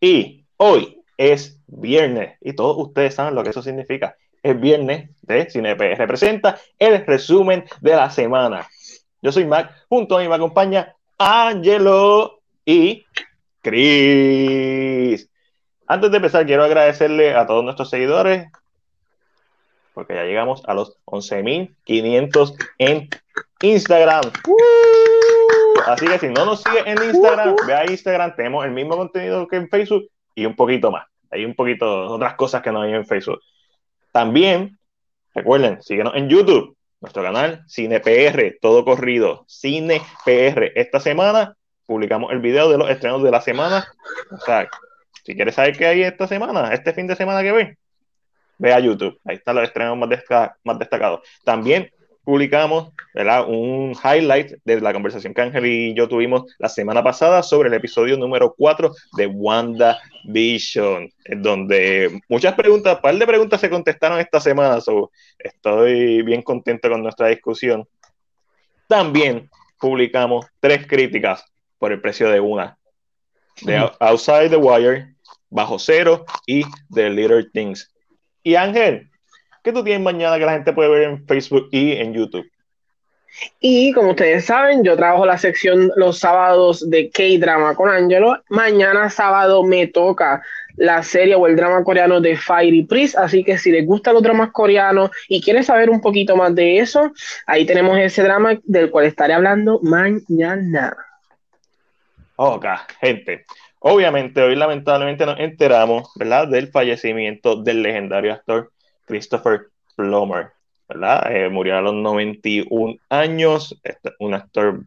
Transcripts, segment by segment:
Y hoy es viernes y todos ustedes saben lo que eso significa. Es viernes de CineP. Representa el resumen de la semana. Yo soy Mac, junto a mí me acompaña Angelo y Chris. Antes de empezar, quiero agradecerle a todos nuestros seguidores, porque ya llegamos a los 11.500 en Instagram. Así que si no nos sigue en Instagram, ve a Instagram, tenemos el mismo contenido que en Facebook y un poquito más. Hay un poquito otras cosas que no hay en Facebook. También, recuerden, síguenos en YouTube, nuestro canal CinePR, todo corrido, CinePR. Esta semana publicamos el video de los estrenos de la semana. O sea, si quieres saber qué hay esta semana, este fin de semana que ve, ve a YouTube. Ahí están los estrenos más, más destacados. También publicamos ¿verdad? un highlight de la conversación que Ángel y yo tuvimos la semana pasada sobre el episodio número 4 de Wanda Vision, donde muchas preguntas, un par de preguntas se contestaron esta semana, estoy bien contento con nuestra discusión. También publicamos tres críticas por el precio de una, de Outside the Wire, Bajo Cero y The Little Things. Y Ángel, ¿Qué tú tienes mañana que la gente puede ver en Facebook y en YouTube? Y como ustedes saben, yo trabajo la sección los sábados de K-Drama con Angelo. Mañana sábado me toca la serie o el drama coreano de Fiery Priest. Así que si les gustan los dramas coreanos y quieren saber un poquito más de eso, ahí tenemos ese drama del cual estaré hablando mañana. Ok, gente. Obviamente, hoy lamentablemente nos enteramos, ¿verdad?, del fallecimiento del legendario actor Christopher Plummer, ¿verdad? Eh, murió a los 91 años, este, un actor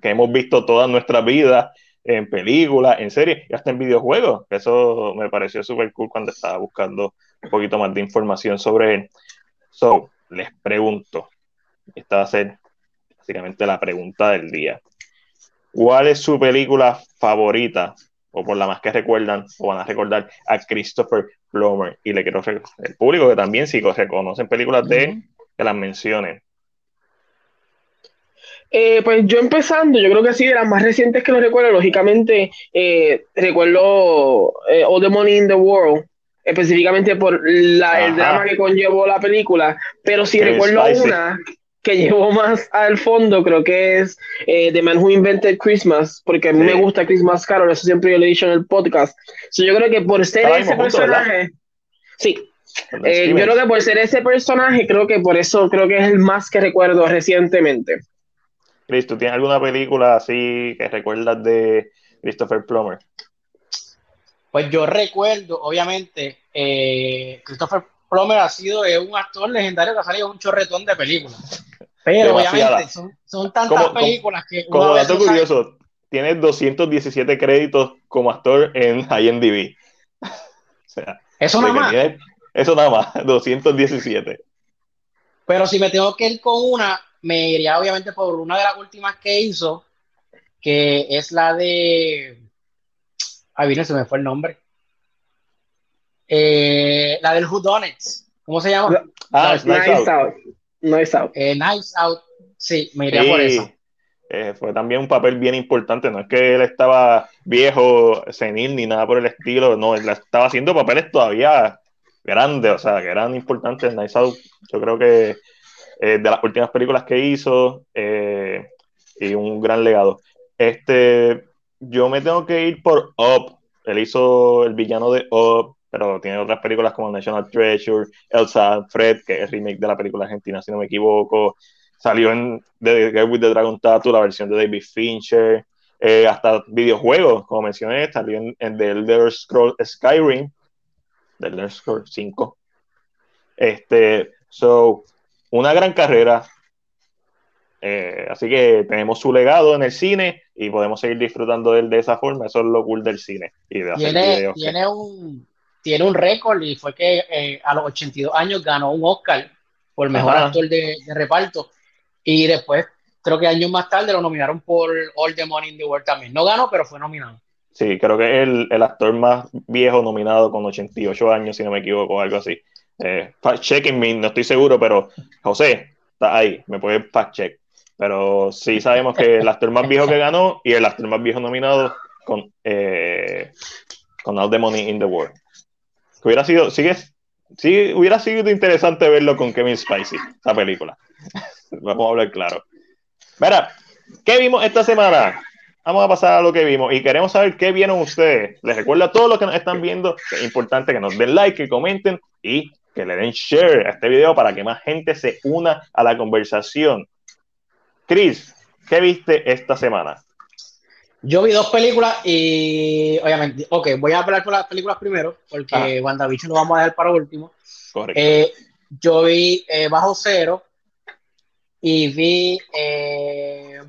que hemos visto toda nuestra vida en películas, en series y hasta en videojuegos. Eso me pareció súper cool cuando estaba buscando un poquito más de información sobre él. So, les pregunto, esta va a ser básicamente la pregunta del día. ¿Cuál es su película favorita o por la más que recuerdan o van a recordar a Christopher Plummer. Y le quiero el público que también si reconocen películas de él, que las mencionen. Eh, pues yo empezando, yo creo que sí, de las más recientes que no recuerdo, lógicamente, eh, recuerdo eh, All the Money in the World, específicamente por la, el drama que conllevó la película, pero sí recuerdo una que llevó más al fondo, creo que es eh, The Man Who Invented Christmas, porque a mí me gusta Christmas Carol, eso siempre yo lo he dicho en el podcast. yo creo que por ser ese personaje, sí, eh, yo creo que por ser ese personaje, creo que por eso creo que es el más que recuerdo recientemente. Chris, ¿tú tienes alguna película así que recuerdas de Christopher Plummer? Pues yo recuerdo, obviamente, eh, Christopher Plummer ha sido un actor legendario que ha salido un chorretón de películas. Pero obviamente son, tantas películas que. Como dato curioso, tiene 217 créditos como actor en IMDb. o sea, eso nada más. eso nada más, 217. Pero si me tengo que ir con una, me iría obviamente por una de las últimas que hizo, que es la de. Ay, vino, se me fue el nombre. Eh, la del Who Done ¿Cómo se llama? Ah, Nice Out. Nice Out. Eh, nice Out. Sí, me iría por eso. Eh, fue también un papel bien importante. No es que él estaba viejo, senil, ni nada por el estilo. No, él estaba haciendo papeles todavía grandes, o sea, que eran importantes. Nice Out, yo creo que de las últimas películas que hizo y un gran legado. Este, yo me tengo que ir por Up. Él hizo el villano de Up pero tiene otras películas como National Treasure, Elsa Fred, que es remake de la película argentina, si no me equivoco. Salió en The Girl with the Dragon Tattoo, la versión de David Fincher. Eh, hasta videojuegos, como mencioné, salió en, The Elder Scrolls Skyrim, The Elder Scrolls 5. Este, so, una gran carrera. Eh, así que tenemos su legado en el cine y podemos seguir disfrutando de él de esa forma. Eso es lo cool del cine. Y de tiene, tiene un, tiene un récord y fue que eh, a los 82 años ganó un Oscar por mejor actor de, reparto. Y después, creo que años más tarde lo nominaron por All the Money in the World también. No ganó, pero fue nominado. Sí, creo que es el, actor más viejo nominado con 88 años, si no me equivoco, algo así. Eh, fact checking me, no estoy seguro, pero José, está ahí, me puede fact check. Pero sí sabemos que el actor más viejo que ganó y el actor más viejo nominado con, eh, con All the Money in the World. Que hubiera sido, sigue, sí, hubiera sido interesante verlo con Kevin Spacey, esa película. Vamos a hablar claro. Mira, ¿qué vimos esta semana? Vamos a pasar a lo que vimos y queremos saber qué vieron ustedes. Les recuerdo a todos los que nos están viendo que es importante que nos den like, que comenten y que le den share a este video para que más gente se una a la conversación. Chris, ¿qué viste esta semana? Yo vi dos películas y obviamente, ok, voy a hablar por las películas primero, porque ah. WandaVision lo vamos a dejar para último. Correcto. Eh, yo vi eh, Bajo Cero y vi eh,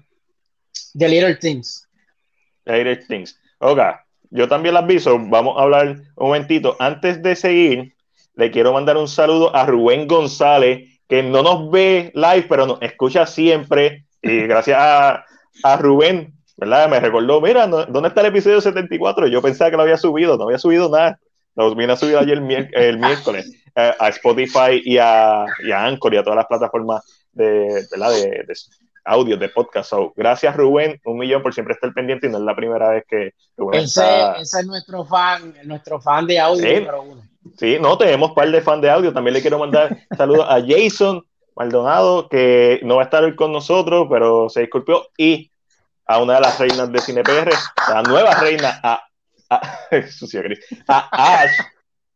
The Little Things. The Little Things. Ok, yo también las vi, vamos a hablar un momentito. Antes de seguir, le quiero mandar un saludo a Rubén González, que no nos ve live, pero nos escucha siempre. Y gracias a, a Rubén ¿verdad? Me recordó, mira, ¿dónde está el episodio 74? Yo pensaba que lo había subido, no había subido nada. Lo vine a subir ayer el, miércoles eh, a Spotify y a, y a, Anchor y a todas las plataformas de, ¿verdad? de, audio, de podcast. gracias, Rubén, un millón por siempre estar pendiente y no es la primera vez que Rubén ese, ese es nuestro fan, nuestro fan de audio sí, número uno. Sí, no, tenemos par de fan de audio. También le quiero mandar saludos a Jason Maldonado, que no va a estar hoy con nosotros, pero se disculpó. Y a una de las reinas de CinePR, la nueva reina, a, a, a Ash,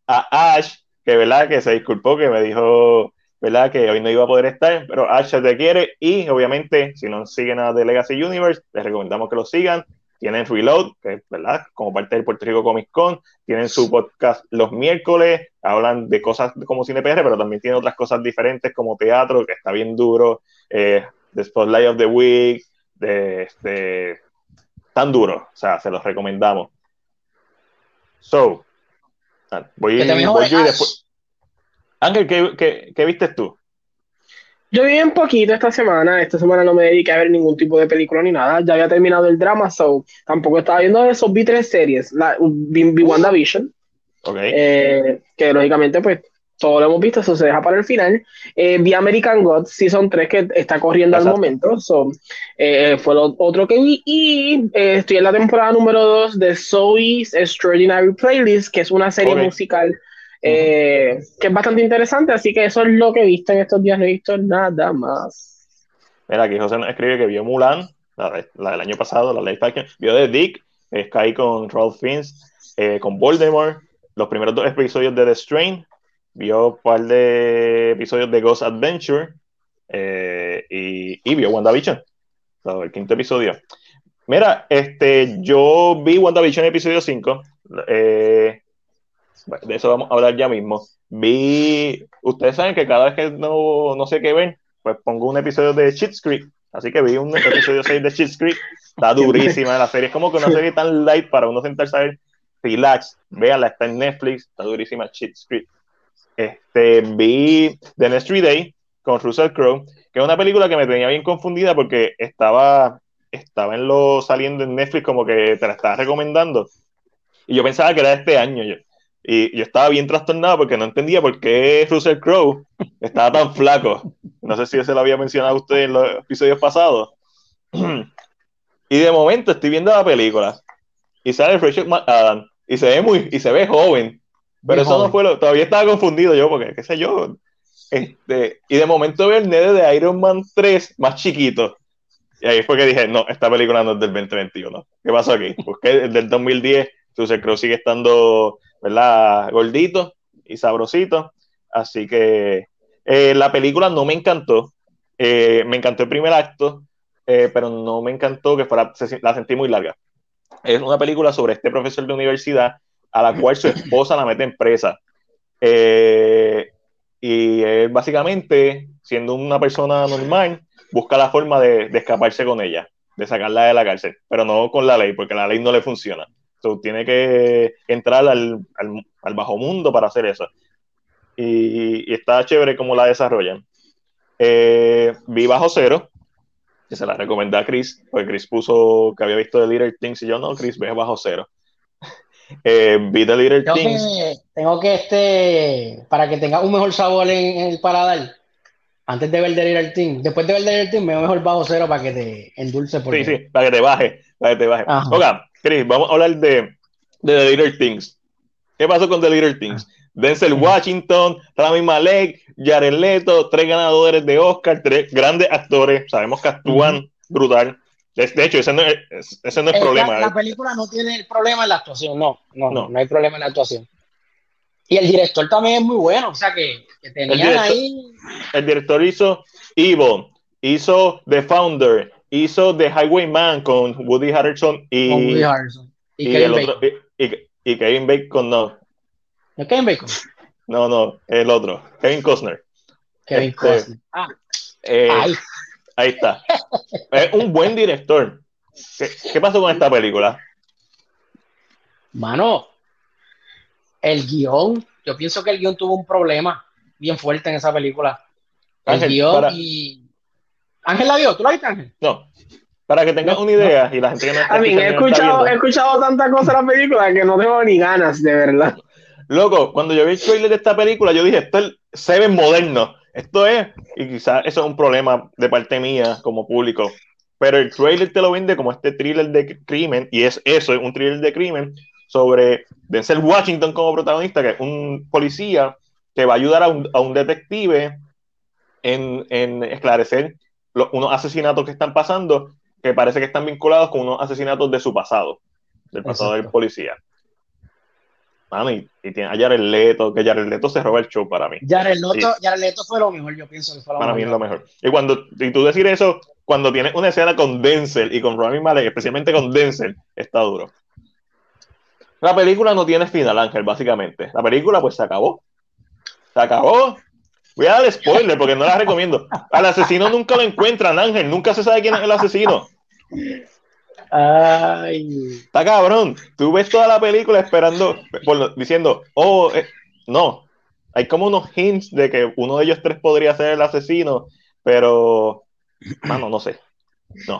a Ash, que verdad que se disculpó, que me dijo, verdad que hoy no iba a poder estar, pero Ash te quiere y obviamente si no siguen a The Legacy Universe, les recomendamos que lo sigan. Tienen Reload, que verdad, como parte del Puerto Rico Comic Con, tienen su podcast los miércoles, hablan de cosas como CinePR, pero también tienen otras cosas diferentes como teatro, que está bien duro, eh, The Spotlight of the Week, de, este, tan duro. O sea, se los recomendamos. So, ah, voy, voy yo y después. Ángel, ¿qué, qué, viste tú? Yo vi un poquito esta semana. Esta semana no me dediqué a ver ningún tipo de película ni nada. Ya había terminado el drama, so tampoco estaba viendo eso. Vi tres series. La, vi, vi WandaVision. Okay. Eh, que lógicamente, pues, todo lo hemos visto, eso se deja para el final. Eh, vi American Gods Season 3 que está corriendo al momento, so, eh, fue lo otro que vi. Y eh, estoy en la temporada número 2 de Zoe's Extraordinary Playlist, que es una serie musical que es bastante interesante, así que eso es lo que he visto en estos días, no he visto nada más. Mira, aquí José nos escribe que vio Mulan, la, del año pasado, la Life Action, vio The Dick, Sky con Ralph Fiennes, con Voldemort, los primeros dos episodios de The Strain, vio un par de episodios de Ghost Adventure eh, y, y, vio WandaVision, el quinto episodio. Mira, este, yo vi WandaVision episodio 5. Eh, de eso vamos a hablar ya mismo. Vi, ustedes saben que cada vez que no, no sé qué ven, pues pongo un episodio de Cheat Creek. Así que vi un episodio 6 de Cheat Creek. Está durísima la serie. Es como que una serie tan light para uno sentarse a ver. Relax, véanla, está en Netflix. Está durísima Cheat Creek. Este, vi The Next Three Day con Russell Crowe, que es una película que me tenía bien confundida porque estaba, estaba en lo saliendo en Netflix como que te la estaba recomendando. Y yo pensaba que era este año. Y yo estaba bien trastornado porque no entendía por qué Russell Crowe estaba tan flaco. No sé si se lo había mencionado a usted en los episodios pasados. y de momento estoy viendo la película y sale Rachel McAdams y se ve muy y se ve joven pero eso no fue lo. Todavía estaba confundido yo, porque, qué sé yo. Este, y de momento veo el nede de Iron Man 3 más chiquito. Y ahí fue que dije, no, esta película no es del 2021. ¿Qué pasó aquí? Porque es del 2010, entonces creo sigue estando, ¿verdad? Gordito y sabrosito. Así que eh, la película no me encantó. Eh, me encantó el primer acto, eh, pero no me encantó que fuera, la sentí muy larga. Es una película sobre este profesor de universidad a la cual su esposa la mete en presa. Eh, y él básicamente, siendo una persona normal, busca la forma de, escaparse con ella, de sacarla de la cárcel, pero no con la ley, porque la ley no le funciona. So, tiene que entrar al, al, bajo mundo para hacer eso. Y, está chévere cómo la desarrollan. Eh, vi Bajo Cero, que se la recomendé a Chris, porque Chris puso que había visto The Little Things y yo no, Chris, ve Bajo Cero. Eh, Little tengo Que, tengo que, este, para que tenga un mejor sabor en, el paladar, antes de ver The Little Things, después de ver The Little Things, me mejor bajo cero para que te endulce. Sí, sí, para que te baje, para que te baje. Ok, Chris, vamos a hablar de, de The Little Things. ¿Qué pasó con The Little Things? Denzel Washington, Rami Malek, Jared Leto, tres ganadores de Oscar, tres grandes actores, sabemos que actúan brutal. De, hecho, ese no es, ese no es problema. La, película no tiene el problema en la actuación, no, no, no, no hay problema en la actuación. Y el director también es muy bueno, o sea que, que tenían ahí. El director hizo Evil, hizo The Founder, hizo The Highwayman con Woody Harrelson y, Woody Harrelson. y, el otro, y, Kevin Bacon no. ¿No Kevin Bacon? No, no, el otro, Kevin Costner. Kevin este, Costner. Ah. Eh, ahí está. es un buen director. ¿Qué, ¿Qué, pasó con esta película? Mano, el guion, yo pienso que el guion tuvo un problema bien fuerte en esa película. El guion y. Ángel la vio, ¿tú la viste, Ángel? No. Para que tengas una idea y la gente que no A mí, he escuchado, he escuchado tantas cosas en la película que no tengo ni ganas, de verdad. Loco, cuando yo vi el trailer de esta película, yo dije, esto es Seven moderno. Esto es, y quizás eso es un problema de parte mía como público, pero el trailer te lo vende como este thriller de crimen, y es eso, es un thriller de crimen sobre Denzel Washington como protagonista, que es un policía que va a ayudar a un, a un detective en, en esclarecer los, unos asesinatos que están pasando, que parece que están vinculados con unos asesinatos de su pasado, del pasado del policía. Mami, y, tiene a Jared Leto, que Jared Leto se roba el show para mí. Jared Leto, Jared Leto fue lo mejor, yo pienso que fue lo para mejor. mí es lo mejor. Y cuando y tú decir eso, cuando tienes una escena con Denzel y con Rami Malek, especialmente con Denzel, está duro. La película no tiene final, Ángel, básicamente. La película pues se acabó. Se acabó. Voy a dar spoiler porque no la recomiendo. Al asesino nunca lo encuentran, Ángel. Nunca se sabe quién es el asesino. Ay. Está cabrón. Tú ves toda la película esperando, diciendo, oh, eh, no. Hay como unos hints de que uno de ellos tres podría ser el asesino, pero, mano, no sé.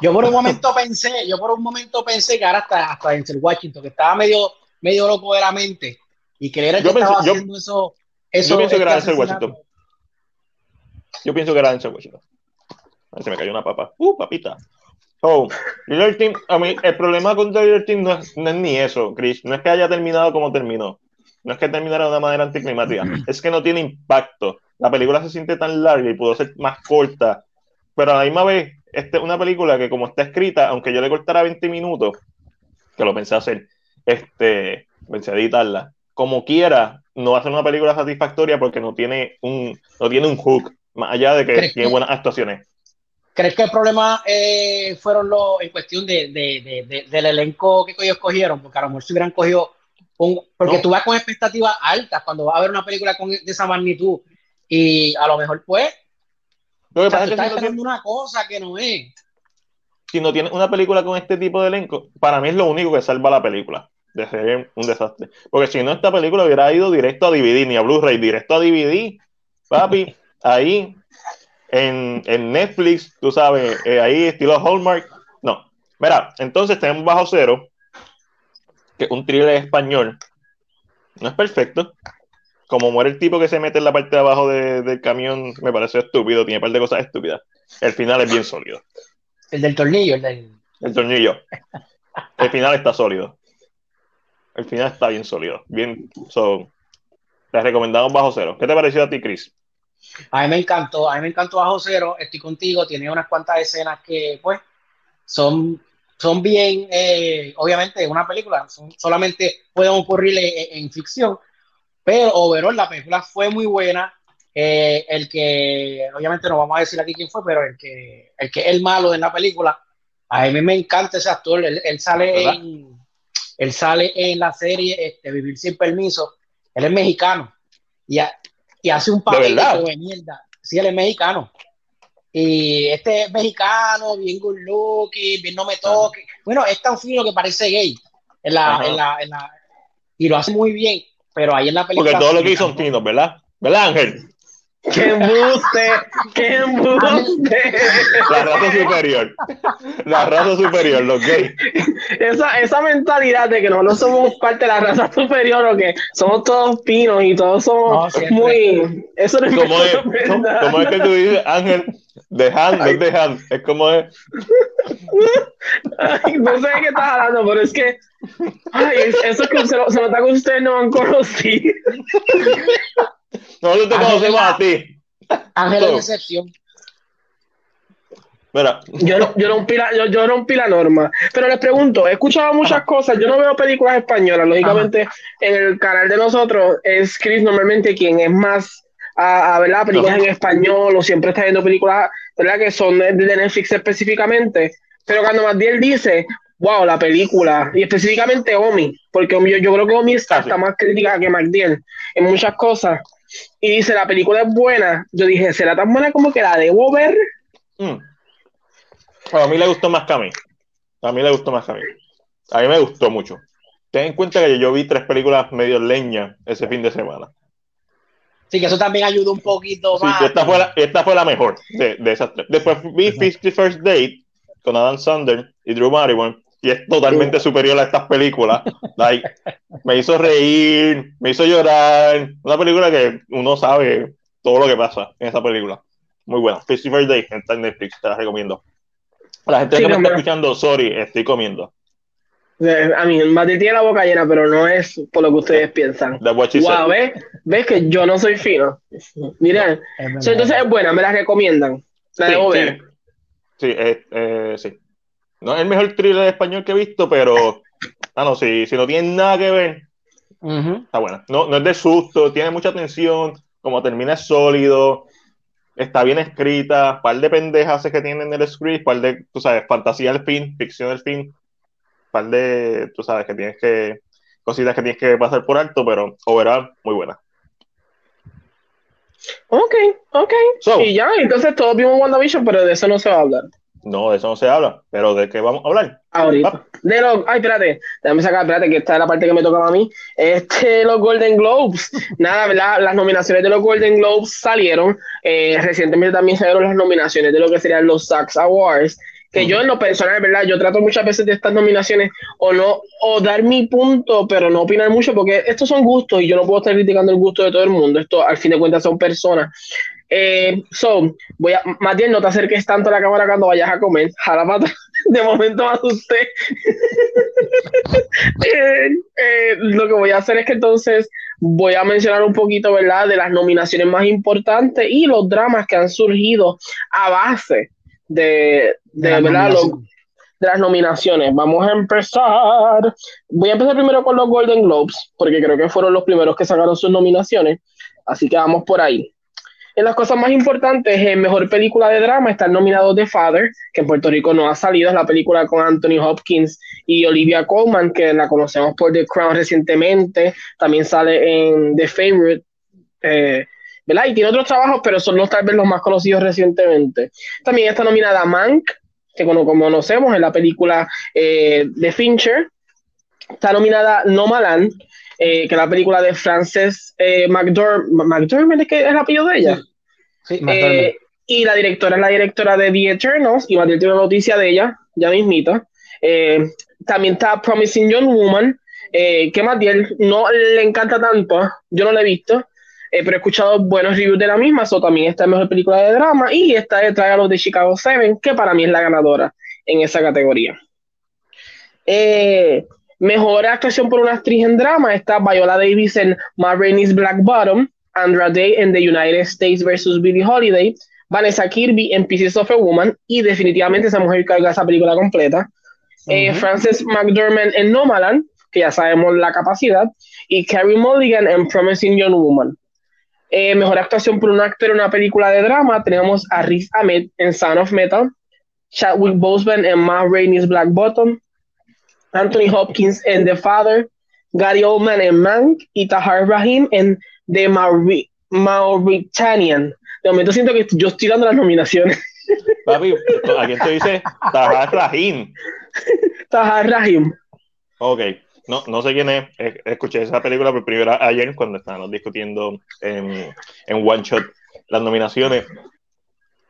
Yo por un momento pensé, yo por un momento pensé que ahora hasta, hasta Denzel Washington, que estaba medio medio loco de la mente y que era el que estaba haciendo eso, eso. Yo pienso que era Denzel Washington. Yo pienso que era Denzel Washington. se me cayó una papa. Uh, papita. Oh, Team, a mí, el problema con The Team no es, no es ni eso, Chris. No es que haya terminado como terminó. No es que terminara de una manera anticlimática. Es que no tiene impacto. La película se siente tan larga y pudo ser más corta. Pero a la misma vez, esta es una película que, como está escrita, aunque yo le cortara 20 minutos, que lo pensé hacer, este, pensé editarla. Como quiera, no va a ser una película satisfactoria porque no tiene un, no tiene un hook, más allá de que tiene buenas actuaciones. ¿Crees que el problema eh, fueron los en cuestión de, de, de, del elenco que ellos cogieron? Porque a lo mejor si hubieran cogido un, porque tú vas con expectativas altas cuando vas a ver una película con, de esa magnitud y a lo mejor pues lo que pasa es que estás esperando una cosa que no es. Si no tienes una película con este tipo de elenco, para mí es lo único que salva la película de ser un desastre. Porque si no, esta película hubiera ido directo a DVD, ni a Blu-ray, directo a DVD, papi, ahí en, en Netflix, tú sabes, eh, ahí estilo Hallmark. No. Mira, entonces tenemos Bajo Cero, que es un thriller español. No es perfecto. Como muere el tipo que se mete en la parte de abajo del camión, me parece estúpido, tiene un par de cosas estúpidas. El final es bien sólido. El del tornillo, el del. El tornillo. El final está sólido el final está bien sólido. Bien, so, les recomendamos Bajo Cero. ¿Qué te pareció a ti, Chris? A mí me encantó, a mí me encantó Bajo Cero, estoy contigo, tiene unas cuantas escenas que, pues, son, son bien, eh, obviamente, una película, solamente pueden ocurrir en, ficción, pero overall la película fue muy buena. Eh, el que, obviamente no vamos a decir aquí quién fue, pero el que, el que es el malo de la película, a mí me encanta ese actor, él, sale en él sale en la serie este, Vivir sin permiso. Él es mexicano y, y hace un papel de, mierda. Sí, él es mexicano. Y este es mexicano, bien good looking, bien no me toque. Bueno, es tan fino que parece gay. En la, en la, en la, y lo hace muy bien, pero ahí en la película. Porque todo lo que hizo son finos, ¿verdad? ¿Verdad, Ángel? ¡Qué embuste! ¡Qué embuste! La raza superior. La raza superior, los gays. Esa, esa mentalidad de que nosotros somos parte de la raza superior o que somos todos pinos y todos somos muy. Eso no es como es, como es que tú dices, Ángel, de hand, no es de hand. Es como es. no sé de qué estás hablando, pero es que. Ay, eso es que se, se nota que ustedes no han conocido. Nosotros te conocemos a ti. Excepción. Mira, Yo, no- yo, rompí la, yo, yo rompí la norma. Pero les pregunto, he escuchado muchas cosas. Yo no veo películas españolas. Lógicamente, en el canal de nosotros es Chris normalmente quien es más a, a ver las películas Ajá. en español o siempre está viendo películas ¿verdad? que son de Netflix específicamente. Pero cuando Matiel dice, wow, la película, y específicamente Omi, porque Omi- yo, yo creo que Omi está más crítica que Magdiel en muchas cosas. Y dice, la película es buena. Yo dije, ¿será tan buena como que la debo ver? mm. Bueno, a mí le gustó más que a mí. A mí le gustó más que a mí. A mí me gustó mucho. Ten en cuenta que yo vi tres películas medio leña ese fin de semana. Sí, que eso también ayuda un poquito Sí, más. y esta, fue la, esta fue la mejor de, de esas tres. Después vi Fifty First Date con Adam Sandler y Drew Barrymore y es totalmente superior a estas películas. Like, me hizo reír, me hizo llorar. Una película que uno sabe todo lo que pasa en esa película. Muy buena. First Date está en Netflix, te la recomiendo. La gente Sí, que me no, está escuchando, sorry, estoy comiendo. Eh, A mí, Mati tiene la boca llena, pero no es por lo que ustedes piensan. Wow. ¿ves? ¿Ves que yo no soy fino? Miren, Es so, entonces es buena, me la recomiendan. La Sí, debo sí. ver. Sí, eh, eh, sí. No es el mejor thriller español que he visto, pero. Ah, no, si, si no tiene nada que ver, está buena. No, no es de susto, tiene mucha tensión, como termina es sólido, está bien escrita, par de pendejas que tienen en el script, par de, tú sabes, fantasía al fin, ficción al fin, par de, tú sabes, que tienes que, cositas que tienes que pasar por alto, pero overall, muy buena. Ok, ok. So, Y ya, entonces todos vimos WandaVision, pero de eso no se va a hablar. No, de eso no se habla, pero ¿de qué vamos a hablar? Ahorita. De los, ay, espérate, déjame sacar, espérate, que esta es la parte que me tocaba a mí. Este, los Golden Globes. Nada, ¿verdad? Las nominaciones de los Golden Globes salieron. Eh, recientemente también salieron las nominaciones de lo que serían los SAX Awards. Que yo en lo personal, ¿verdad? Yo trato muchas veces de estas nominaciones o no, o dar mi punto, pero no opinar mucho, porque estos son gustos y yo no puedo estar criticando el gusto de todo el mundo. Esto al fin de cuentas son personas. Eh, so, voy a, Matías, no te acerques tanto a la cámara cuando vayas a comer. Jala. De momento me asusté. Eh, eh, lo que voy a hacer es que entonces voy a mencionar un poquito, ¿verdad?, de las nominaciones más importantes y los dramas que han surgido a base de, de, ¿verdad? Los- de las nominaciones. Vamos a empezar. Voy a empezar primero con los Golden Globes, porque creo que fueron los primeros que sacaron sus nominaciones. Así que vamos por ahí. En las cosas más importantes, en mejor película de drama están nominados The Father, que en Puerto Rico no ha salido, es la película con Anthony Hopkins y Olivia Colman, que la conocemos por The Crown recientemente. También sale en The Favorite. eh, ¿verdad? Y tiene otros trabajos, pero son los tal vez los más conocidos recientemente. También está nominada Mank, que como, como conocemos en la película eh, de Fincher. Está nominada Nomaland, eh, que es la película de Frances eh, McDormand, McDormand es que es el apellido de ella. Sí. Eh, y la directora es la directora de The Eternals, y Matilde tiene una noticia de ella, ya mismita. Eh, también está Promising Young Woman, que Matiel no le encanta tanto, yo no la he visto, pero he escuchado buenos reviews de la misma, eso también está en mejor película de drama, y está detrás de los de Chicago 7, que para mí es la ganadora en esa categoría. Eh, mejor actuación por una actriz en drama está Viola Davis en Ma Rainey's Black Bottom, Andra Day en The United States vs. Billie Holiday, Vanessa Kirby en Pieces of a Woman, y definitivamente esa mujer carga esa película completa. Eh. Frances McDormand en Nomaland, que ya sabemos la capacidad, y Carrie Mulligan en Promising Young Woman. Eh, mejor actuación por un actor en una película de drama, tenemos a Riz Ahmed en Sound of Metal, Chadwick Boseman en Ma Rainey's Black Bottom, Anthony Hopkins en The Father, Gary Oldman en Mank y Tahar Rahim en The Mauri- Mauritanian. De momento siento que yo estoy dando las nominaciones. Papi, ¿a quién te dice? Tahar Rahim. Tahar Rahim. Ok, no, no sé quién es. Escuché esa película por primera ayer cuando estábamos discutiendo en, en One Shot las nominaciones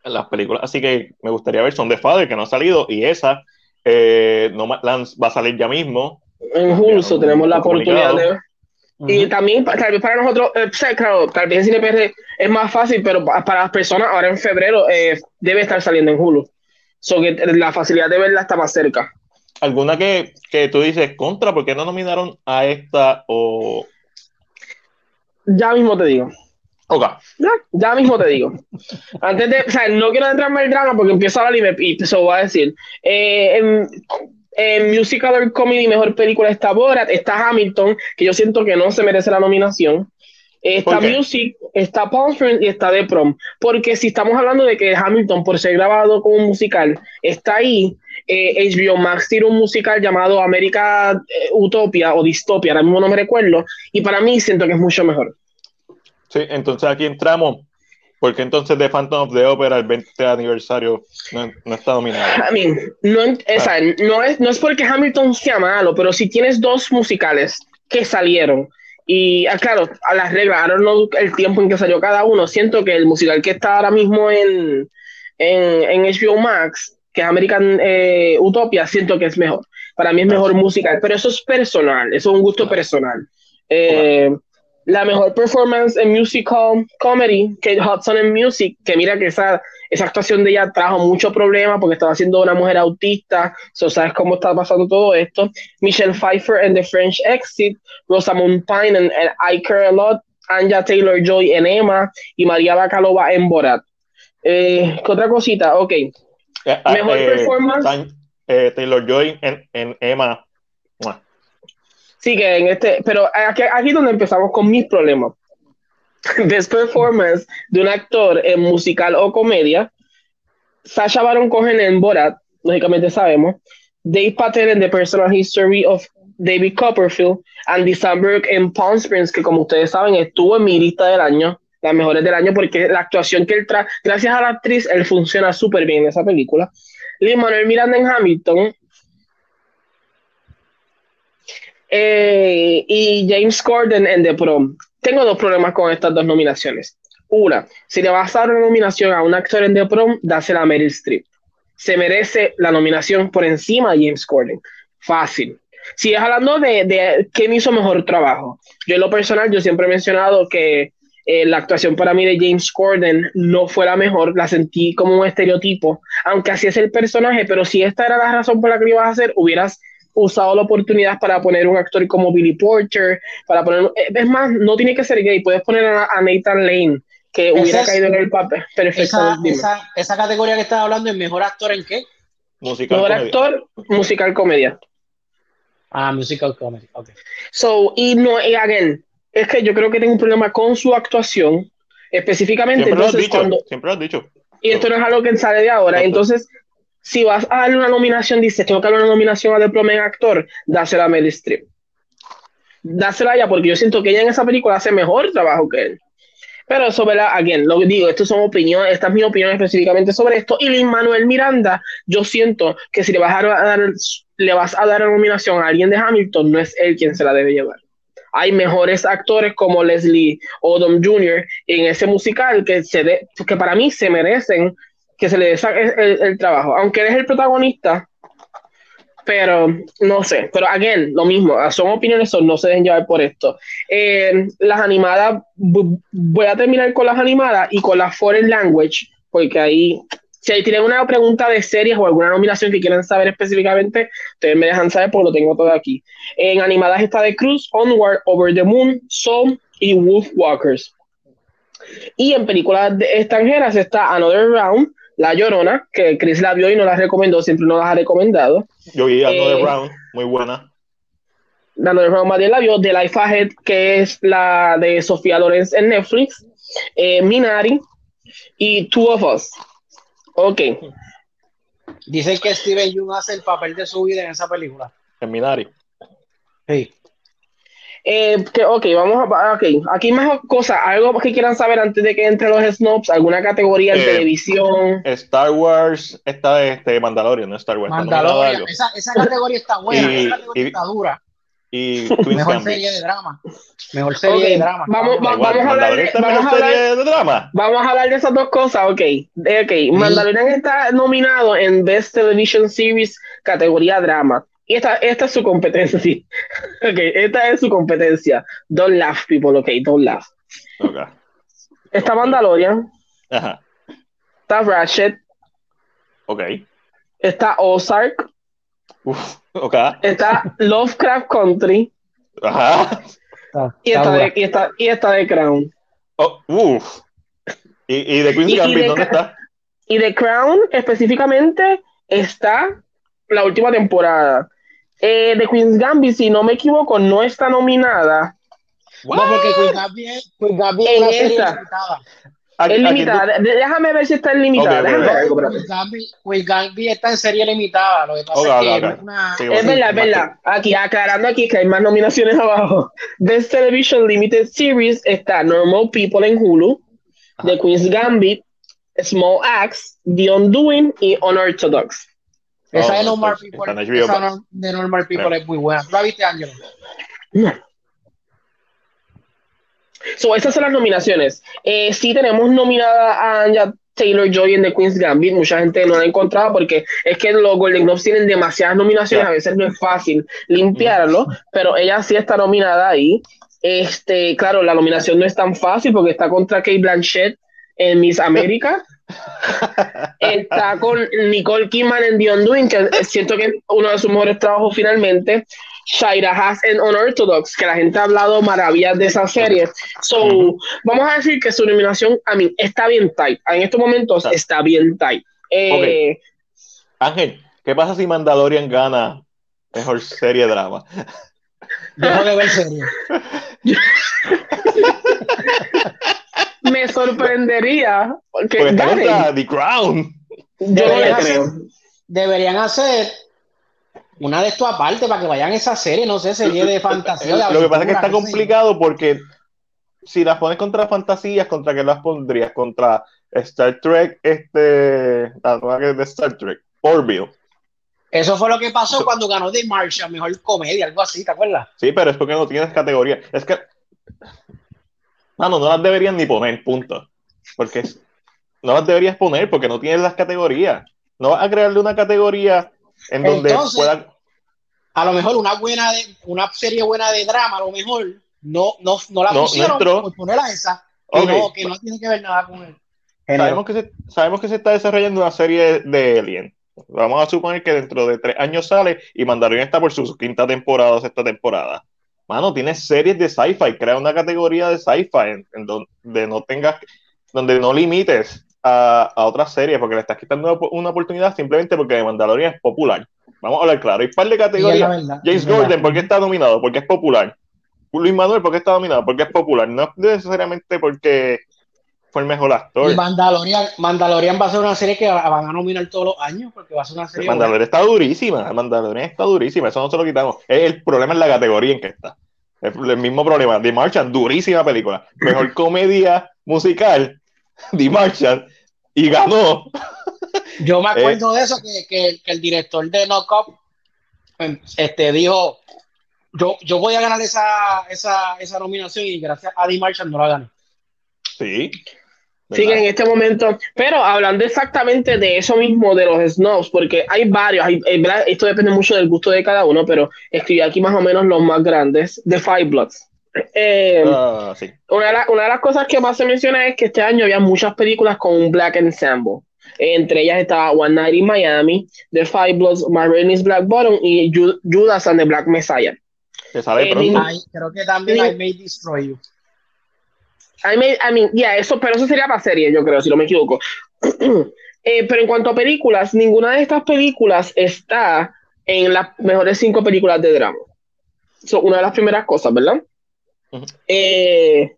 las películas. Así que me gustaría ver Son de Father, que no ha salido, y esa eh, Nomadland va a salir ya mismo. En Hulso tenemos la oportunidad de ver. Ujú. Y también, tal vez para nosotros, eh, claro, tal vez en CinePR es más fácil, pero pa- para las personas ahora en febrero eh, debe estar saliendo en Hulu. So que la facilidad de verla está más cerca. ¿Alguna que, que tú dices contra? ¿Por qué no nominaron a esta o...? Ya mismo te digo. Ok. Ya, ya mismo te digo. Antes de, o sea, no quiero entrarme en el drama porque empiezo a hablar y me y se lo voy a decir. Eh, en, en Musical or Comedy, mejor película está Borat, está Hamilton, que yo siento que no se merece la nominación. Está. Music, está Palm Springs y está The Prom. Porque si estamos hablando de que Hamilton, por ser grabado como un musical, está ahí, eh, HBO Max tiene un musical llamado América eh, Utopia o Distopia, ahora mismo no me recuerdo, y para mí siento que es mucho mejor. Sí, entonces aquí entramos. Porque entonces The Phantom of the Opera, el 20 aniversario, no, no está nominado. I mean, no, sea, no, es, no es porque Hamilton sea malo, pero si tienes dos musicales que salieron, y ah, claro, a las reglas, ahora no el tiempo en que salió cada uno, siento que el musical que está ahora mismo en, en, en HBO Max, que es American eh, Utopia, siento que es mejor. Para mí es mejor musical, pero eso es personal, eso es un gusto personal. Eh, la mejor performance en musical comedy, Kate Hudson en music, que mira que esa, esa actuación de ella trajo mucho problema porque estaba siendo una mujer autista, so sabes cómo está pasando todo esto. Michelle Pfeiffer en The French Exit, Rosamund Pine en, en I Care a Lot, Anja Taylor Joy en Emma y María Bacalova en Borat. Eh, ¿Qué otra cosita? Ok. Eh, ah, Mejor eh, performance. Eh, Taylor Joy en, en Emma. Sí, que en este, pero aquí, aquí donde empezamos con mis problemas. Best performance de un actor en musical o comedia. Sasha Baron Cohen en Borat, lógicamente sabemos. Dave Patel en The Personal History of David Copperfield. Andy Samberg en Palm Springs, que como ustedes saben estuvo en mi lista del año, las mejores del año, porque la actuación que él trae, gracias a la actriz, él funciona súper bien en esa película. Lin Manuel Miranda en Hamilton, Eh, y James Corden en The Prom. Tengo dos problemas con estas dos nominaciones. Una, si le vas a dar una nominación a un actor en The Prom, dásela a Meryl Streep. Se merece la nominación por encima de James Corden. Fácil. Si es hablando de, de quién hizo mejor trabajo, yo en lo personal, yo siempre he mencionado que eh, la actuación para mí de James Corden no fue la mejor, la sentí como un estereotipo, aunque así es el personaje, pero si esta era la razón por la que lo ibas a hacer, hubieras usado la oportunidad para poner un actor como Billy Porter, para poner, eh, es más, no tiene que ser gay, puedes poner a, a Nathan Lane, que hubiera es- caído en el papel perfecto. Esa, dime. esa, esa categoría que estás hablando es mejor actor en qué? Musical Mejor comedia. actor, musical comedia. Ah, musical comedy. Ok. So, y no, y again, es que yo creo que tengo un problema con su actuación, específicamente Siempre lo has entonces dicho. cuando, Siempre lo has dicho. y esto no es algo que sale de ahora, entonces, si vas a darle una nominación, dices, tengo que darle una nominación a Prom en actor, dásela a Meryl Streep. Dásela a ella, porque yo siento que ella en esa película hace mejor trabajo que él. Pero eso, ¿verdad? Again, lo digo, esto son opiniones, esta es mi opinión específicamente sobre esto. Y Lin Manuel Miranda, yo siento que si le vas a dar, le vas a dar la nominación a alguien de Hamilton, no es él quien se la debe llevar. Hay mejores actores como Leslie Odom Jr. en ese musical que, se de- que para mí se merecen que se le dé el, el- trabajo. Aunque él es el protagonista, pero no sé. Pero again, lo mismo, son opiniones, son, no se dejen llevar por esto. Eh, las animadas, voy a terminar con las animadas y con las foreign language, porque ahí, si ahí tienen una pregunta de series o alguna nominación que quieran saber específicamente, ustedes me dejan saber porque lo tengo todo aquí. En animadas está The Cruise, Onward, Over the Moon, Soul y Wolf Walkers. Y en películas de- extranjeras está Another Round, La Llorona, que Chris la vio y no la recomendó, siempre nos las ha recomendado. Yo vi Another Eh, Round, muy buena. Another Round María la vio, The Life Ahead, que es la de Sofía Lorenz en Netflix, eh, Minari y Two of Us. Ok, Dicen que Steven Yeun hace el papel de su vida en esa película. En Minari. Sí. Eh, que, ok, vamos a. Ok, aquí más cosas, algo que quieran saber antes de que entre los snobs, alguna categoría en Eh, televisión. Star Wars, está este Mandalorian, no Star Wars. Mandalorian. Esa, esa categoría está buena. Y- esa categoría y- está dura. Y Mejor Gambit. serie de drama. Mejor serie Ok, de drama. vamos- va- vamos a hablar de- vamos mejor a serie de drama. Vamos a hablar de esas dos cosas, ok. De- ok, Mandalorian está nominado en Best Television Series categoría drama. Y esta, esta es su competencia. ok, esta es su competencia. Don't laugh, people, ok, don't laugh. Ok. Está Mandalorian, Ajá. está Ratchet, Ok. está Ozark, Uf, ok. está Lovecraft Country Ajá. Está- y está de, y está, y está The Crown. Oh, uf. ¿Y, y de Queen's Gambit de- dónde está? Y The Crown específicamente está la última temporada. Eh, The Queen's Gambit, si no me equivoco, no está nominada. No, porque Queen Gambit es- Queen Gambit es En una serie esa. limitada. ¿A- a Es limitada. De- Déjame ver si está en limitada. Ok, ok, Déjame ok. ver algo, espérate. Queen Gambit, Queen Gambit está en serie limitada. Lo que pasa es que es una. Sí, Es verdad, es verdad. Aquí, aclarando aquí que hay más nominaciones abajo. Best Television Limited Series está Normal People en Hulu, The Queen's Gambit, Small Axe, The Undoing y Unorthodox. Esa Oh, de Normal entonces, People, esa no- de Normal People Creo. es muy buena. ¿Tú la viste, Ángelo? So, esas son las nominaciones. Eh, sí tenemos nominada a Anya Taylor Joy en The Queen's Gambit. Mucha gente no la ha encontrado porque es que los Golden Globes tienen demasiadas nominaciones. A veces no es fácil limpiarlo, pero ella sí está nominada ahí. Este, claro, la nominación no es tan fácil porque está contra Kate Blanchett en Miss América. está con Nicole Kidman en The Undoing, que siento que es uno de sus mejores trabajos finalmente. Shaira Haas en Unorthodox, que la gente ha hablado maravillas de esa serie. So, vamos a decir que su nominación, a mí, está bien tight. En estos momentos Está. está bien tight. Eh, Ángel, ¿qué pasa si Mandalorian gana mejor serie de drama? Dejo de ver serie. Me sorprendería porque Porque está gane. contra The Crown. Yo no le Deberían hacer, creo. deberían hacer una de esto aparte para que vayan a esa serie, no sé, serie de fantasía. de Lo que pasa es que está complicado porque si las pones contra fantasías, ¿contra qué las pondrías? Contra Star Trek, este, la nueva que es de Star Trek, Orville. Eso fue lo que pasó cuando ganó The Martian, mejor comedia, algo así, ¿te acuerdas? Sí, pero es porque no tienes categoría. Es que, mano, no las deberían ni poner, punto. Porque no las deberías poner porque no tienes las categorías. No vas a crearle una categoría en donde Entonces, pueda. A lo mejor una buena de, una serie buena de drama, a lo mejor no, no, no la No, no pusieron entró. por ponerla esa, que, no, que no tiene que ver nada con él. Sabemos que, se, sabemos que se está desarrollando una serie de Alien. Vamos a suponer que dentro de tres años sale y Mandalorian está por su quinta temporada o sexta temporada. Mano, tienes series de sci-fi, crea una categoría de sci-fi en, en donde no tengas, donde no limites a, a otras series, porque le estás quitando una, una oportunidad simplemente porque Mandalorian es popular. Vamos a hablar claro. Hay un par de categorías. verdad, James. Gordon, ¿por qué está nominado? Porque es popular. Luis Manuel, ¿por qué está nominado? Porque es popular. No necesariamente porque fue el mejor actor. Y Mandalorian, Mandalorian va a ser una serie que van a nominar todos los años porque va a ser una serie. Mandalorian está durísima, Mandalorian está durísima, eso no se lo quitamos. El, el problema es la categoría en que está. El, el mismo problema. The Martian, durísima película. Mejor comedia musical, The Martian, y ganó. Yo me Eh. acuerdo de eso, que, que- que el director de Knock Up em, este, dijo: yo, yo voy a ganar esa, esa, esa nominación y gracias a Eddie Marshall no la gané. Sí. Sí, en este momento, pero hablando exactamente de eso mismo, de los snobs, porque hay varios, hay- hay- ¿verdad? esto depende mucho del gusto de cada uno, pero escribí aquí más o menos los más grandes, de Five Bloods. Eh, Ah, sí. una, de la- una de las cosas que más se menciona es que este año había muchas películas con un Black Ensemble. Entre ellas estaba One Night in Miami, The Five Bloods, My Rainey's Black Bottom y Ju- Judas and the Black Messiah. Que sale Eh, pronto. ni- Ay, creo que también. I May Destroy You. I mean, I mean, yeah, eso, pero eso sería para serie, yo creo, si no me equivoco. Eh, pero en cuanto a películas, ninguna de estas películas está en las mejores cinco películas de drama. Son una de las primeras cosas, ¿verdad? Eh,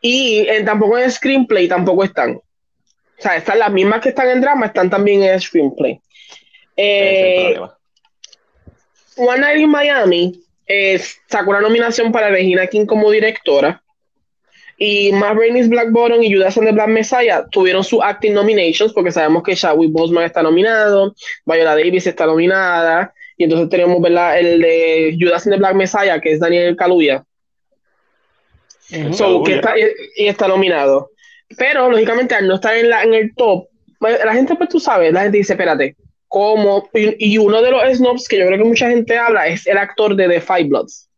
y en- tampoco en screenplay tampoco están. O sea, están las mismas que están en drama, están también en screenplay. Eh. One Night in Miami eh, sacó una nominación para Regina King como directora. Y Matt Rainey's Black Bottom y Judas and the Black Messiah tuvieron su acting nominations porque sabemos que Chadwick Boseman está nominado, Viola Davis está nominada, y entonces tenemos ¿verdad? el de Judas and the Black Messiah, que es Daniel Kaluuya, so, que está, y, y está nominado. Pero lógicamente al no estar en, la, en el top, la gente pues tú sabes, la gente dice, espérate, ¿cómo? Y, y uno de los snobs que yo creo que mucha gente habla es el actor de The Five Bloods.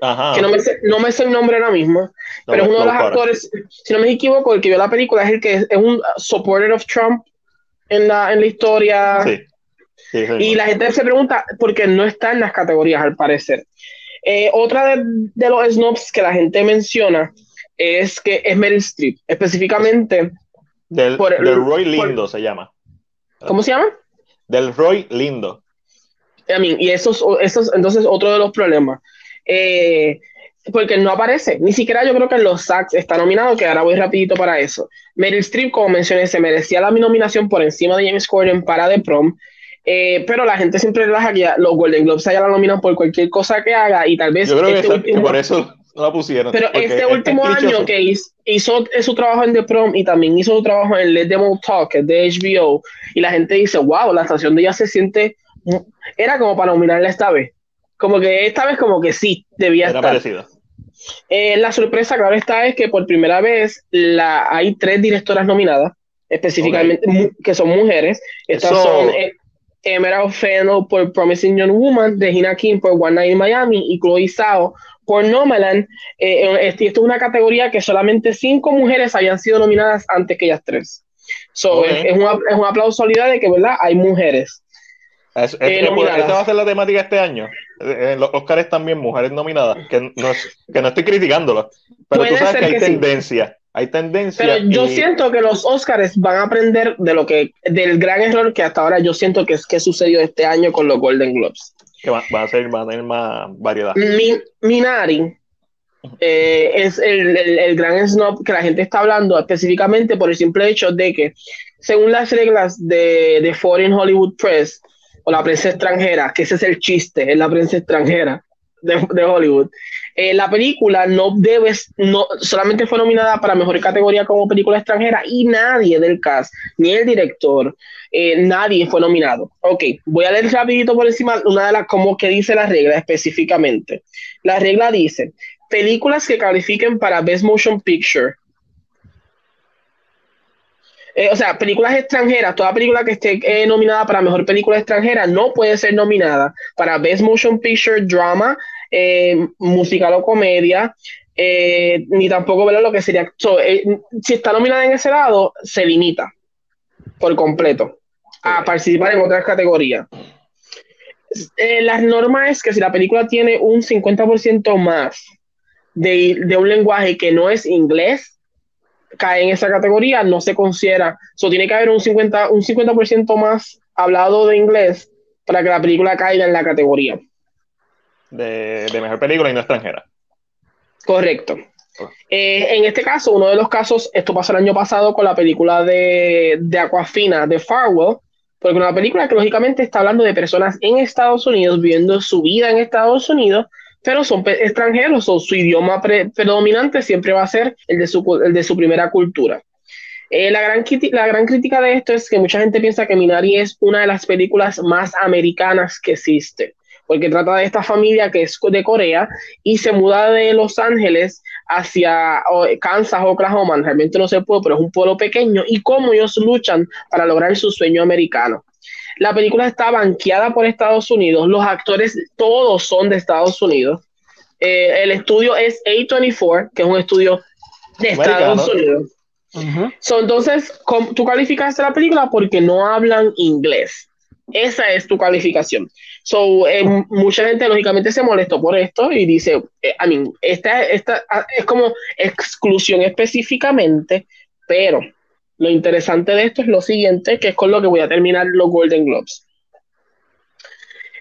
que no me, sé, no me sé el nombre ahora mismo, pero es uno de los actores, si no me equivoco, el que vio la película es el que es, un supporter of Trump en la, en la historia. y la gente se pregunta por qué no está en las categorías, al parecer. Eh, otra de, de, los snobs que la gente menciona es que es Meryl Streep, específicamente. Del, del Roy Lindo se llama. ¿Cómo se llama? Del Roy Lindo. y eso es, entonces otro de los problemas. Eh, porque no aparece. Ni siquiera yo creo que en los SACs está nominado, que ahora voy rapidito para eso. Meryl Streep, como mencioné, se merecía la nominación por encima de James Corden para The Prom. Eh, pero la gente siempre relaja que los Golden Globes ya la nominan por cualquier cosa que haga y tal vez... Yo creo este que, por eso no la pusieron. Pero este último año que hizo, hizo, su trabajo en The Prom y también hizo su trabajo en Let Them All Talk, de HBO, y la gente dice, wow, la estación de ella se siente... Era como para nominarla esta vez. Como que esta vez como que sí, debía Era estar. Eh, la sorpresa, claro está, es que por primera vez la, hay tres directoras nominadas, específicamente que son mujeres. Estas son eh, Emerald Fennell por Promising Young Woman, Regina King por One Night in Miami y Chloe Zhao por Nomaland. Eh, esto es una categoría que solamente cinco mujeres habían sido nominadas antes que ellas tres. So, es, es, un aplauso de que ¿verdad? hay mujeres. Es, esta va a ser la temática este año. En los Oscars también mujeres nominadas, que no, que no estoy criticándolas, pero tú sabes que hay tendencia. Hay tendencia. Pero yo siento que los Oscars van a aprender de lo que, del gran error que hasta ahora yo siento que es que sucedió este año con los Golden Globes. Que van, a ser, van a más variedad. Minari eh, es el, el, gran snob que la gente está hablando específicamente por el simple hecho de que, según las reglas de, de Foreign Hollywood Press, o la prensa extranjera, que ese es el chiste, es la prensa extranjera de, Hollywood. Eh, la película no debe, no, solamente fue nominada para mejor categoría como película extranjera y nadie del cast, ni el director, eh, nadie fue nominado. Ok, voy a leer rapidito por encima una de las, como que dice la regla específicamente. La regla dice, películas que califiquen para Best Motion Picture eh, o sea, películas extranjeras, toda película que esté nominada para mejor película extranjera no puede ser nominada para Best Motion Picture, Drama, eh, musical o comedia, ni tampoco ver lo que sería. si está nominada en ese lado, se limita por completo a participar en otras categorías. las normas es que si la película tiene un 50% más de, de un lenguaje que no es inglés, cae en esa categoría, no se considera. So, tiene que haber un 50%, un 50 más hablado de inglés para que la película caiga en la categoría. De, mejor película y no extranjera. Correcto. Eh, en este caso, uno de los casos, esto pasó el año pasado con la película de, de Aquafina, de Farwell, porque una película que lógicamente está hablando de personas en Estados Unidos, viviendo su vida en Estados Unidos, pero son extranjeros o su idioma predominante siempre va a ser el de su, el de su primera cultura. Eh, la, gran la gran crítica de esto es que mucha gente piensa que Minari es una de las películas más americanas que existe, porque trata de esta familia que es de Corea y se muda de Los Ángeles hacia Kansas, Oklahoma, realmente no se puede, pero es un pueblo pequeño, y cómo ellos luchan para lograr su sueño americano. La película está banqueada por Estados Unidos, los actores todos son de Estados Unidos. Eh, el estudio es A24, que es un estudio de Estados Unidos. entonces, tú calificaste la película porque no hablan inglés. Esa es tu calificación. So, eh, mucha gente lógicamente se molestó por esto y dice, eh, I mean, esta, esta ah, es como exclusión específicamente, pero lo interesante de esto es lo siguiente, que es con lo que voy a terminar los Golden Globes.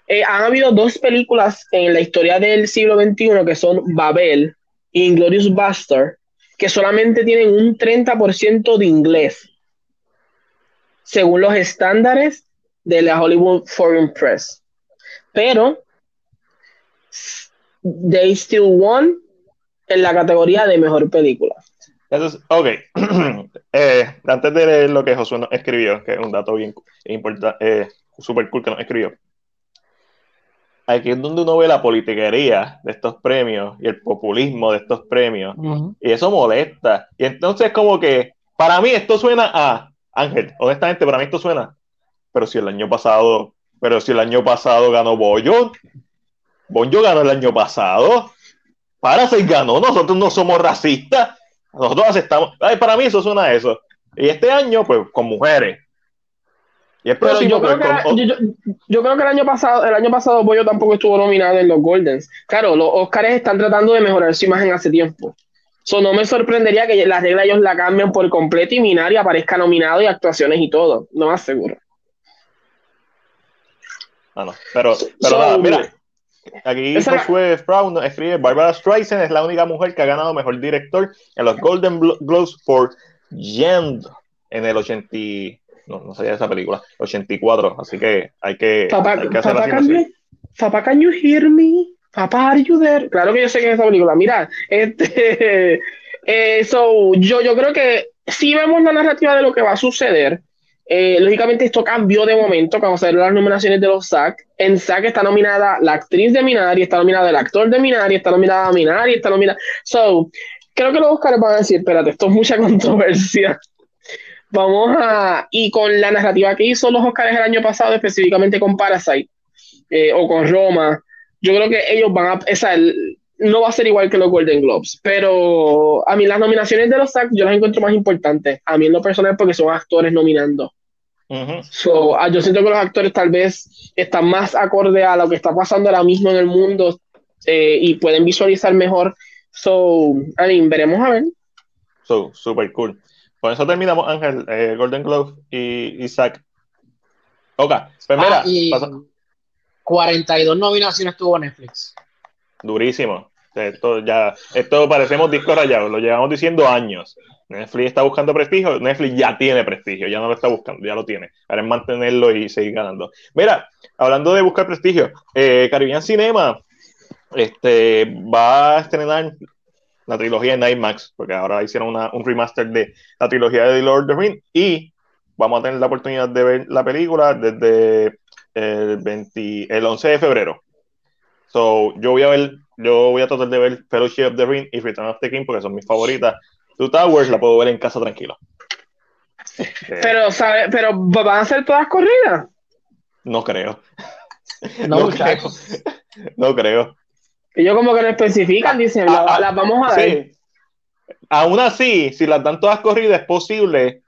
Eh, han habido dos películas en la historia del siglo XXI que son Babel y Inglorious Buster, que solamente tienen un 30% de inglés, según los estándares de la Hollywood Foreign Press. Pero they still won en la categoría de mejor película. Entonces, ok. Eh, antes de leer lo que Josué nos escribió, que es un dato bien importante, eh, super cool que nos escribió. Aquí es donde uno ve la politiquería de estos premios y el populismo de estos premios. Y eso molesta. Y entonces, como que, para mí esto suena a Ángel, honestamente, para mí esto suena. Pero si el año pasado, pero si el año pasado ganó Boyo, Boyo ganó el año pasado. Parasite ganó, nosotros no somos racistas, nosotros aceptamos. Ay, para mí eso suena a eso. Y este año, pues, con mujeres. Y el próximo, pues, yo, creo que el año pasado, el año pasado Pollo tampoco estuvo nominado en los Goldens. Claro, los Oscars están tratando de mejorar su imagen hace tiempo. So, no me sorprendería que las reglas ellos la cambien por completo y Minari aparezca nominado y actuaciones y todo. No más seguro. Ah, no. Pero, pero nada, mira. Aquí Josué Brown escribe: Barbara Streisand es la única mujer que ha ganado mejor director en los Golden Globes por Yend en el 80. No, no sabía de esa película, 84. Así que hay que, hay que hacer Papá, can you hear me? Papá, are you there? Claro que yo sé que es esa película. Mira, este. Eh, yo, yo creo que si vemos la narrativa de lo que va a suceder, eh, lógicamente esto cambió de momento cuando se las nominaciones de los SAC. En SAC está nominada la actriz de Minari, está nominada el actor de Minari, está nominada Minari, está nominada... So, creo que los Oscars van a decir, espérate, esto es mucha controversia. Vamos a... Y con la narrativa que hizo los Oscars el año pasado, específicamente con Parasite, eh, o con Roma, yo creo que ellos van a... Esa, no va a ser igual que los Golden Globes, pero a mí las nominaciones de los SAC yo las encuentro más importantes, a mí en lo personal porque son actores nominando so, ah, yo siento que los actores tal vez están más acorde a lo que está pasando ahora mismo en el mundo eh, y pueden visualizar mejor. So, I mean, veremos a ver. So, super cool. Con eso terminamos, Ángel, eh, Golden Globe y Isaac. Ok, pues mira, ah, 42 nominaciones tuvo Netflix. Durísimo. Esto ya, esto parecemos disco rayado, lo llevamos diciendo años. Netflix está buscando prestigio, Netflix ya tiene prestigio, ya no lo está buscando, ya lo tiene. Es mantenerlo y seguir ganando. Mira, hablando de buscar prestigio, eh, Caribbean Cinema este, va a estrenar la trilogía de Nightmax, porque ahora hicieron un remaster de la trilogía de The Lord of the Rings y vamos a tener la oportunidad de ver la película desde el, 20, el 11 de febrero. So, yo voy a ver, yo voy a tratar de ver Fellowship of the Ring y Return of the King porque son mis favoritas. Two Towers la puedo ver en casa tranquila. Pero, ¿sabe? Pero ¿van a ser todas corridas? No creo. No, creo. No creo. Ellos como que no especifican, dicen, ah, ah, las vamos a ver. Aún así, si las dan todas corridas, es posible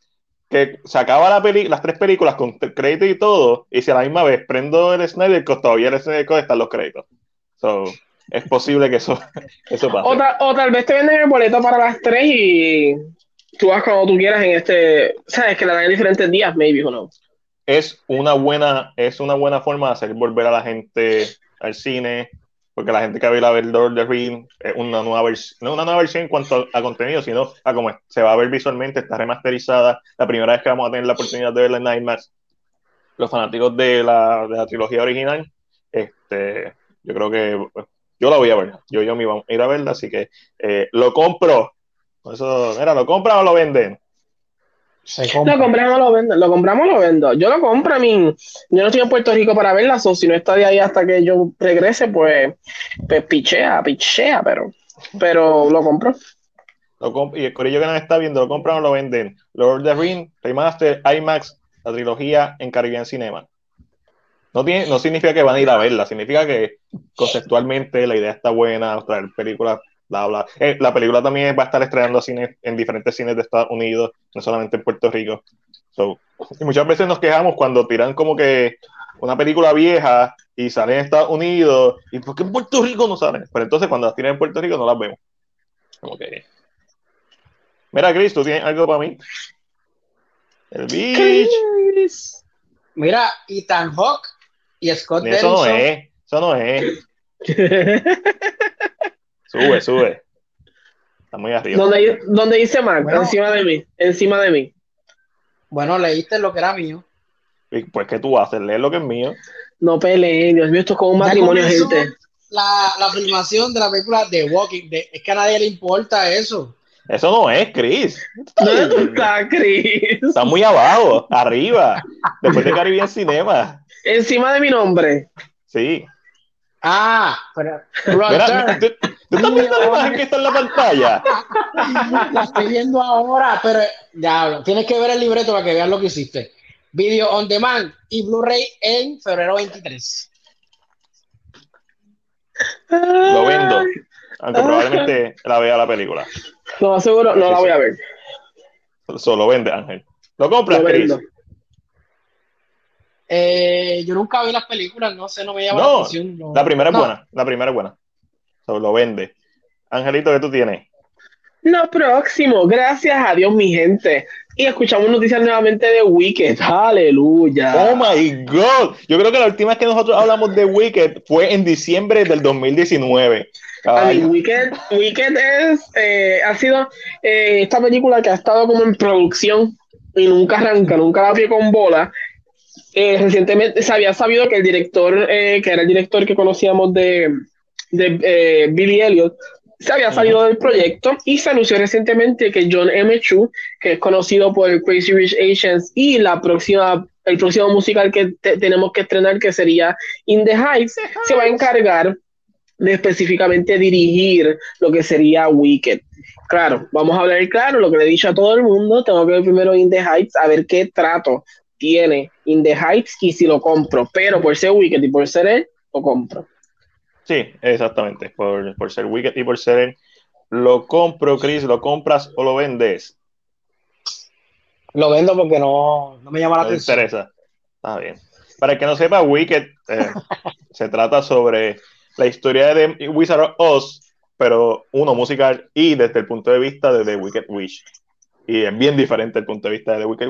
que se acaba la peli las tres películas con crédito y todo, y si a la misma vez prendo el Snyder, todavía el Snyder están los créditos. So, es posible que eso, eso pase. O, tal vez te venden el boleto para las tres y tú vas cuando tú quieras en este, sabes que la dan en diferentes días, maybe o no. Es una buena, es una buena forma de hacer volver a la gente al cine, porque la gente que va a ver Lord of the Ring es una nueva versión, no una nueva versión en cuanto a, contenido, sino a cómo se va a ver visualmente, está remasterizada, la primera vez que vamos a tener la oportunidad de verla en Nightmares. Los fanáticos de la, de la trilogía original, este, yo creo que yo la voy a ver. Yo yo me iba a ir a verla, así que eh, lo compro. Eso, mira, ¿lo compran o lo venden? lo compramos o lo vendo. Lo compramos o lo vendo. Yo lo compro a mí. Yo no estoy en Puerto Rico para verla, o si no está de ahí hasta que yo regrese, pues, pues pichea, pichea, pero, pero lo compro. Lo y el corillo que nos está viendo, ¿lo compran o lo venden? Lord of the Ring, Remaster, IMAX, la trilogía en Caribbean Cinema. No, tiene, no significa que van a ir a verla, significa que conceptualmente la idea está buena, traer películas, bla, bla. Eh, la película también va a estar estrenando cine, en diferentes cines de Estados Unidos, no solamente en Puerto Rico. y muchas veces nos quejamos cuando tiran como que una película vieja y sale en Estados Unidos, y ¿por qué en Puerto Rico no salen? Pero entonces cuando las tiran en Puerto Rico no las vemos. Como que... Mira, Chris, ¿tú tienes algo para mí? El beach. Mira, Ethan Hawk y Scott Eso no es, eso no es. sube, sube. Está muy arriba. ¿Dónde, dice Mark? encima de mí, encima de mí. Bueno, leíste lo que era mío. pues, ¿qué tú haces? Leer lo que es mío. No peleen, Dios mío, esto es como un matrimonio, gente. La, la filmación de la película The Walking Dead. Es que a nadie le importa eso. Eso no es, Chris. ¿Dónde está, Chris? Está muy abajo, arriba. Después de Caribbean Cinema. Encima de mi nombre. Sí. Ah, pero. ¿tú, estás viendo la imagen que está en la pantalla? La estoy viendo ahora, pero ya, tienes que ver el libreto para que veas lo que hiciste. Video on demand y Blu-ray en febrero 23. Lo vendo. aunque probablemente la vea la película. No, seguro, no la voy a ver. Solo vende, Ángel. ¿Lo compras, Chris? Eh, yo nunca vi las películas, no sé, no me llama la atención. La primera es buena, la primera es buena. Solo vende. Angelito, ¿qué tú tienes? Lo próximo, gracias a Dios, mi gente. Y escuchamos noticias nuevamente de Wicked. Aleluya. Oh my God. Yo creo que la última vez que nosotros hablamos de Wicked fue en diciembre del 2019. Wicked, Wicked es, eh, ha sido eh, esta película que ha estado como en producción y nunca arranca, nunca la pie con bola. Eh, recientemente se había sabido que el director, que era el director que conocíamos de, de Billy Elliot, se había salido del proyecto y se anunció recientemente que John M. Chu, que es conocido por Crazy Rich Asians y la próxima, el próximo musical que tenemos que estrenar, que sería In the Heights, se va a encargar de específicamente dirigir lo que sería Wicked. Claro, vamos a hablar claro, lo que le he dicho a todo el mundo, tengo que ver primero In the Heights a ver qué trato tiene In the Heights y si lo compro, pero por ser Wicked y por ser él, lo compro. Sí, exactamente. Por, ser Wicked y por ser él. ¿Lo compro, Chris? ¿Lo compras o lo vendes? Lo vendo porque no, me llama la no atención. interesa. Está bien. Para el que no sepa, Wicked eh, se trata sobre la historia de Wizard of Oz, pero uno musical y desde el punto de vista de The Wicked Witch. Y es bien diferente el punto de vista de The Wicked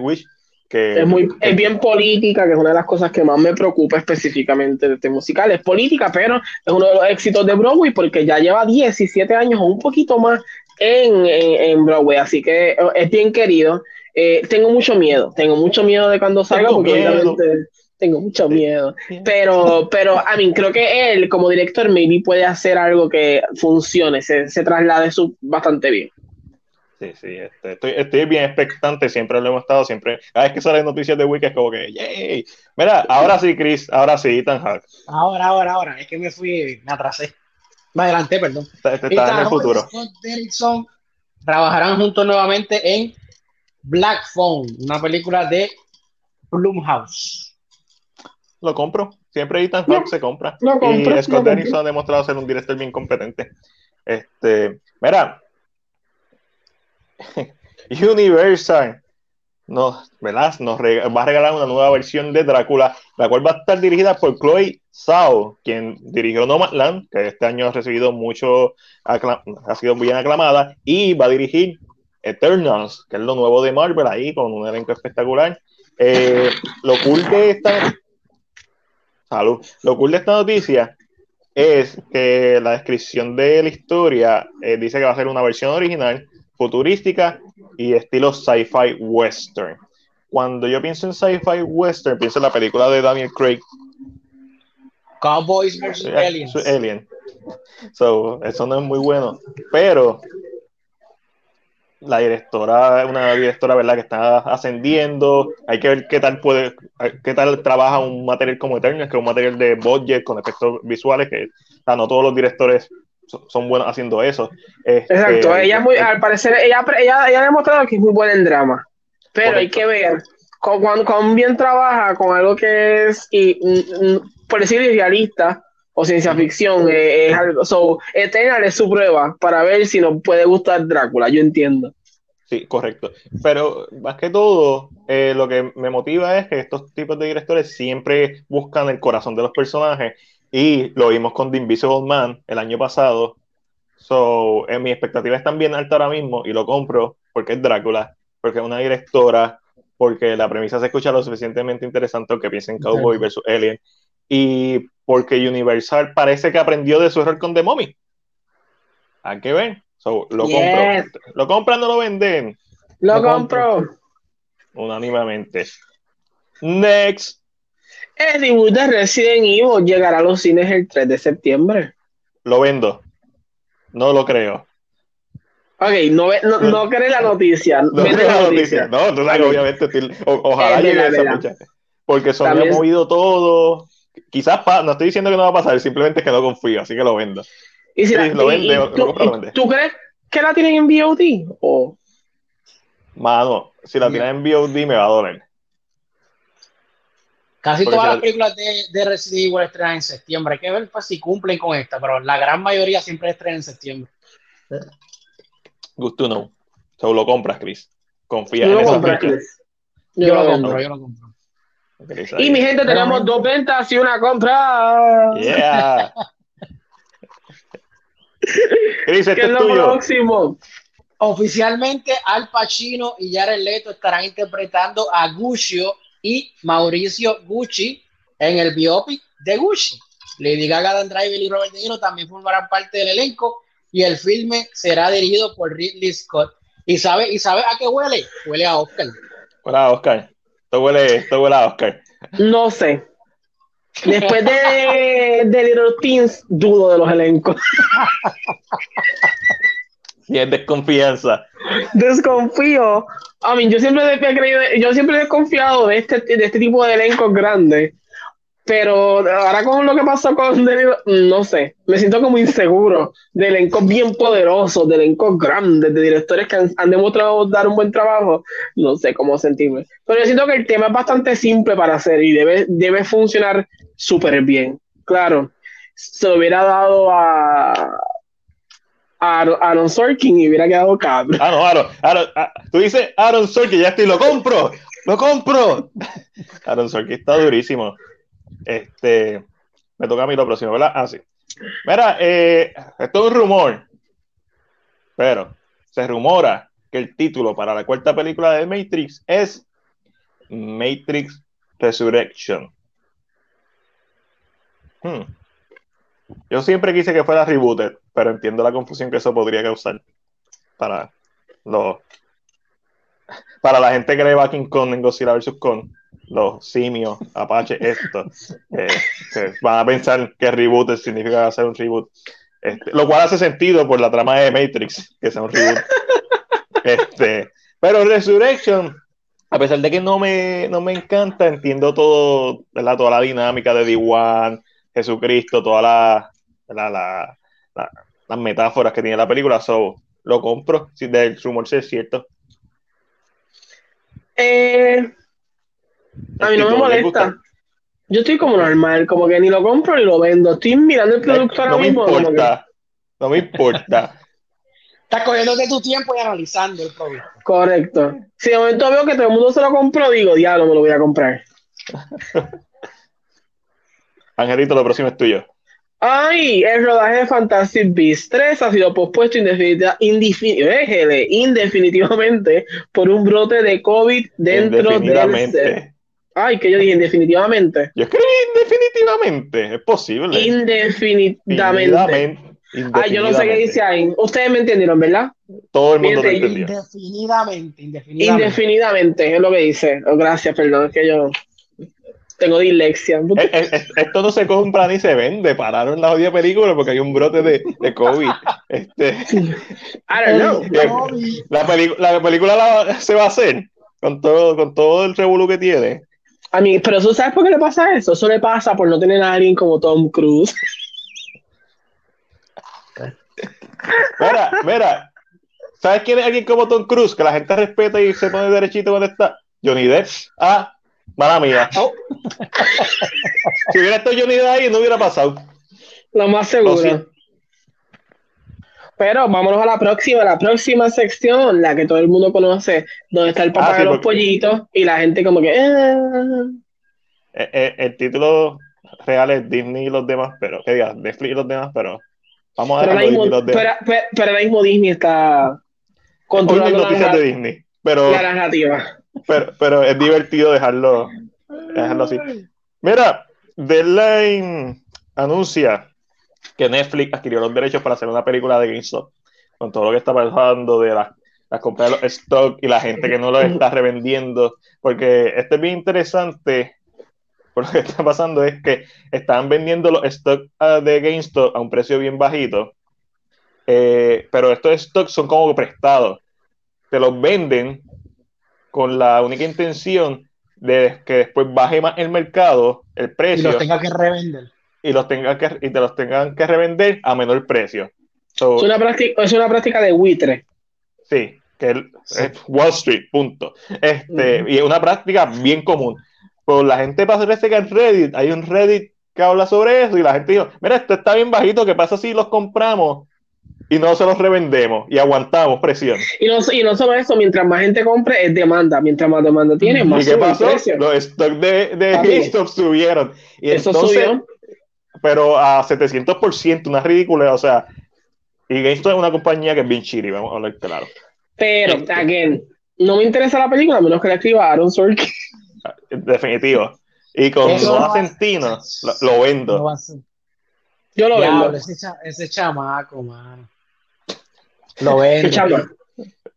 Es, muy, es bien política, que es una de las cosas que más me preocupa específicamente de este musical. Es política, pero es uno de los éxitos de Broadway porque ya lleva 17 años o un poquito más en, en, Broadway, así que es bien querido. Eh, tengo mucho miedo, tengo mucho miedo de cuando salga porque obviamente tengo mucho miedo. Pero, pero, a mí, creo que él como director maybe puede hacer algo que funcione, se, se traslade su, bastante bien. Sí, sí, este, estoy, estoy, bien expectante, siempre lo hemos estado, siempre, cada vez que salen noticias de Wiki es como que, ¡yay! Mira, ahora sí, Chris, ahora sí, Ethan Hawke. Ahora, ahora, ahora, es que me fui, me atrasé. Me adelanté, perdón. Está, está en el futuro. Derrickson trabajarán juntos nuevamente en Black Phone, una película de Blumhouse. Lo compro, siempre Ethan Hawke se compra. Lo compro, y Scott Derrickson ha demostrado ser un director bien competente. Este, mira, Universal nos, nos va a regalar una nueva versión de Drácula, la cual va a estar dirigida por Chloe Zhao, quien dirigió Nomadland, que este año ha recibido mucho, ha sido bien aclamada, y va a dirigir Eternals, que es lo nuevo de Marvel ahí, con un elenco espectacular. Eh, lo cool de esta salud, lo cool de esta noticia es que la descripción de la historia eh, dice que va a ser una versión original futurística y estilo sci-fi western. Cuando yo pienso en sci-fi western, pienso en la película de Daniel Craig. Cowboys vs. Eh, aliens. Alien. So, eso no es muy bueno. Pero la directora es una directora, ¿verdad? Que está ascendiendo. Hay que ver qué tal puede, qué tal trabaja un material como Eternal, que es un material de budget con efectos visuales, que no todos los directores son buenos haciendo eso. Este, Exacto, ella muy, al parecer, ella, ella, ha demostrado que es muy buena en drama, pero hay que ver con, bien trabaja con algo que es, y, mm, mm, por decir realista o ciencia ficción, eh, es algo, so, Eternal es su prueba para ver si nos puede gustar Drácula, yo entiendo. Sí, correcto. Pero más que todo, eh, lo que me motiva es que estos tipos de directores siempre buscan el corazón de los personajes y lo vimos con The Invisible Man el año pasado. So, en mi expectativa es bien alta ahora mismo y lo compro porque es Drácula, porque es una directora, porque la premisa se escucha lo suficientemente interesante aunque piensen Cowboy versus Alien y porque Universal parece que aprendió de su error con The Mummy. Hay que ver. So, lo compro. ¿Lo compran o lo venden? Lo, compro. Unánimamente. Next. El debut de Resident Evil llegará a los cines el 3 de septiembre. Lo vendo. No lo creo. Ok, no, no, no crees la noticia. No crees la noticia. No, tú sabes, obviamente, ojalá llegue esa fecha. Porque Sony ha movido todo. Quizás, no estoy diciendo que no va a pasar, simplemente es que no confío, así que lo vendo. ¿Y si lo, vende, tú, crees que la tienen en VOD? O... Mano, si la tienen en VOD me va a doler. Casi todas las películas de, de Resident Evil estrenan en septiembre. Hay que ver pues, si cumplen con esta, pero la gran mayoría siempre estrenan en septiembre. Good to know. So lo compras, Chris. Confía en esa Chris. Yo, lo compro, yo lo compro. Y mi gente, tenemos dos ventas y una compra. Yeah. Chris, este ¿Qué es lo próximo? Oficialmente, Al Pacino y Jared Leto estarán interpretando a Guccio y Mauricio Gucci en el biopic de Gucci. Lady Gaga, Dan Driver y Robert De Niro también formarán parte del elenco y el filme será dirigido por Ridley Scott. ¿Y sabe, ¿Y sabe a qué huele? Huele a Oscar. Huele a Oscar. Esto huele, esto huele a Oscar. No sé. Después de, de Little Teens, dudo de los elencos. Y es desconfianza. Desconfío. I mean, yo siempre he creído, yo siempre he desconfiado de este, de este tipo de elencos grandes. Pero ahora con lo que pasó con no sé, me siento como inseguro de elencos bien poderosos, de elencos grandes, de directores que han, demostrado dar un buen trabajo, no sé cómo sentirme. Pero yo siento que el tema es bastante simple para hacer y debe, debe funcionar súper bien. Claro, se hubiera dado a, Aaron Sorkin y hubiera quedado cabrón. Ah, no, Aaron, Aaron, ah, tú dices Aaron Sorkin, ya estoy, lo compro, lo compro. Aaron Sorkin está durísimo. Este, me toca a mí lo próximo, ¿verdad? Ah, sí. Mira, eh, esto es un rumor, pero se rumora que el título para la cuarta película de Matrix es Matrix Resurrection. Hmm. Yo siempre quise que fuera rebooted, pero entiendo la confusión que eso podría causar para los para la gente que le va a King Kong en Godzilla vs. Kong, los simios, Apache, esto, eh, van a pensar que reboot significa hacer un reboot. Este, lo cual hace sentido por la trama de Matrix, que sea un reboot. Este, pero Resurrection, a pesar de que no me, no me encanta, entiendo todo, toda la dinámica de D1, Jesucristo, todas la, la, las metáforas que tiene la película. So, lo compro, si del rumor si es cierto. Eh, a mí no me molesta. Yo estoy como normal, como que ni lo compro ni lo vendo. Estoy mirando el producto ahora no mismo. Me importa. No me importa. Estás cogiéndote tu tiempo y analizando el producto. Correcto. Si de momento veo que todo el mundo se lo compró, digo, diablo, me lo voy a comprar. Angelito, lo próximo es tuyo. Ay, el rodaje de Fantastic Beasts 3 ha sido pospuesto indefinitivamente por un brote de COVID dentro del. Ay, que yo dije indefinitivamente. Yo escribí indefinitivamente, es posible. Indefinitivamente. Ay, yo no sé qué dice ahí. Ustedes me entendieron, ¿verdad? Todo el mundo lo entendió. Indefinidamente, indefinidamente. Indefinidamente, es lo que dice. Oh, gracias, perdón, es que yo tengo dislexia. Eh, eh, eh, esto no se compra ni se vende. Pararon la odia película porque hay un brote de, de COVID. Este, I don't know. La, la película se va a hacer con todo, con todo el revolú que tiene. A mí, pero ¿tú sabes por qué le pasa eso? Eso le pasa por no tener a alguien como Tom Cruise. Mira, mira. ¿Sabes quién es alguien como Tom Cruise? Que la gente respeta y se pone derechito cuando está. Johnny Depp. Ah, Mala mía. Oh. si hubiera estado Johnny ahí, no hubiera pasado. Lo más seguro. Pero vámonos a la próxima, la próxima sección, la que todo el mundo conoce, donde está el papá ah, de los pollitos y la gente como que... Eh, eh, el título real es Disney y los demás, pero ¿qué digas? Netflix y los demás, pero vamos a ver demás. Pero, pero, ahora mismo Disney está controlando noticias de Disney, pero la narrativa pero, pero es divertido dejarlo, dejarlo así. Mira, Deadline anuncia que Netflix adquirió los derechos para hacer una película de GameStop, con todo lo que está pasando de las, las compras de los stock y la gente que no lo está revendiendo, porque esto es bien interesante, por lo que está pasando es que están vendiendo los stock ah, de GameStop a un precio bien bajito, eh, pero estos stocks son como prestados, te los venden con la única intención de que después baje más el mercado, el precio. Y los tenga que revender. Y, los tenga que, y te los tengan que revender a menor precio. es, una práctica, es una práctica de buitre. Sí, que es Wall Street, punto. Este, Y es una práctica bien común. pues la gente parece que en Reddit, hay un Reddit que habla sobre eso y la gente dijo, mira, esto está bien bajito, ¿qué pasa si los compramos y no se los revendemos y aguantamos presión? Y no, y no solo eso, mientras más gente compre, es demanda. Mientras más demanda tiene, más ¿Y qué pasó? Los stocks de, de GameStop subieron. Y eso subió. Pero a 700%, una ridícula, o sea, y GameStop es una compañía que es bien chiri, vamos a hablar claro. Pero, este, again, no me interesa la película a menos que la escriba Aaron Sorkin. Definitivo. Y con Noah Centino lo, vendo. Yo lo vendo. Ese, chamaco, mano. Lo vendo. ¿Qué chamaco?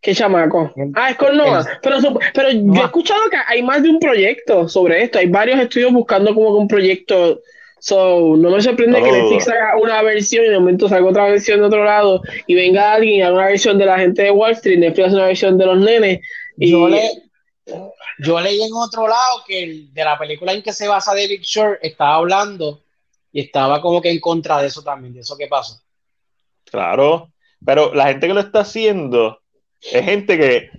¿Qué chamaco? Ah, es con Noah. Pero, pero yo he escuchado que hay más de un proyecto sobre esto. Hay varios estudios buscando como que un proyecto So, no me sorprende que Netflix haga una versión y de momento salga otra versión de otro lado y venga alguien y haga una versión de la gente de Wall Street, Netflix hace una versión de los nenes. Y... Yo, le, yo leí en otro lado que el, de la película en que se basa David Shore estaba hablando y estaba como que en contra de eso también, de eso que pasó. Claro, pero la gente que lo está haciendo es gente que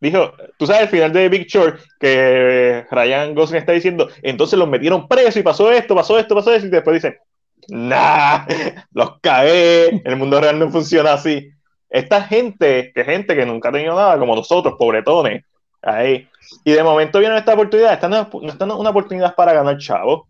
dijo, tú sabes, al final de Big Short, que Ryan Gosling está diciendo, entonces los metieron presos y pasó esto, pasó esto, pasó esto, y después dicen, nah, los cagué, el mundo real no funciona así. Esta gente, que gente que nunca ha tenido nada, como nosotros, pobretones, ahí, y de momento viene esta oportunidad, esta no, es una oportunidad para ganar chavos,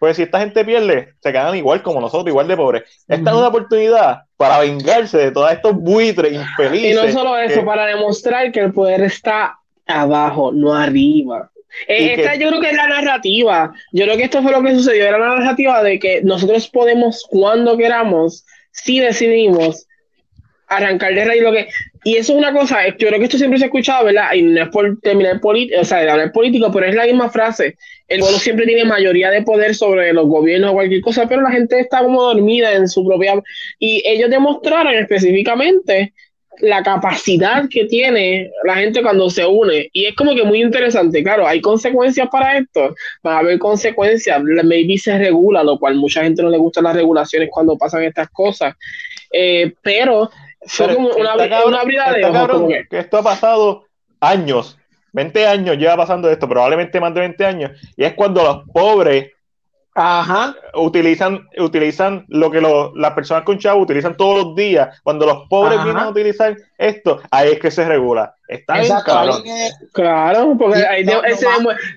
pues si esta gente pierde, se quedan igual como nosotros, igual de pobres. Esta es una oportunidad para vengarse de todos estos buitres infelices. Y no solo eso, para demostrar que el poder está abajo, no arriba. Eh, esta yo creo que es la narrativa. Yo creo que esto fue lo que sucedió. Era la narrativa de que nosotros podemos, cuando queramos, si decidimos, arrancar de raíz lo que. Y eso es una cosa, yo creo que esto siempre se ha escuchado, ¿verdad? Y no es por terminar político, o sea, de hablar político, pero es la misma frase. El pueblo siempre tiene mayoría de poder sobre los gobiernos o cualquier cosa, pero la gente está como dormida en su propia. Y ellos demostraron específicamente la capacidad que tiene la gente cuando se une. Y es como que muy interesante. Claro, hay consecuencias para esto. Va a haber consecuencias. Maybe se regula, lo cual mucha gente no le gustan las regulaciones cuando pasan estas cosas. Eh, pero fue como una, de que... esto ha pasado años, 20 años lleva pasando esto, probablemente más de 20 años, y es cuando los pobres Ajá. utilizan utilizan lo que las personas con chavo utilizan todos los días. Cuando los pobres vienen a utilizar esto, ahí es que se regula. Está bien, claro. Claro, porque ahí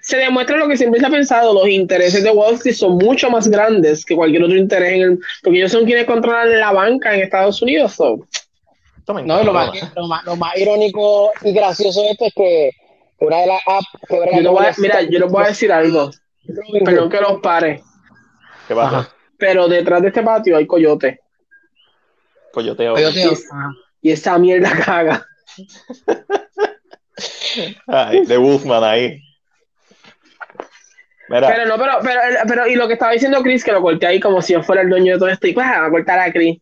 se, demuestra, lo que siempre se ha pensado: los intereses de Wall Street son mucho más grandes que cualquier otro interés, en el, porque ellos son quienes controlan la banca en Estados Unidos. No, lo más, lo, más, irónico y gracioso de esto es que una de las apps que Mira, yo les voy a decir algo. Perdón que los pare. ¿Qué pasa? Pero detrás de este patio hay coyote. Coyoteo. Y, esa mierda caga. Ay, de Wolfman ahí. Pero no, pero, pero, pero, y lo que estaba diciendo Chris, que lo corté ahí como si yo fuera el dueño de todo esto, y pues a cortar a Chris.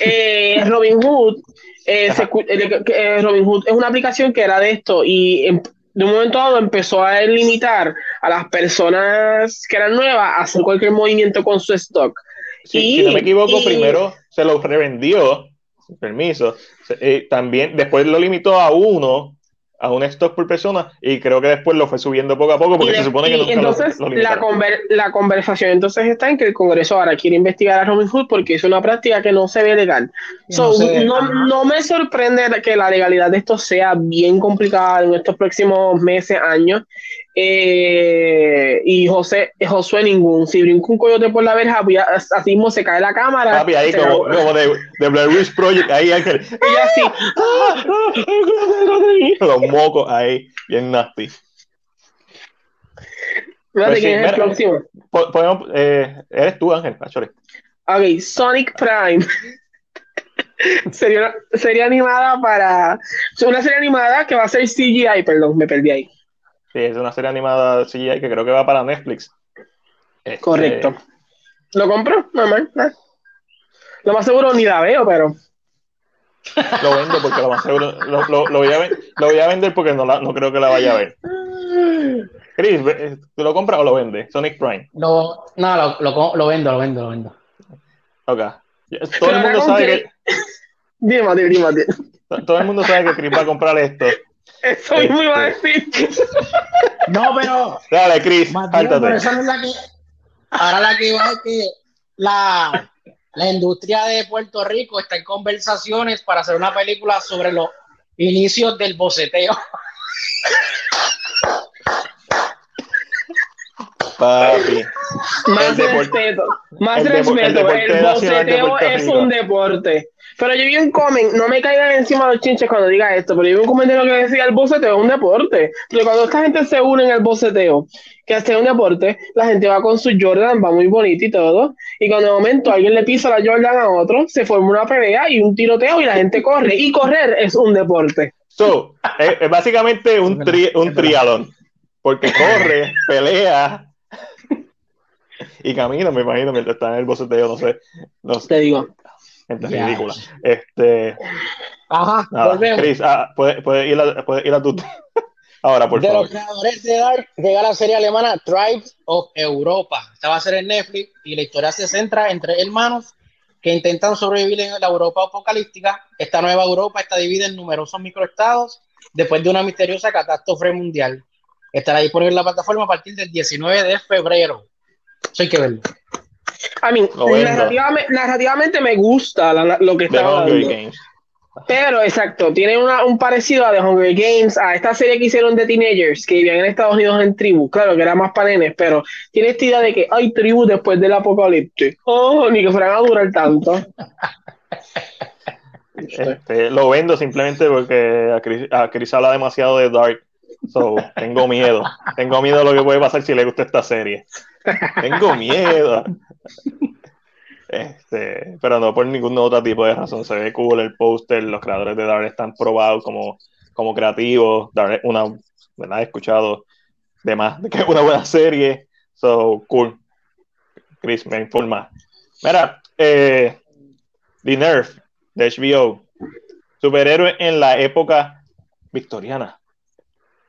Eh, Robin Hood, eh, eh, Robin Hood es una aplicación que era de esto y de un momento dado empezó a limitar a las personas que eran nuevas a hacer cualquier movimiento con su stock. y, si no me equivoco, primero se lo revendió, permiso, también después lo limitó a uno a un stock por persona y creo que después lo fue subiendo poco a poco porque se supone que nunca entonces la, la conversación entonces está en que el Congreso ahora quiere investigar a Robin Hood porque es una práctica que no se ve legal. no, no, me sorprende que la legalidad de esto sea bien complicada en estos próximos meses, años. Eh, y José, Josué ningún. Si brinco un coyote por la verja, pues así mismo se cae la cámara. Papi, ahí como, de, de Blair Witch Project, ahí Ángel. Y así. Los mocos ahí, bien nasty. Pues quién es el próximo. Podemos, eh, eres tú, Ángel, actually. Ok, Sonic Prime. sería, sería animada para. Una serie animada que va a ser CGI, perdón, me perdí ahí. Sí, es una serie animada CGI que creo que va para Netflix. Este, Correcto. ¿Lo compro? Normal. Lo más seguro ni la veo, pero. Lo vendo porque lo más seguro. Lo, lo, voy, a, lo voy, a, vender porque no, la, no creo que la vaya a ver. Chris, ¿tú lo compras o lo vendes? Sonic Prime. no, lo, lo, vendo, lo vendo, lo vendo. Ok. Todo el mundo sabe que. Dime, dime, dime. Todo el mundo sabe que Chris va a comprar esto Eso mismo iba a Este. decir. No, pero. Dale, Chris, más bien, hártate. pero esa no es la que. Ahora la que va es que la, la industria de Puerto Rico está en conversaciones para hacer una película sobre los inicios del boceteo. Papi. Más El respeto. Más el el respeto. El, de boceteo es un deporte. Pero yo vi un comment, no me caigan encima los chinches cuando diga esto, pero yo vi un comentario que decía el boceteo es un deporte. Pero cuando esta gente se une en el boceteo, que hace un deporte, la gente va con su Jordan, va muy bonito y todo. Y cuando de momento alguien le pisa la Jordan a otro, se forma una pelea y un tiroteo y la gente corre. Y correr es un deporte. So, es, es básicamente un, tri, un trialón. Porque corre, pelea y camina, me imagino, mientras está en el boceteo, no sé. No sé, Te digo. Gente Ya. ridícula. Este, Ajá, nada, volvemos. Chris, ah, puedes puede ir, a- puedes ir a tu. Ahora, por de favor. los creadores de Dark llega la serie alemana Tribes of Europa. Esta va a ser en Netflix y la historia se centra entre hermanos que intentan sobrevivir en la Europa apocalíptica. Esta nueva Europa está dividida en numerosos microestados después de una misteriosa catástrofe mundial. Estará disponible en la plataforma a partir del 19 de febrero. Eso hay que verlo. A mí, narrativamente, narrativamente me gusta la- lo que está Hunger hablando. Games. Pero exacto, tiene una- un parecido a The Hunger Games, a esta serie que hicieron de teenagers que vivían en Estados Unidos en tribu. Claro que era más para nenes, pero tiene esta idea de que hay tribus después del apocalipsis. Oh, ni que fueran a durar tanto. Este, lo vendo simplemente porque a Chris, a Chris habla demasiado de Dark. So, tengo miedo. Tengo miedo de lo que puede pasar si le gusta esta serie. Tengo miedo. Este, pero no por ningún otro tipo de razón. Se ve cool el póster. Los creadores de Dark están probados como, como creativos. Dark una, ¿verdad? He escuchado de más de que es una buena serie. So, cool. Chris, me informa. Mira, eh, The Nerf de HBO. Superhéroe en la época victoriana.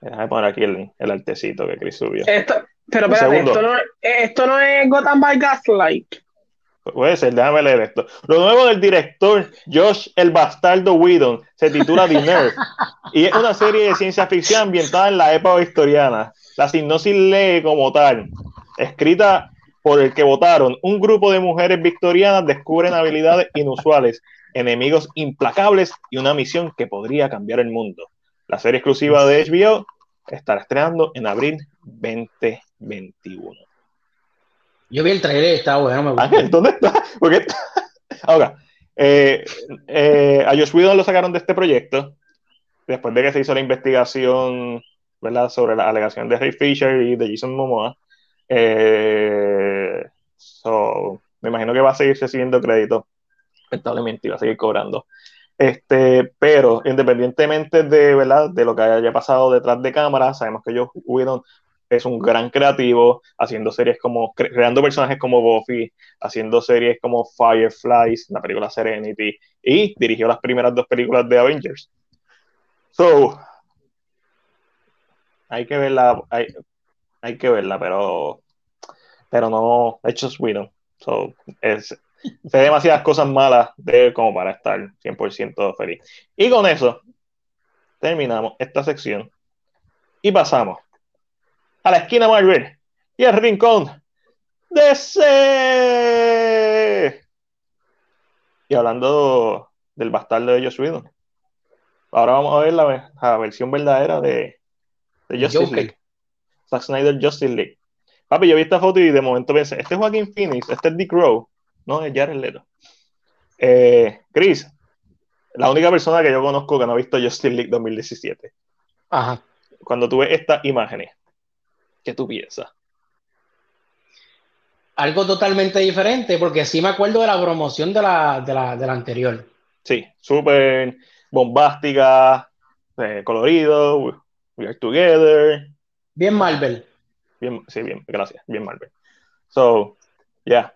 Déjame poner aquí el, el artecito que Chris subió. Esto, pero espérate, esto no, esto no es Gotham by Gaslight. Puede ser, déjame leer esto. Lo nuevo del director Josh el Bastardo Whedon se titula The Nerf y es una serie de ciencia ficción ambientada en la época victoriana. La sinopsis lee como tal, escrita por el que votaron, un grupo de mujeres victorianas descubren habilidades inusuales, enemigos implacables y una misión que podría cambiar el mundo. La serie exclusiva de HBO estará estrenando en abril 2021. Yo vi el trailer, está bueno, me gusta. Ángel, ¿dónde está? Porque está- Ahora, eh, eh, a Josh Whedon lo sacaron de este proyecto después de que se hizo la investigación ¿verdad? sobre la alegación de Ray Fisher y de Jason Momoa. Eh, so, me imagino que va a seguir recibiendo crédito, lamentablemente, y va a seguir cobrando. Este, pero independientemente de, ¿verdad? de lo que haya pasado detrás de cámara, sabemos que Josh Whedon es un gran creativo, haciendo series como, cre- creando personajes como Buffy, haciendo series como Fireflies, la película Serenity, y dirigió las primeras dos películas de Avengers. So, hay que verla, hay, hay que verla, pero, pero no, hecho Whedon. So, es, sé demasiadas cosas malas de él como para estar 100% feliz. Y con eso, terminamos esta sección y pasamos a la esquina Marvel y el rincón DC. Y hablando del bastardo de Josh Whedon, ahora vamos a ver la, la versión verdadera de, de Justice Joker. League. Zack Snyder Justice League. Papi, yo vi esta foto y de momento pensé, este es Joaquin Phoenix, este es Dick Rowe, no, es Jared Leto. Eh, Chris, la única persona que yo conozco que no ha visto Justice League 2017. Ajá. Cuando tú ves estas imágenes, ¿qué tú piensas? Algo totalmente diferente, porque sí me acuerdo de la promoción de la, de la, de la anterior. Sí, súper bombástica, eh, colorido, we, we are together. Bien Marvel. Bien, sí, bien, gracias, bien Marvel. So, ya,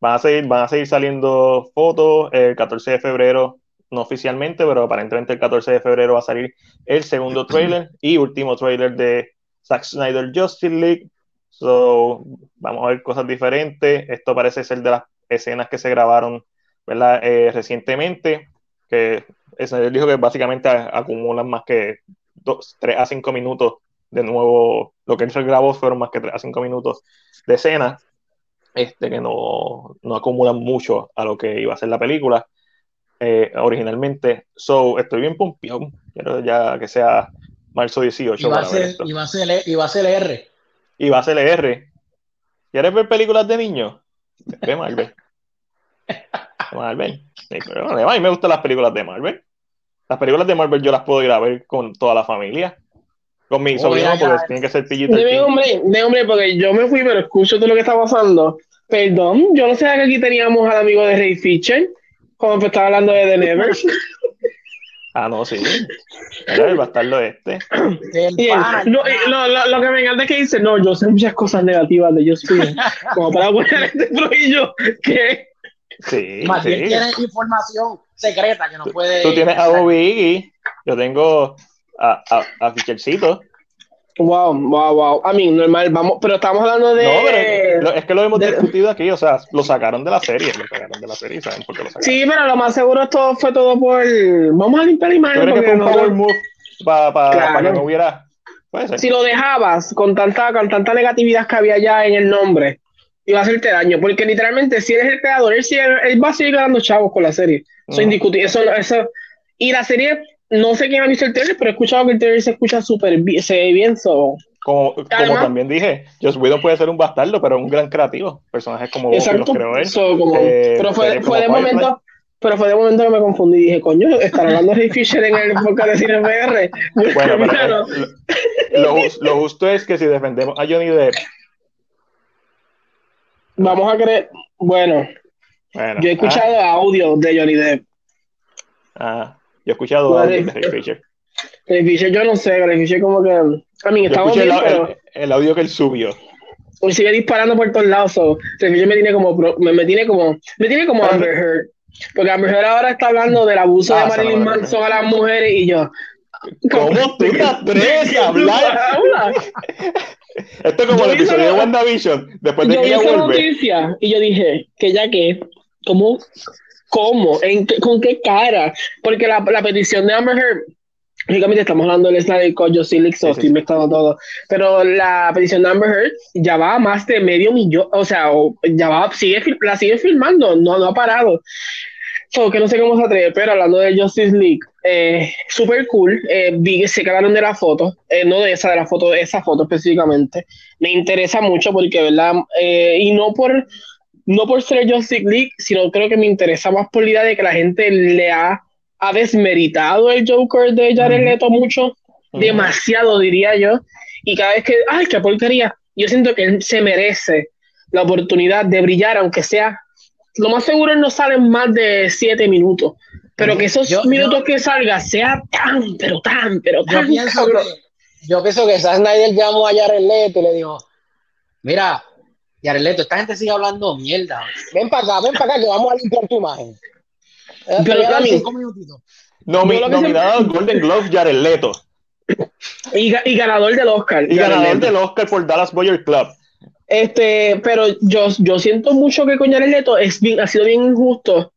van a seguir, van a seguir saliendo fotos el 14 de febrero, no oficialmente, pero aparentemente el 14 de febrero va a salir el segundo trailer y último trailer de Zack Snyder Justice League. So, vamos a ver cosas diferentes. Esto parece ser de las escenas que se grabaron ¿verdad? Eh, recientemente, que Snyder dijo que básicamente acumulan más que dos, 3 a 5 minutos de nuevo, lo que él grabó fueron más que 3 a 5 minutos de escena, este, que no, no acumulan mucho a lo que iba a ser la película eh, originalmente. So, estoy bien pompión, quiero ya que sea marzo 18. Y va, a ser, y va, a ser, y va a ser R. Y va a ser R. ¿Quieres ver películas de niños? Ve Marvel. Marvel. pero a mí me gustan las películas de Marvel. Las películas de Marvel yo las puedo ir a ver con toda la familia. Con mi sobrino, porque tienen que ser pillitos. De hombre, de hombre, porque yo me fui, pero escucho todo lo que está pasando. Perdón, yo no sé que aquí teníamos al amigo de Ray Fisher, cuando estaba hablando de The Nevers. Ah, no, sí. va a estar lo este. lo, lo, que me encanta es que dice, no, yo sé muchas cosas negativas de Just Como para poner este proyecto que... Sí, Más sí. tiene información secreta que no puede... Tú tienes a Bobby yo tengo a, a, a Fischercito. Wow, wow, wow. A mí, normal, vamos, pero estamos hablando de. No, pero es que lo hemos discutido aquí, o sea, lo sacaron de la serie, lo sacaron de la serie, ¿saben por qué lo sacaron? Sí, pero lo más seguro esto fue todo por. Vamos a limpiar la imagen. Porque que fue un power move para que no hubiera. Si lo dejabas con tanta, con tanta negatividad que había ya en el nombre, iba a hacerte daño, porque literalmente si eres el creador, él, él va a seguir ganando chavos con la serie. Eso es indiscutible. Eso, eso, y la serie no sé quién ha visto el trailer, pero he escuchado que el trailer se escucha súper bien, se ve bien. So. Como, como también dije, Joss Whedon puede ser un bastardo, pero un gran creativo. Personajes como Exacto. los creó él. Eh, pero fue, fue de momento. Pero fue de momento que me confundí y dije, coño, están hablando de Ray Fisher en el podcast de Cine. Bueno, pero lo, lo, justo es que si defendemos a Johnny Depp. Vamos a creer. Bueno, bueno yo he escuchado ah. audio de Johnny Depp. Ah. Yo he escuchado audio de Ray Fisher. Ray Fisher, yo no sé, Ray Fisher como que. A mí, estamos bien, el, pero... el, audio que él subió. Hoy sigue disparando por todos lados. So. Ray Fisher me tiene como. Me, me, tiene como. Me tiene como Amber Heard. Porque Amber Heard ahora está hablando del abuso ah, de Marilyn Manson a las mujeres y yo. ¿Cómo tú te atreves a hablar? Esto es como el episodio de WandaVision. Después de yo que ella vuelve. Noticia, y yo dije, que ya que, ¿cómo ¿Cómo? ¿En ¿Con qué cara? Porque la, la petición de Amber Heard, lógicamente estamos hablando del Snyder Code, yo sí, sí, estoy mezclando todo, pero la petición de Amber Heard ya va a más de medio millón, o sea, ya va, sigue, la sigue filmando, no, no ha parado. So, que no sé cómo se atreve, pero hablando de Justice League, eh, super cool. Eh, vi que se quedaron de la foto, eh, no de esa, de la foto, de esa foto específicamente. Me interesa mucho porque, ¿verdad? Eh, y no por no por ser Justice League, sino creo que me interesa más por la idea de que la gente le ha, ha desmeritado el Joker de Jared Leto mucho, demasiado diría yo, y cada vez que, ay, qué porquería, yo siento que él se merece la oportunidad de brillar, aunque sea, lo más seguro no salen más de siete minutos, pero que esos minutos que salga sea tan, pero tan, pero tan. Yo pienso, que, yo pienso que Snyder llamó a Jared Leto y le dijo, mira, Yareleto, esta gente sigue hablando mierda. Ven para acá, ven para acá que vamos a limpiar tu imagen. Eh, Pero cinco minutitos. nominado al Golden Globe, Jared Leto. Y, y, ganador del Oscar. Y ganador del Oscar por Dallas Boyer Club. Este, pero yo, yo siento mucho que con Jared Leto es bien, ha sido bien injusto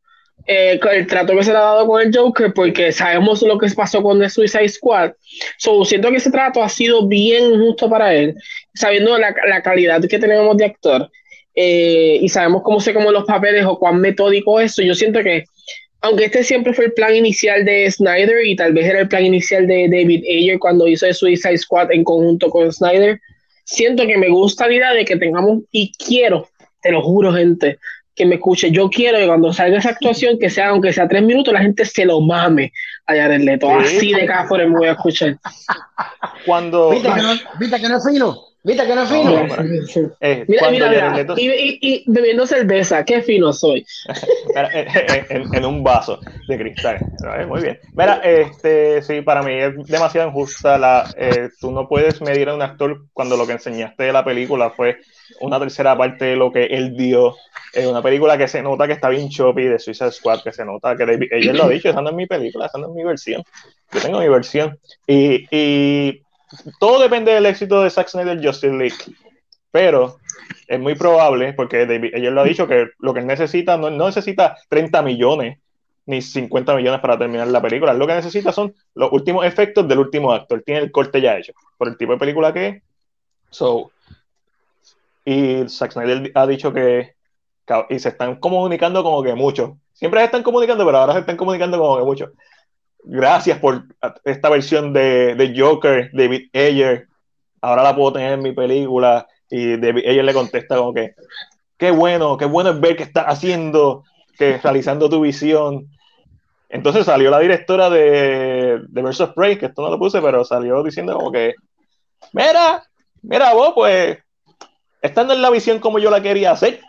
eh, el trato que se le ha dado con el Joker, porque sabemos lo que pasó con The Suicide Squad. So, siento que ese trato ha sido bien injusto para él, sabiendo la, la calidad que tenemos de actor. Eh, y sabemos cómo se como los papeles o cuán metódico es eso. Yo siento que, aunque este siempre fue el plan inicial de Snyder y tal vez era el plan inicial de David Ayer cuando hizo The Suicide Squad en conjunto con Snyder, siento que me gusta la idea de que tengamos, y quiero, te lo juro, gente, que me escuche. Yo quiero que cuando salga esa actuación, que sea, aunque sea tres minutos, la gente se lo mame a Jared Leto. Así de cáfora me voy a escuchar. Cuando. ¿Viste que no, ¿viste que no es fino? ¿Viste que no es fino? Eh, mira, mira, mira. Y, y, bebiendo cerveza, qué fino soy. en, en, un vaso de cristal. Muy bien. Mira, este, sí, para mí es demasiado injusta. La, eh, tú no puedes medir a un actor cuando lo que enseñaste de la película fue una tercera parte de lo que él dio es una película que se nota que está bien choppy de Suicide Squad, que se nota que ella lo ha dicho, esa no es mi película, esa no es mi versión. Yo tengo mi versión. Y, y todo depende del éxito de Zack Snyder Justice League. Pero es muy probable, porque David, ella lo ha dicho, que lo que necesita no, no necesita 30 millones ni 50 millones para terminar la película. Lo que necesita son los últimos efectos del último acto. Él tiene el corte ya hecho, por el tipo de película que es. So, y Zack Snyder ha dicho que, y se están comunicando como que mucho. Siempre se están comunicando, pero ahora se están comunicando como que mucho. Gracias por esta versión de, de Joker, David Ayer. Ahora la puedo tener en mi película. Y David Ayer le contesta como que, qué bueno, qué bueno es ver que estás haciendo, que realizando tu visión. Entonces salió la directora de, de Versus Prey, que esto no lo puse, pero salió diciendo como que, mira, mira vos, pues, estando en la visión como yo la quería hacer.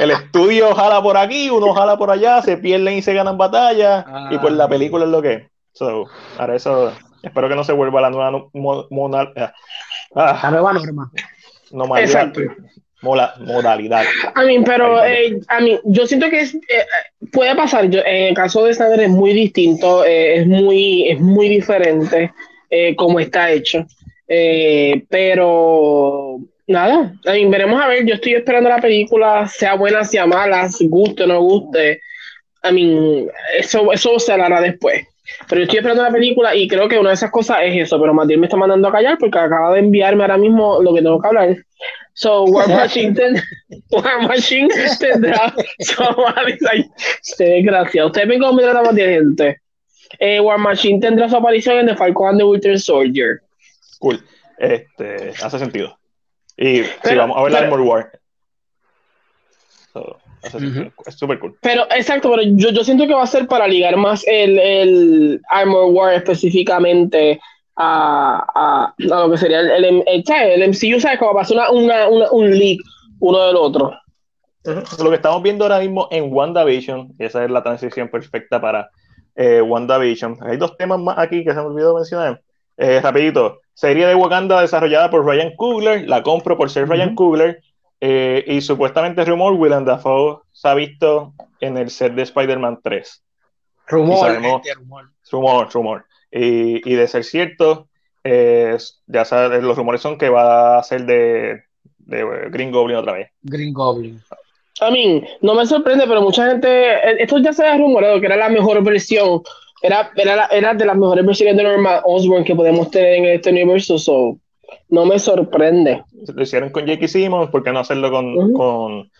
El estudio jala por aquí, uno jala por allá, se pierden y se ganan batallas, y pues la ah. película es lo que es. So, ahora eso, espero que no se vuelva la nueva ah, ah, la nueva norma. No Exacto modalidad. A mí, pero eh, a mí, yo siento que es, eh, puede pasar. Yo, en el caso de Snyder es muy distinto, eh, es, muy, es muy diferente como está hecho. pero nada, a mí, veremos a ver. Yo estoy esperando la película, sea buena, sea mala, guste o no guste. A mí, eso, eso se hará después. Pero yo estoy esperando la película y creo que una de esas cosas es eso. Pero Matilde me está mandando a callar porque acaba de enviarme ahora mismo lo que tengo que hablar. So, War Machine, War Machine tendrá. Ustedes ven cómo me tratan de gente. Eh, War Machine tendrá su aparición en The Falcon and the Winter Soldier. Cool. Este, hace sentido. Y si vamos a ver la Armor War. Es súper cool. Pero, exacto, pero yo, yo siento que va a ser para ligar más el, el Armor War específicamente a, a, lo que sería el, el, el, MCU, ¿sabes? Como pasó una, una, una, un leak uno del otro. Lo que estamos viendo ahora mismo en WandaVision, y esa es la transición perfecta para eh, WandaVision. Hay dos temas más aquí que se me olvidó mencionar. Eh, rapidito, serie de Wakanda desarrollada por Ryan Coogler, la compro por ser Ryan Coogler, eh, y supuestamente rumor, Willem Dafoe se ha visto en el set de Spider-Man 3. Rumor, rumor. Rumor, rumor. Y, de ser cierto, ya sabes, los rumores son que va a ser de, Green Goblin otra vez. Green Goblin. A mí, no me sorprende, pero mucha gente, eh, esto ya se ha rumorado que era la mejor versión, era, era, era de las mejores versiones de Norman Osborn que podemos tener en este universo, so, no me sorprende. Lo hicieron con J.K. Simmons, ¿por qué no hacerlo con, con,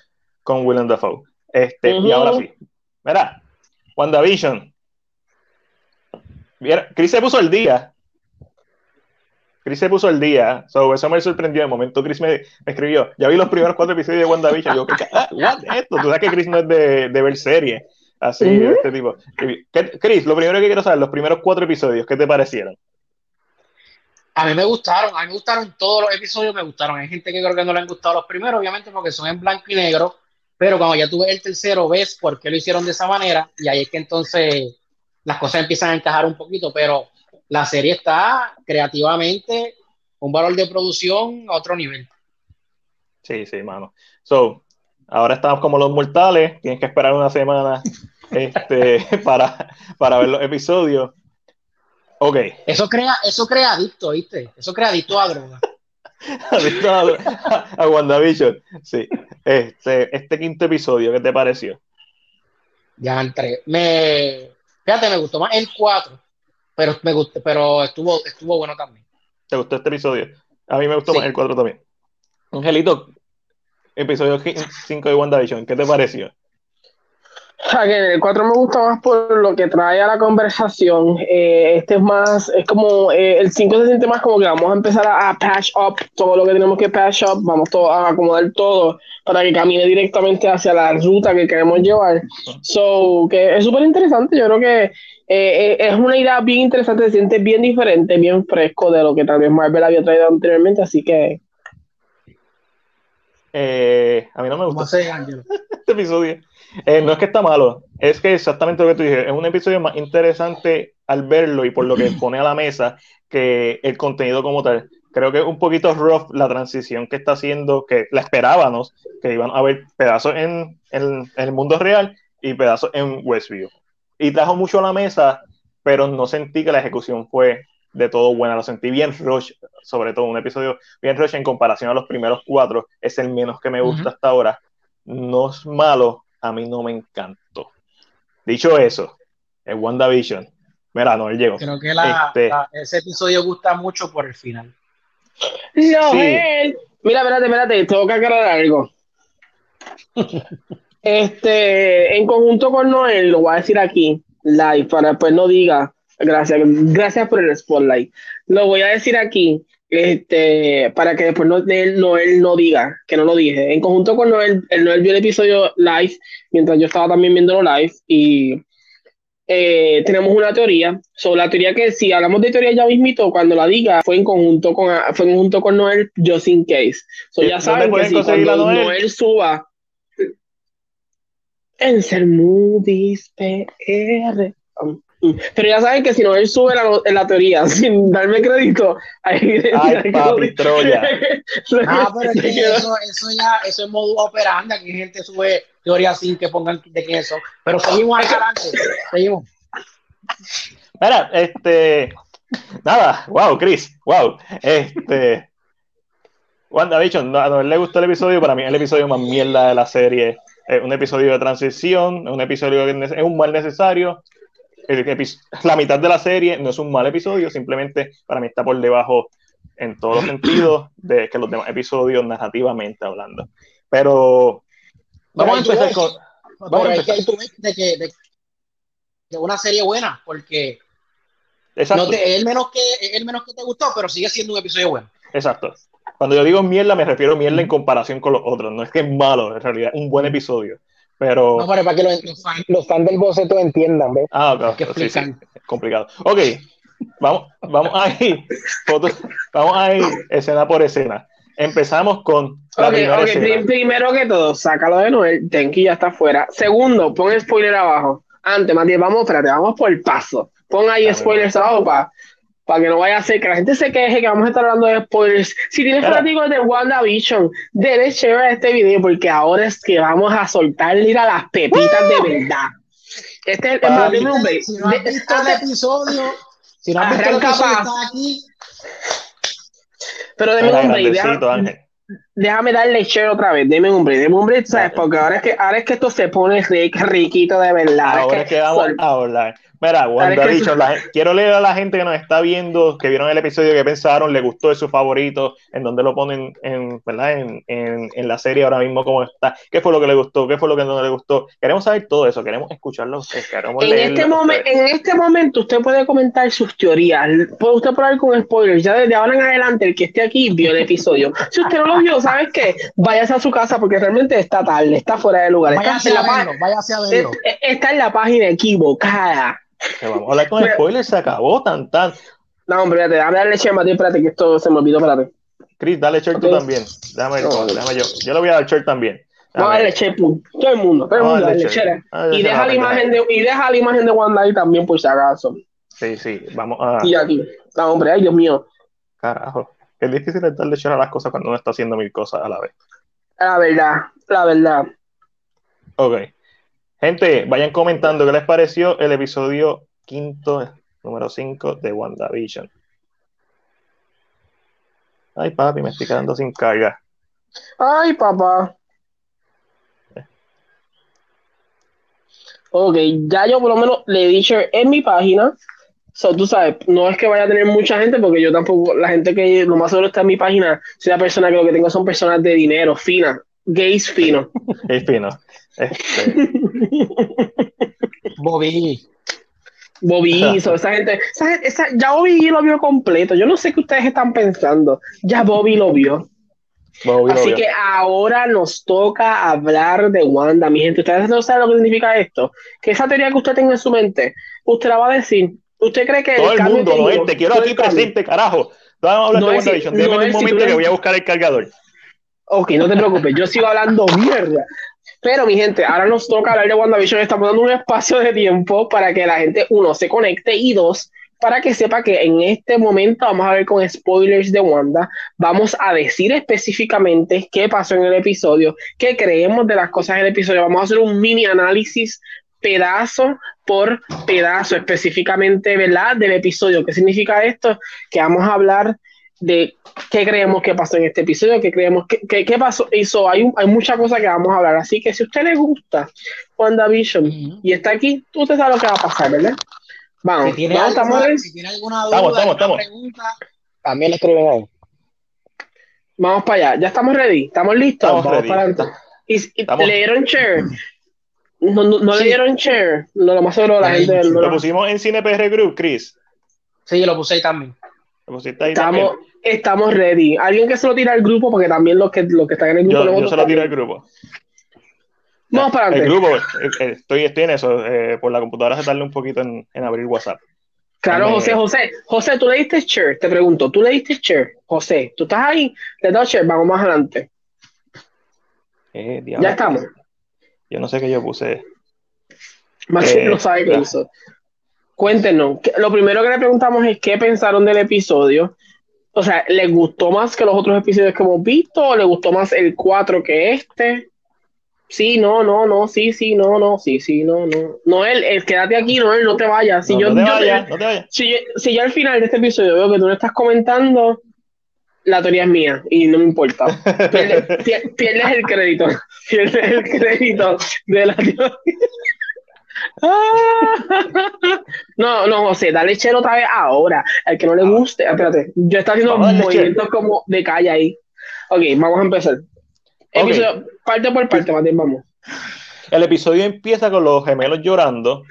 con Willem Dafoe? Este, Y ahora sí, mira, WandaVision, Chris se puso el día. Chris se puso el día. So, eso me sorprendió. De momento, Chris me, escribió. Ya vi los primeros cuatro episodios de WandaVision. Yo, ah, esto? Tú sabes que Chris no es de, de ver serie. Así, este tipo. Chris, lo primero que quiero saber, los primeros cuatro episodios, ¿qué te parecieron? A mí me gustaron, a mí me gustaron todos los episodios, me gustaron. Hay gente que creo que no le han gustado los primeros, obviamente, porque son en blanco y negro. Pero cuando ya tuve el tercero, ves por qué lo hicieron de esa manera. Y ahí es que entonces las cosas empiezan a encajar un poquito, pero la serie está creativamente un valor de producción a otro nivel. Sí, sí, mano. So, ahora estamos como los mortales, tienes que esperar una semana este, para, para ver los episodios. Ok. Eso crea, eso crea adicto, ¿viste? Eso crea adicto a droga. adicto a, a WandaVision. Sí. Este, este quinto episodio, ¿qué te pareció? Ya entré. Me, Fíjate, me gustó más el 4, pero, me gustó, pero estuvo, estuvo bueno también. ¿Te gustó este episodio? A mí me gustó más el 4 también. Angelito, episodio 5 de WandaVision, ¿qué te pareció? el 4 me gusta más por lo que trae a la conversación. Eh, este es más, es como, eh, el 5 se siente más como que vamos a empezar a, patch up todo lo que tenemos que patch up, vamos a acomodar todo para que camine directamente hacia la ruta que queremos llevar. So, que es súper interesante, yo creo que eh, es una idea bien interesante, se siente bien diferente, bien fresco de lo que tal vez Marvel había traído anteriormente, así que... a mí no me gusta este episodio. Eh, no es que está malo, es que exactamente lo que tú dices, es un episodio más interesante al verlo y por lo que pone a la mesa que el contenido como tal. Creo que es un poquito rough la transición que está haciendo, que la esperábamos, que iban a haber pedazos en, el mundo real y pedazos en Westview. Y trajo mucho a la mesa, pero no sentí que la ejecución fue de todo buena. Lo sentí bien rush, sobre todo un episodio bien rush en comparación a los primeros cuatro. Es el menos que me gusta hasta ahora. No es malo, a mí no me encantó. dicho eso, es WandaVision. Mira, no, él llegó. Creo que la, Este- la- ese episodio gusta mucho por el final. No, Sí. él. Mira, espérate, espérate, tengo que aclarar algo. Este, en conjunto con Noel, lo voy a decir aquí, live, para después no diga, gracias, gracias por el spotlight. Lo voy a decir aquí, este, para que después no, él, Noel no diga, que no lo dije. En conjunto con Noel, el Noel vio el episodio live, mientras yo estaba también viéndolo live, y eh, tenemos una teoría, sobre la teoría que si hablamos de teoría ya mismito, cuando la diga, fue en conjunto con, fue en conjunto con Noel, just in case. So, ¿Dónde ya saben que si cuando Noel? Noel? suba en Ser Movies PR. Um, Pero ya saben que si Noel sube la, en la teoría sin darme crédito, hay evidencia Ay, papi, Troya. Ah, pero es que eso, eso ya, eso es modo operandi, aquí gente sube teorías sin que pongan de quién son. Pero seguimos adelante, seguimos. Mira, este. Nada, wow, Chris, wow. Este. WandaVision, no, a Noel le gustó el episodio, para mí es el episodio más mierda de la serie. Es un episodio de transición, un episodio que es un mal necesario. El la mitad de la serie no es un mal episodio, simplemente para mí está por debajo en todos los sentidos de que los demás episodios narrativamente hablando. Pero vamos a empezar con. Vamos a empezar. ahí tú ves de que, de una serie buena, porque no te, el menos que, el menos que te gustó, pero sigue siendo un episodio bueno. Exacto. Cuando yo digo mierda, me refiero a mierda en comparación con los otros. No es que es malo, en realidad, un buen episodio. Pero. No, para, para que los, los fans los fans del boceto entiendan, ¿ves? ah, ok, que sí, sí, explican. es complicado. Ok, vamos, vamos a ir. fotos- vamos a ir escena por escena. Empezamos con la Ok, primera ok, escena. prim- primero que todo, sácalo de Noel, Tenki ya está fuera. Segundo, pon el spoiler abajo. Antes, bien, vamos, espérate, vamos por el paso. Pon ahí Dame, spoilers abajo para que no vaya a ser que la gente se queje que vamos a estar hablando de spoilers. Si tienes Claro. fanáticos de WandaVision, debes share a este video porque ahora es que vamos a soltarle a las pepitas de verdad. Este es el Para- dime un break. Si no has De- visto el episodio, si no has visto el episodio, está aquí. Pero un break, déjame darle share otra vez, deme un break, deme un break, ¿sabes? Porque ahora es que, ahora es que esto se pone riquito de verdad. Ahora es que vamos a hablar. Mira, WandaVision, la quiero leer a la gente que nos está viendo, que vieron el episodio, que pensaron, le gustó, es su favorito, en donde lo ponen en, ¿verdad? En, en, en la serie ahora mismo, cómo está, qué fue lo que le gustó, qué fue lo que no le gustó. Queremos saber todo eso, queremos escucharlo a ustedes, queremos En leerlo este, momen- en este momento usted puede comentar sus teorías, puede usted probar con spoilers, ya desde ahora en adelante el que esté aquí vio el episodio. Si usted no lo vio, ¿sabes qué? Váyase a su casa porque realmente está tarde, está fuera de lugar, está Váyase en a la, verlo, váyase a verlo. es- está en la página equivocada. Que vamos a hablar con Mira. spoilers, se acabó tan tan. No, hombre, espérate, dame darle share, Mati, espérate, que esto se me olvidó, espérate. Chris, dale short tú también. Déjame, No, déjame yo. Yo le voy a dar short también. Vamos a darle share, pum. todo el mundo, todo el mundo, darle share. share. Ah, Y deja la imagen de, y deja la imagen de Wanda ahí también por si acaso. Sí, sí, vamos a. Y aquí. No, hombre, ay Dios mío. Carajo. Es difícil darle short a las cosas cuando uno está haciendo mil cosas a la vez. La verdad, la verdad. Ok. Gente, vayan comentando qué les pareció el episodio quinto, número 5 de WandaVision. Ay, papi, me estoy quedando sin carga. Ay, papá. Ok, ya yo por lo menos le he dicho en mi página. So, tú sabes, no es que vaya a tener mucha gente, porque yo tampoco, la gente que lo más seguro está en mi página, soy una persona que lo que tengo son personas de dinero, finas, gays finos. Es fino. Este, Bobby. Bobby, esa gente, esa ya Bobby lo vio completo. Yo no sé qué ustedes están pensando. Ya Bobby lo vio. Bobby lo Así vio. que ahora nos toca hablar de Wanda, mi gente. Ustedes no saben lo que significa esto. Que esa teoría que usted tenga en su mente, usted la va a decir. ¿Usted cree que Todo el mundo, digo, te quiero todo aquí presente, carajo. Vamos a hablar No de WandaVision. no un momento que eres- voy a buscar el cargador. Ok, no te preocupes, yo sigo hablando mierda. Pero mi gente, ahora nos toca hablar de WandaVision. Estamos dando un espacio de tiempo para que la gente, uno, se conecte y dos, para que sepa que en este momento vamos a ver con spoilers de Wanda. Vamos a decir específicamente qué pasó en el episodio, qué creemos de las cosas del episodio. Vamos a hacer un mini análisis pedazo por pedazo específicamente, ¿verdad? Del episodio. ¿Qué significa esto? Que vamos a hablar de qué creemos que pasó en este episodio, qué creemos que, qué pasó. Hizo, hay, hay muchas cosas que vamos a hablar. Así que si a usted le gusta WandaVision Vision y está aquí, usted sabe lo que va a pasar, ¿verdad? Vamos, si tiene, alguna, si tiene alguna duda, estamos, estamos, pregunta, también le escriben ahí. Vamos para allá. ¿Ya estamos ready? ¿Estamos listos? Estamos Vamos para adelante. ¿Y, y le dieron share? No, no, le dieron share. No, lo más seguro la gente. lo pusimos en Cine PR Group, Chris. Sí, lo puse ahí también. Ahí estamos, estamos ready. Alguien que se lo tira al grupo, porque también los que, los que están en el grupo. Yo, yo se lo tiro al grupo. Vamos para adelante. El grupo, eh, eh, estoy, estoy en eso. Eh, por la computadora se tarda un poquito en, en abrir WhatsApp. Claro, José, José, José, tú le diste share, te pregunto, tú le diste share, José, tú estás ahí, le das share, vamos más adelante. Eh, ya estamos. Yo no sé qué yo puse. Más eh, no sabe qué hizo. Cuéntenos, lo primero que le preguntamos es qué pensaron del episodio. O sea, ¿les gustó más que los otros episodios que hemos visto o le gustó más el 4 que este? Sí, no, no, no, sí, sí, no, no, sí, sí, no, no. Noel, el, quédate aquí, Noel, no te vayas. Si yo, no te vayas, no te vayas. Si, si yo al final de este episodio veo que tú no estás comentando, la teoría es mía y no me importa. Pierdes, el crédito. Pierdes el crédito de la teoría. no, no, José, dale chero otra vez ahora. Al que no le ah. guste, espérate, yo estoy haciendo movimientos como de calle ahí. Ok, vamos a empezar parte por parte, vamos. El episodio empieza con los gemelos llorando.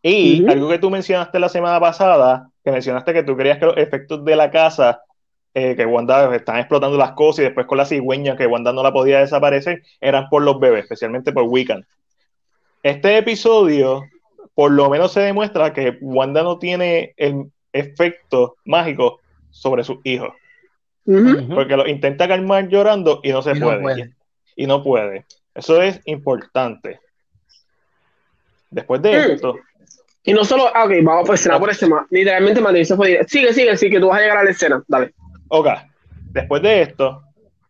Y algo que tú mencionaste la semana pasada, que mencionaste que tú creías que los efectos de la casa, eh, que Wanda están explotando las cosas y después con la cigüeña, que Wanda no la podía desaparecer, eran por los bebés, especialmente por Wiccan. Este episodio, por lo menos se demuestra que Wanda no tiene el efecto mágico sobre sus hijos. Porque lo intenta calmar llorando y no se puede. Y, no puede. Eso es importante. Después de mm. esto. Y no solo, ah, ok, vamos por escena por escena. Literalmente se puede Sigue, sigue, sigue, que tú vas a llegar a la escena. Dale. Ok. Después de esto,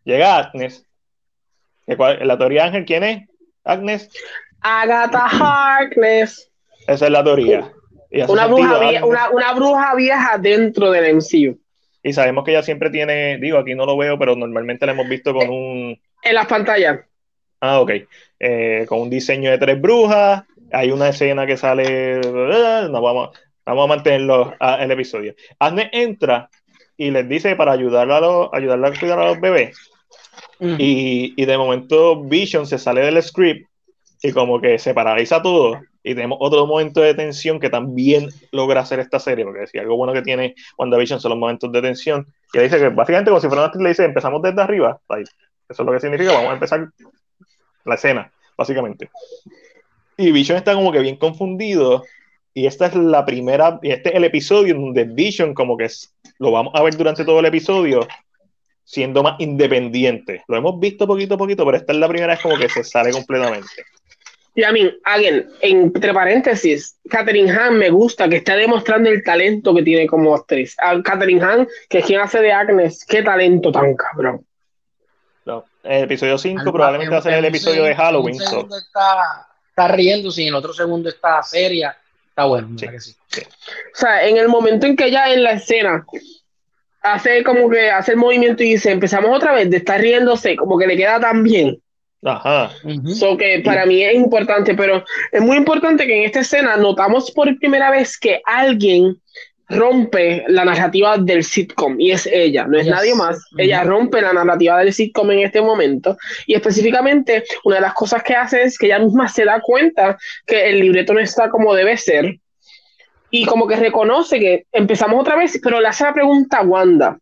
llega Agnes. ¿La teoría Ángel quién es? Agnes. Agatha Harkness. Esa es la teoría. Una bruja, vieja, una, una bruja, vieja dentro del MCU. Y sabemos que ella siempre tiene, digo, aquí no lo veo, pero normalmente la hemos visto con un... En las pantallas. Ah, ok. Eh, con un diseño de tres brujas. Hay una escena que sale... No, vamos, vamos a mantenerlo en el episodio. Agnes entra y les dice para ayudarla a, los, ayudarla a cuidar a los bebés. Mm. Y, y de momento Vision se sale del script y como que se paraliza todo y tenemos otro momento de tensión que también logra hacer esta serie, porque si algo bueno que tiene WandaVision son los momentos de tensión, y dice que básicamente como si fuera una le dice, empezamos desde arriba, eso es lo que significa, vamos a empezar la escena, básicamente. Y Vision está como que bien confundido, y esta es la primera, y este es el episodio donde Vision como que lo vamos a ver durante todo el episodio, siendo más independiente. Lo hemos visto poquito a poquito, pero esta es la primera vez como que se sale completamente. Y a mí, alguien, entre paréntesis, Catherine Hahn me gusta que está demostrando el talento que tiene como actriz. A Catherine Hahn, que es quien hace de Agnes, qué talento tan cabrón. No, el episodio 5 probablemente va a ser el episodio de Halloween. está, está riendo, si en el otro segundo está seria. Está bueno, sí, O sea, en el momento en que ella en la escena hace como que hace el movimiento y dice, empezamos otra vez de estar riéndose, como que le queda tan bien Ajá. So que para mí es importante, pero es muy importante que en esta escena notamos por primera vez que alguien rompe la narrativa del sitcom y es ella, no es nadie más. Ella rompe la narrativa del sitcom en este momento y específicamente una de las cosas que hace es que ella misma se da cuenta que el libreto no está como debe ser y como que reconoce que empezamos otra vez, pero le hace la pregunta a Wanda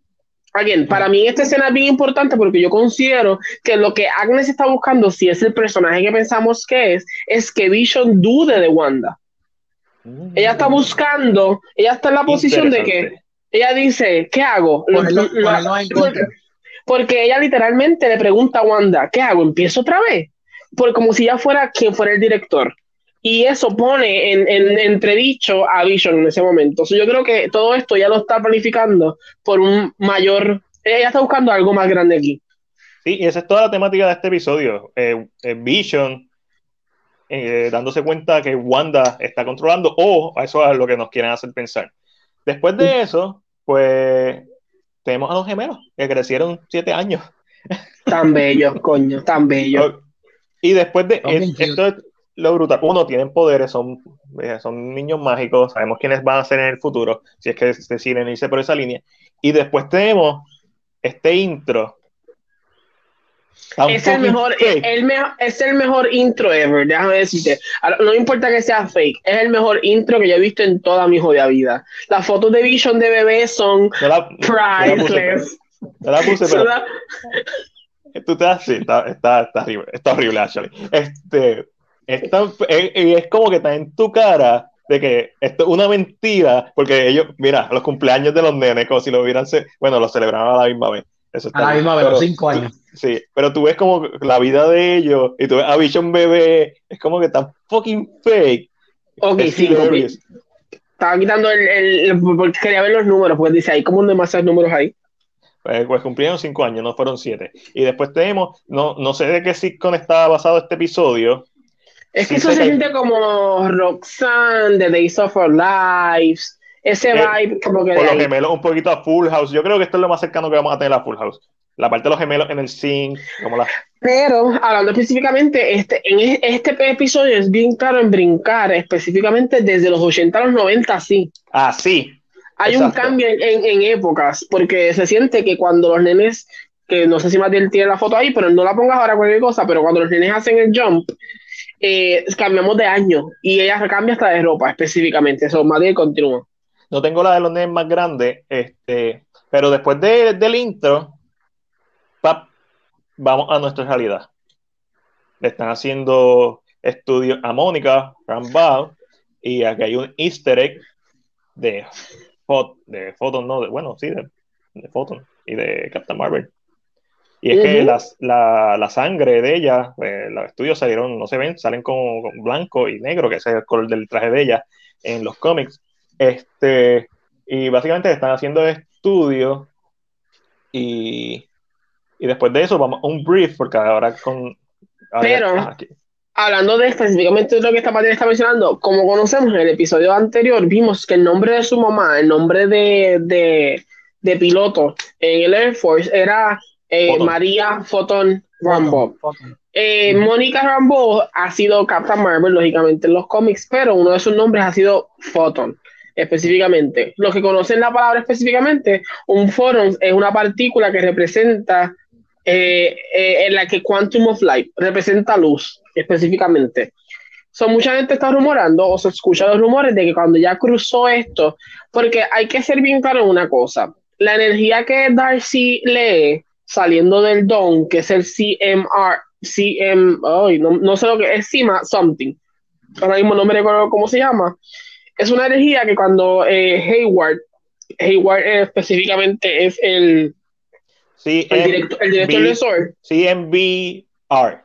Again, para mí esta escena es bien importante porque yo considero que lo que Agnes está buscando, si es el personaje que pensamos que es, es que Vision dude de Wanda. Ella está buscando, ella está en la posición de que ella dice, ¿qué hago? porque ella literalmente le pregunta a Wanda, ¿qué hago? ¿Empiezo otra vez? Porque como si ella fuera quien fuera el director y eso pone en, entredicho a Vision en ese momento. yo creo que todo esto ya lo está planificando por un mayor. Ella está buscando algo más grande aquí. Sí, y esa es toda la temática de este episodio. Eh, eh, Vision eh, dándose cuenta que Wanda está controlando, o eso es lo que nos quieren hacer pensar. Después de eso, pues tenemos a los gemelos que crecieron siete años. Tan bellos, coño, tan bellos. Y después de esto es lo brutal. Uno, tienen poderes, son, eh, son niños mágicos, sabemos quiénes van a ser en el futuro, si es que deciden irse por esa línea. Y después tenemos este intro. Es el, mejor, el, es el mejor intro ever, déjame decirte. No importa que sea fake, es el mejor intro que yo he visto en toda mi jodida vida. Las fotos de Vision de bebé son priceless. la puse, pero. Tú te das, está, está, está, horrible, está horrible, actually. Este, está, es, es como que está en tu cara de que esto es una mentira, porque ellos, mira, los cumpleaños de los nenes, como si lo hubieran, bueno, lo celebraban a la misma vez. Eso a la misma vez, los cinco años. sí, pero tú ves como la vida de ellos y tú ves a Vision bebé, es como que tan fucking fake. Ok, sí, Estaba quitando el, el, porque quería ver los números, pues dice, hay como demasiados números ahí. Pues, pues, cumplieron cinco años, no fueron siete. Y después tenemos, no, no sé de qué sitcom estaba basado este episodio, es que eso se siente como Roxanne, The Days of Our Lives, ese eh, vibe como que... Por los gemelos un poquito a Full House, yo creo que esto es lo más cercano que vamos a tener a Full House. La parte de los gemelos en el zinc, como la... Pero, hablando específicamente, este, en este episodio es bien claro en brincar, específicamente desde los 80 a los 90, sí. Ah, sí. Hay un cambio en, en, épocas, porque se siente que cuando los nenes, que no sé si Matías tiene la foto ahí, pero no la pongas ahora cualquier cosa, pero cuando los nenes hacen el jump, eh, cambiamos de año y ella cambia hasta de ropa específicamente. Eso, Madrid continúa. No tengo la de los nenes más grandes, este, pero después de, del intro, vamos a nuestra realidad. Le están haciendo estudios a Mónica, Rambal, y aquí hay un easter egg de, de Photon, no, de, bueno, sí, de, de Photon y de Captain Marvel. Y es que la, la, sangre de ella, eh, los estudios salieron, no se ven, salen con, blanco y negro, que es el color del traje de ella en los cómics. Este, y básicamente están haciendo estudios y, y después de eso vamos a un brief, porque ahora con... Pero, hablando de específicamente de lo que esta parte está mencionando, como conocemos en el episodio anterior, vimos que el nombre de su mamá, el nombre de, de, de piloto en el Air Force era eh, María Photon Rambo. Eh, Mónica Rambo ha sido Captain Marvel, lógicamente, en los cómics, pero uno de sus nombres ha sido Photon, específicamente. Los que conocen la palabra específicamente, un photon es una partícula que representa, eh, en la que Quantum of Light representa luz, específicamente. So, mucha gente está rumorando o se escucha los rumores de que cuando ya cruzó esto, porque hay que ser bien claro en una cosa, la energía que Darcy lee saliendo del DON, que es el CMR, CM, no, sé lo que es, CIMA something, ahora mismo no me recuerdo cómo se llama, es una energía que cuando eh, Hayward, Hayward específicamente es el, el, director, el director de SOR. CMBR.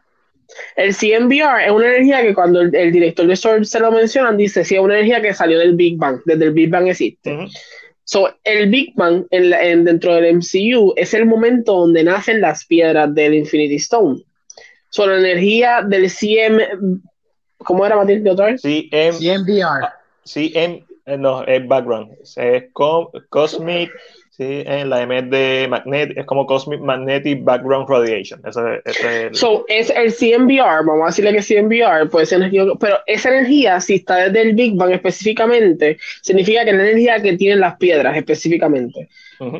El CMBR es una energía que cuando el, director de SOR se lo mencionan, dice, sí, es una energía que salió del Big Bang, desde el Big Bang existe. So, el Big Bang en, dentro del MCU es el momento donde nacen las piedras del Infinity Stone. So, la energía del CM. ¿Cómo era Matilde otra vez? CM, CMBR. CM, eh, no, es background. Es Cosmic Sí, en la M de Magnet, es como Cosmic Magnetic Background Radiation. Ese, ese es, so, es el CMBR, vamos a decirle que CMBR puede ser energía, pero esa energía, si está desde el Big Bang específicamente, significa que es la energía que tienen las piedras específicamente.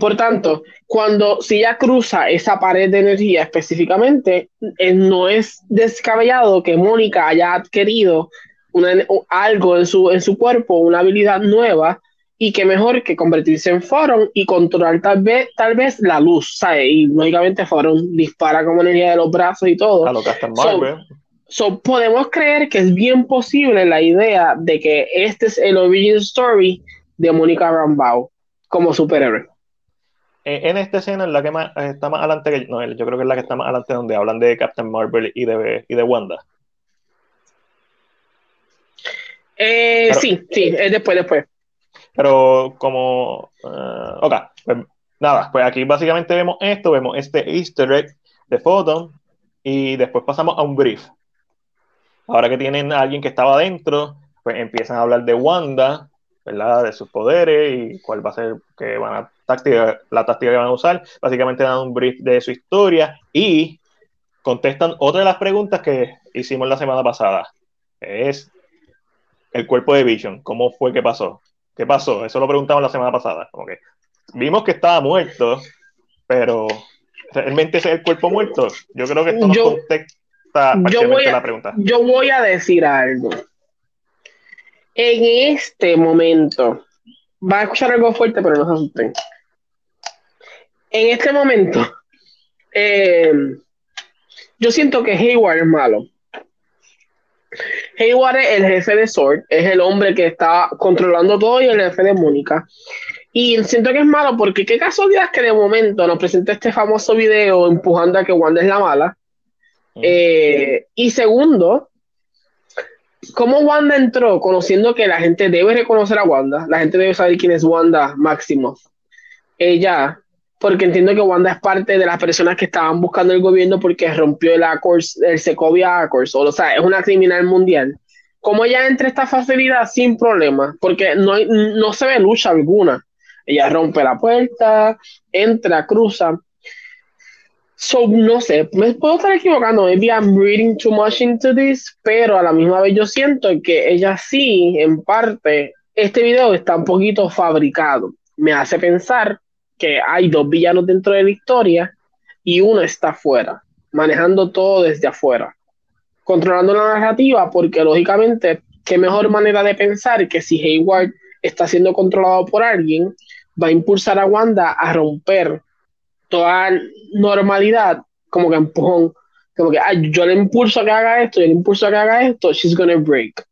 Por tanto, cuando si ya cruza esa pared de energía específicamente, eh, no es descabellado que Mónica haya adquirido una, algo en su, en su cuerpo, una habilidad nueva y qué mejor que convertirse en Foron y controlar tal vez, tal vez la luz, ¿sabes? Y lógicamente Foron dispara como energía de los brazos y todo. A lo que so, so, podemos creer que es bien posible la idea de que este es el origin story de Mónica Rambeau como superhéroe. En esta escena, en la que más, está más adelante, que, no, yo creo que es la que está más adelante donde hablan de Captain Marvel y de, y de Wanda. Eh, sí, sí, es después, después. Pero como... Uh, ok, pues nada, pues aquí básicamente vemos esto, vemos este easter egg de Photon y después pasamos a un brief. Ahora que tienen a alguien que estaba adentro, pues empiezan a hablar de Wanda ¿verdad? De sus poderes y cuál va a ser que van a táctica, la táctica que van a usar. Básicamente dan un brief de su historia y contestan otra de las preguntas que hicimos la semana pasada. Es el cuerpo de Vision. ¿Cómo fue que pasó? ¿Qué pasó? Eso lo preguntamos la semana pasada. Como que vimos que estaba muerto, pero realmente ese es el cuerpo muerto. Yo creo que esto nos contesta yo voy la pregunta. Yo voy a decir algo. En este momento, va a escuchar algo fuerte, pero no se asusten. En este momento, eh, yo siento que Hayward es malo. Hayward es el jefe de Sword, es el hombre que está controlando todo y el jefe de Mónica. Y siento que es malo porque qué casualidad que de momento nos presenta este famoso video empujando a que Wanda es la mala. Mm. Eh, y segundo, ¿cómo Wanda entró conociendo que la gente debe reconocer a Wanda? La gente debe saber quién es Wanda Máximo. Ella porque entiendo que Wanda es parte de las personas que estaban buscando el gobierno porque rompió el Accords, el Secovia Accords, o, sea, es una criminal mundial. ¿Cómo ella entra a esta facilidad sin problema? Porque no, no se ve lucha alguna. Ella rompe la puerta, entra, cruza. So, no sé, me puedo estar equivocando, maybe I'm reading too much into this, pero a la misma vez yo siento que ella sí, en parte, este video está un poquito fabricado. Me hace pensar que hay dos villanos dentro de la historia y uno está afuera, manejando todo desde afuera, controlando la narrativa, porque lógicamente, qué mejor manera de pensar que si Hayward está siendo controlado por alguien, va a impulsar a Wanda a romper toda normalidad, como que empujón, como que yo le impulso a que haga esto, yo le impulso a que haga esto, she's gonna break.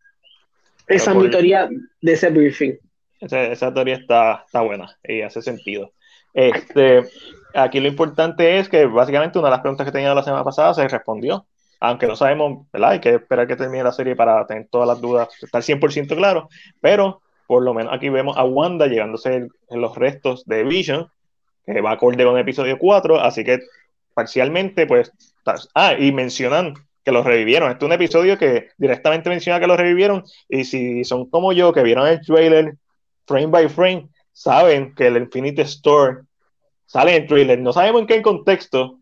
Esa es mi teoría de ese briefing. Esa, teoría está, está buena y hace sentido. Este, aquí lo importante es que básicamente una de las preguntas que tenía la semana pasada se respondió. Aunque no sabemos, ¿verdad? Hay que esperar que termine la serie para tener todas las dudas, estar 100% claro. Pero por lo menos aquí vemos a Wanda llegándose en los restos de Vision, que va acorde con el episodio 4. Así que parcialmente, pues. Ah, y mencionan que los revivieron. Este es un episodio que directamente menciona que los revivieron. Y si son como yo, que vieron el trailer frame by frame, saben que el Infinity Store sale en trailer. No sabemos en qué contexto,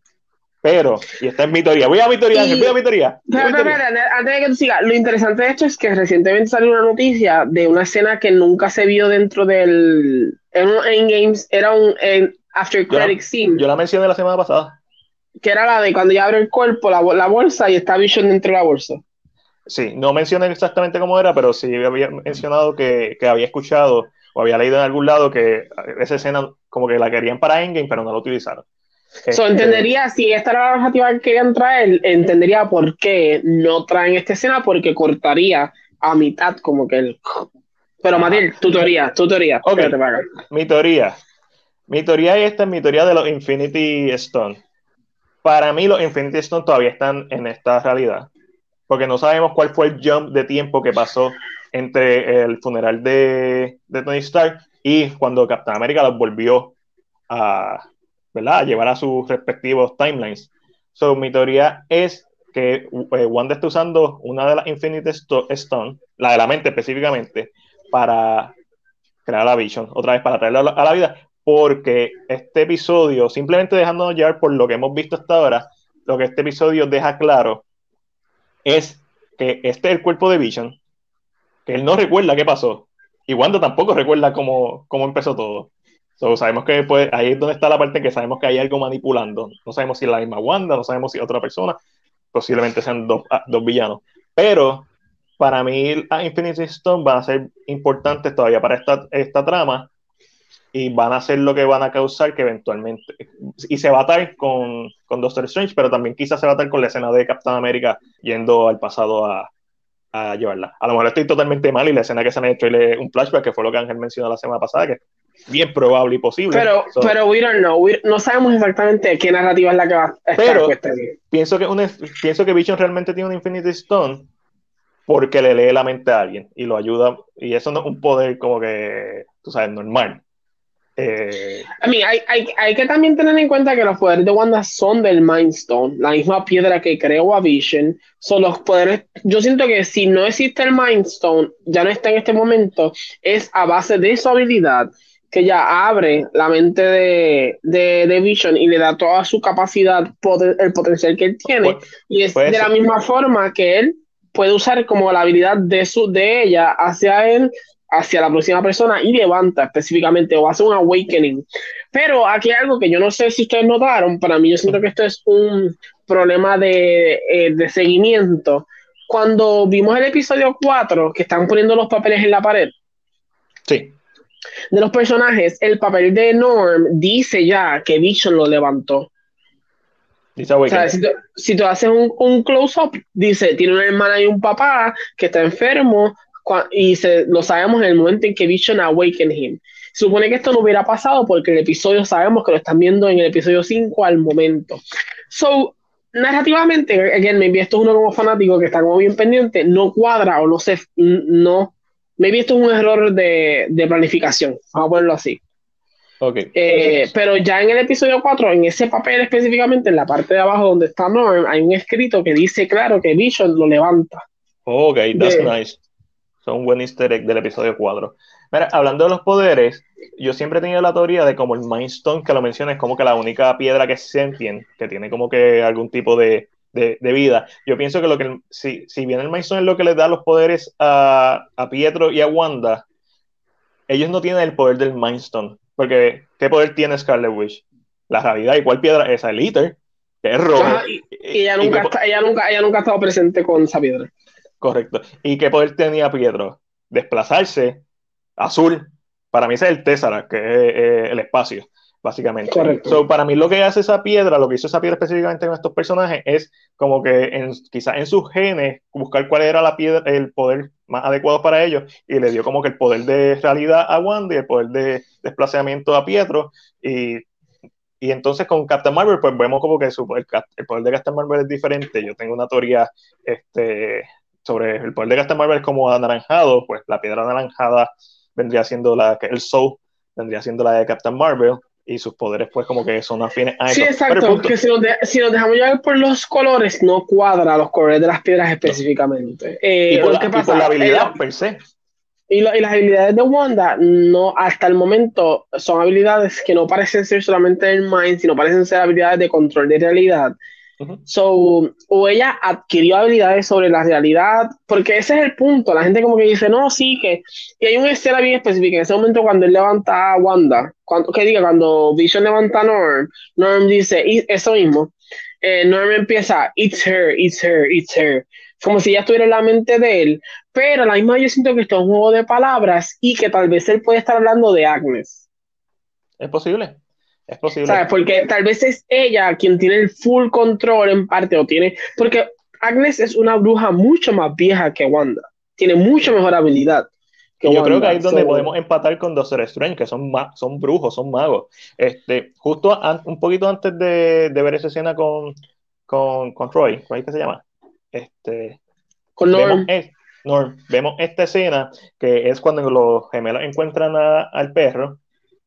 pero, y esta es mi teoría. Voy a mi teoría, voy a mi teoría. antes de que tú sigas, lo interesante de esto es que recientemente salió una noticia de una escena que nunca se vio dentro del. En un era un After Credit Scene. Yo la mencioné la semana pasada. Que era la de cuando ya abre el cuerpo, la, la bolsa y está Vision dentro de la bolsa. Sí, no mencioné exactamente cómo era, pero sí había mencionado que, que había escuchado o había leído en algún lado que esa escena como que la querían para Endgame, pero no la utilizaron. So, este, entendería, si esta era la narrativa que querían traer, entendería por qué no traen esta escena, porque cortaría a mitad como que el... Pero Matil, tu teoría, tu teoría. Okay. Mi teoría. Mi teoría y esta es mi teoría de los Infinity Stone. Para mí los Infinity Stone todavía están en esta realidad. Porque no sabemos cuál fue el jump de tiempo que pasó entre el funeral de, Tony Stark y cuando Captain America los volvió a, ¿verdad? a llevar a sus respectivos timelines. So, mi teoría es que eh, Wanda está usando una de las Infinite Stone, la de la mente específicamente, para crear la Vision, otra vez para traerla a la vida, porque este episodio, simplemente dejándonos llevar por lo que hemos visto hasta ahora, lo que este episodio deja claro es que este es el cuerpo de Vision, que él no recuerda qué pasó. Y Wanda tampoco recuerda cómo, cómo empezó todo. So, sabemos que pues, ahí es donde está la parte en que sabemos que hay algo manipulando. No sabemos si es la misma Wanda, no sabemos si es otra persona, posiblemente sean dos, ah, dos villanos. Pero para mí a Infinity Stone van a ser importantes todavía para esta, esta trama y van a ser lo que van a causar que eventualmente y se va a atar con, con Doctor Strange, pero también quizás se va a atar con la escena de Captain America yendo al pasado a, a llevarla. A lo mejor estoy totalmente mal y la escena que se me ha hecho es un flashback, que fue lo que Ángel mencionó la semana pasada, que es bien probable y posible. Pero, pero we don't know. no sabemos exactamente qué narrativa es la que va a estar Pero pienso que, pienso que Vision realmente tiene un Infinity Stone porque le lee la mente a alguien y lo ayuda. Y eso no es un poder como que, tú sabes, normal. Eh, hay, hay, hay, que también tener en cuenta que los poderes de Wanda son del Mind Stone, la misma piedra que creó a Vision. Son los poderes. Yo siento que si no existe el Mind Stone, ya no está en este momento, es a base de su habilidad que ya abre la mente de, de, Vision y le da toda su capacidad, el potencial que él tiene. y es de la misma forma que él puede usar como la habilidad de, su, de ella hacia él hacia la próxima persona y levanta específicamente o hace un awakening. Pero aquí hay algo que yo no sé si ustedes notaron, para mí yo siento que esto es un problema de, eh, de seguimiento. Cuando vimos el episodio 4, que están poniendo los papeles en la pared, sí. de los personajes, el papel de Norm dice ya que Vision lo levantó. Dice o sea, si, tú, si tú haces un, un close-up, dice, tiene una hermana y un papá que está enfermo, y se, lo sabemos en el momento en que Vision awaken him. Se supone que esto no hubiera pasado porque el episodio sabemos que lo están viendo en el episodio 5 al momento. So, narrativamente, again, maybe esto es uno como fanático que está como bien pendiente, no cuadra o no se, no, maybe esto es un error de, de planificación, vamos a ponerlo así. Okay. Eh, pero ya en el episodio 4, en ese papel específicamente, en la parte de abajo donde está Norm, hay un escrito que dice claro que Vision lo levanta. Ok, that's nice un buen easter egg del episodio 4. Mira, hablando de los poderes, yo siempre he tenido la teoría de como el Mindstone que lo menciona es como que la única piedra que es sentient, que tiene como que algún tipo de, vida. Yo pienso que lo que si, si bien el Mindstone es lo que le da los poderes a, Pietro y a Wanda, ellos no tienen el poder del Mindstone. Porque, ¿qué poder tiene Scarlet Witch? La realidad. ¿Y cuál piedra es? El Ether, que es rojo. y, ella, nunca ella, nunca, ella nunca ha estado presente con esa piedra. Correcto. ¿Y qué poder tenía Pietro? Desplazarse azul. Para mí ese es el Tesseract, que es eh, el espacio, básicamente. Correcto. para mí lo que hace esa piedra, lo que hizo esa piedra específicamente en estos personajes, es como que en, quizás en sus genes buscar cuál era la piedra, el poder más adecuado para ellos y le dio como que el poder de realidad a Wanda y el poder de desplazamiento a Pietro y y entonces con Captain Marvel, pues vemos como que el, el, poder de Captain Marvel es diferente. Yo tengo una teoría este, sobre el poder de Captain Marvel como anaranjado, pues la piedra anaranjada vendría siendo la que el Soul vendría siendo la de Captain Marvel y sus poderes pues como que son afines a Sí, exacto, que si nos, si nos, dejamos llevar por los colores, no cuadra los colores de las piedras específicamente. Eh, y, por la, habilidad per se. Y, y, las habilidades de Wanda, no, hasta el momento, son habilidades que no parecen ser solamente el mind, sino parecen ser habilidades de control de realidad So, o ella adquirió habilidades sobre la realidad, porque ese es el punto. La gente como que dice, no, sí, que y hay una escena bien específica. En ese momento cuando él levanta a Wanda, cuando, que diga, cuando Vision levanta a Norm, Norm dice eso mismo. Eh, Norm empieza, it's her, it's her, it's her. Como si ya estuviera en la mente de él. Pero a la misma yo siento que esto es un juego de palabras y que tal vez él puede estar hablando de Agnes. Es posible. Es posible. ¿Sabes? Porque tal vez es ella quien tiene el full control en parte, o tiene. Porque Agnes es una bruja mucho más vieja que Wanda. Tiene mucho mejor habilidad. Que yo creo que ahí es donde podemos empatar con Doctor Strange, que son, son brujos, son magos. Este, justo un poquito antes de, ver esa escena con, con, con Roy, ¿cómo es que se llama? Este, con Norm. Vemos, vemos esta escena que es cuando los gemelos encuentran al perro.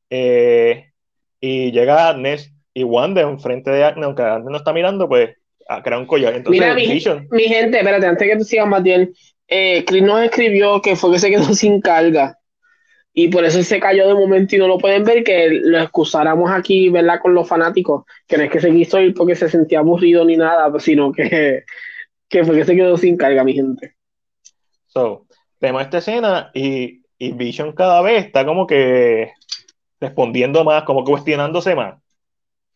Eh, y llega Agnes y Wanda enfrente de Agnes, aunque Agnes no está mirando, pues a crear un collar. Entonces, Mira, mi, mi, gente, espérate, antes que tú sigas más bien, eh, Chris nos escribió que fue que se quedó sin carga y por eso se cayó de momento y no lo pueden ver, que lo excusáramos aquí, ¿verdad? Con los fanáticos, que no es que se quiso ir porque se sentía aburrido ni nada, sino que, que fue que se quedó sin carga, mi gente. So, vemos esta escena y, y Vision cada vez está como que respondiendo más, como cuestionándose más.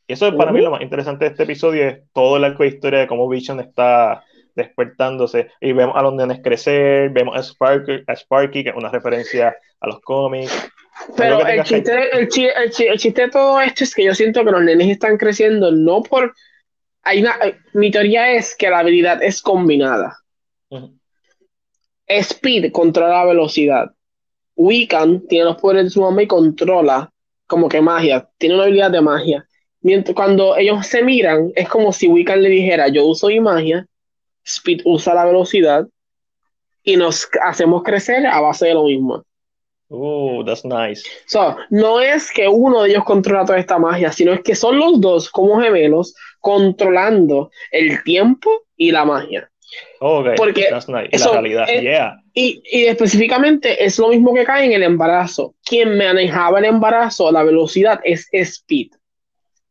Y eso es para mí lo más interesante de este episodio, es todo el arco de historia de cómo Vision está despertándose y vemos a los nenes crecer, vemos a Sparky, a Sparky que es una referencia a los cómics. Pero el chiste, el, chiste, de todo esto es que yo siento que los nenes están creciendo no por... Hay una, mi teoría es que la habilidad es combinada. Speed controla la velocidad. Wiccan tiene los poderes de su mamá y controla como que magia, tiene una habilidad de magia. Mientras cuando ellos se miran, es como si Wiccan le dijera, yo uso mi magia, Speed usa la velocidad y nos hacemos crecer a base de lo mismo. Uh, that's nice. So, no es que uno de ellos controla toda esta magia, sino es que son los dos como gemelos controlando el tiempo y la magia. Okay, Porque that's nice. Y la realidad, eh, yeah. Y, y específicamente es lo mismo que cae en el embarazo. Quien manejaba el embarazo, la velocidad es Speed,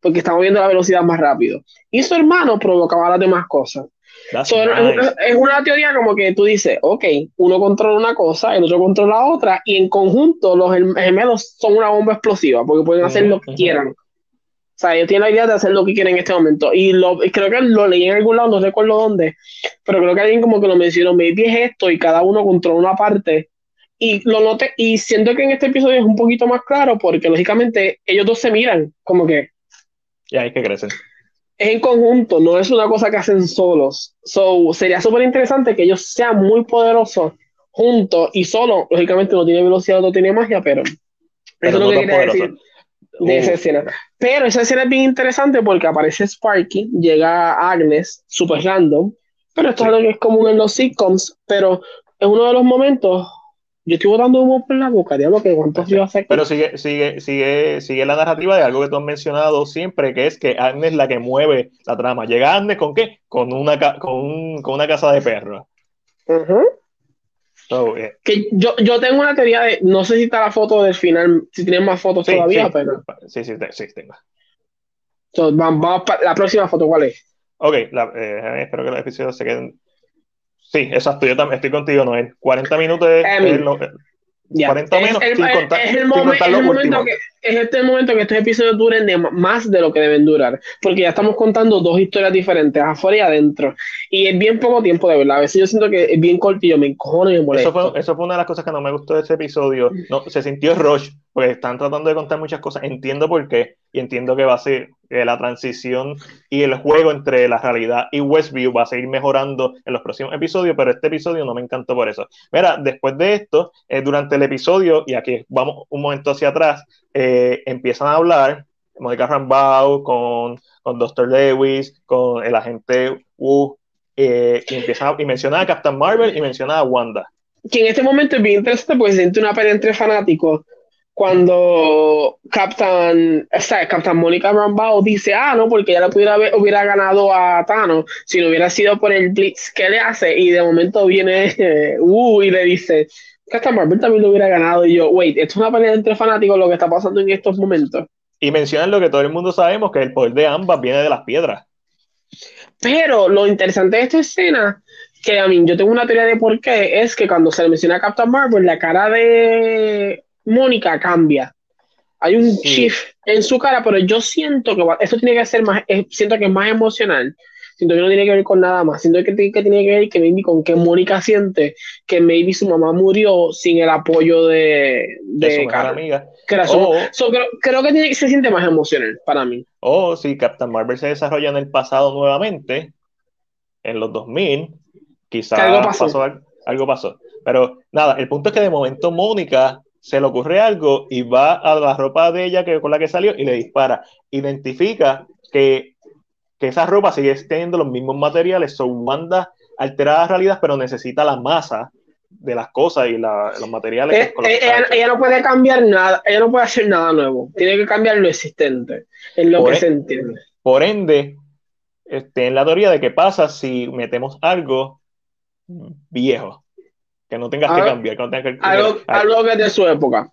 porque estamos viendo la velocidad más rápido. Y su hermano provocaba las demás cosas. So, es, nice. una, es una teoría como que tú dices, ok, uno controla una cosa, el otro controla la otra, y en conjunto los gem- gemelos son una bomba explosiva, porque pueden hacer lo que Ujú. quieran. O sea, ellos tienen la idea de hacer lo que quieren en este momento. Y lo, y creo que lo leí en algún lado, no recuerdo dónde, pero creo que alguien como que lo mencionó, maybe es esto, y cada uno controla una parte. Y lo noté, y siento que en este episodio es un poquito más claro, porque lógicamente ellos dos se miran, como que Ya, es que crecen. es en conjunto, no es una cosa que hacen solos. So, sería súper interesante que ellos sean muy poderosos juntos y solo, lógicamente no tiene velocidad, no tiene magia, pero, Pero eso es no lo que quería decir de esa Uh, escena. Pero esa escena es bien interesante porque aparece Sparky, llega Agnes, super random, pero esto Sí. es algo que es común en los sitcoms, pero es uno de los momentos, yo estoy botando humo por la boca, diablo, que cuántos yo hace? Pero sigue, sigue, sigue, sigue la narrativa de algo que tú has mencionado siempre, que es que Agnes es la que mueve la trama. ¿Llega Agnes con qué? Con una, ca- con un- con una casa de perros. Ujú. So, eh, Que yo, yo tengo una teoría de, no sé si está la foto del final, si tienen más fotos sí, todavía, sí, pero sí, sí, sí, tengo. so, vamos, vamos pa- la próxima foto, ¿cuál es? Ok, la- eh, espero que los episodios se queden. Sí, exacto, yo también estoy contigo, Noel. 40 minutos es, Emi. es lo- Ya. 40 Es menos, el, sin contar- es el sin momen- contar es los últimos. que, es este el momento que estos episodios duren de más de lo que deben durar, porque ya estamos contando dos historias diferentes, afuera y adentro, y es bien poco tiempo de verdad, a veces yo siento que es bien cortillo, me encojono y me Eso molesto. fue, eso fue una de las cosas que no me gustó de ese episodio. No, se sintió rush, porque están tratando de contar muchas cosas. Entiendo por qué, y entiendo que va a ser que la transición y el juego entre la realidad y Westview va a seguir mejorando en los próximos episodios, pero este episodio no me encantó por eso. Mira, después de esto, eh, durante el episodio, y aquí vamos un momento hacia atrás, eh, empiezan a hablar Mónica Rambeau con, con Dr. Lewis, con el agente Wu, eh, y empiezan a- y menciona a Captain Marvel y menciona a Wanda. que en este momento es bien interesante porque siente una pelea entre fanáticos cuando Captain, o sea, Captain Mónica Rambeau dice, ah, no, porque ya le pudiera haber, hubiera ganado a Thanos si no hubiera sido por el blitz que le hace y de momento viene eh, uh, y le dice, Captain Marvel también lo hubiera ganado y yo, wait, esto es una pelea entre fanáticos lo que está pasando en estos momentos. Y mencionan lo que todo el mundo sabemos, que el poder de ambas viene de las piedras. Pero lo interesante de esta escena, que a mí yo tengo una teoría de por qué, es que cuando se le menciona a Captain Marvel, la cara de Mónica cambia. Hay un Sí. shift en su cara, pero yo siento que va- esto tiene que ser más, eh, siento que es más emocional. Siento que no tiene que ver con nada más. Siento que, que tiene que ver que maybe con que Mónica siente que maybe su mamá murió sin el apoyo de, de de su mejor amiga. Que era su- O, so, creo, creo que tiene- se siente más emocional para mí. o si Captain Marvel se desarrolla en el pasado nuevamente, en los 2000, quizás algo pasó. al- algo pasó. Pero nada, el punto es que de momento Mónica se le ocurre algo y va a la ropa de ella que, con la que salió y le dispara. Identifica que, que esa ropa sigue teniendo los mismos materiales, son Wanda altera la realidad, pero necesita la masa de las cosas y la- los materiales Eh, los que eh, ella, ella no puede cambiar nada, ella no puede hacer nada nuevo, tiene que cambiar lo existente, es lo Por que e- se entiende. Por ende, este, en la teoría de qué pasa si metemos algo viejo, que no tengas que cambiar, que no tengas que, Algo, algo que es de su época.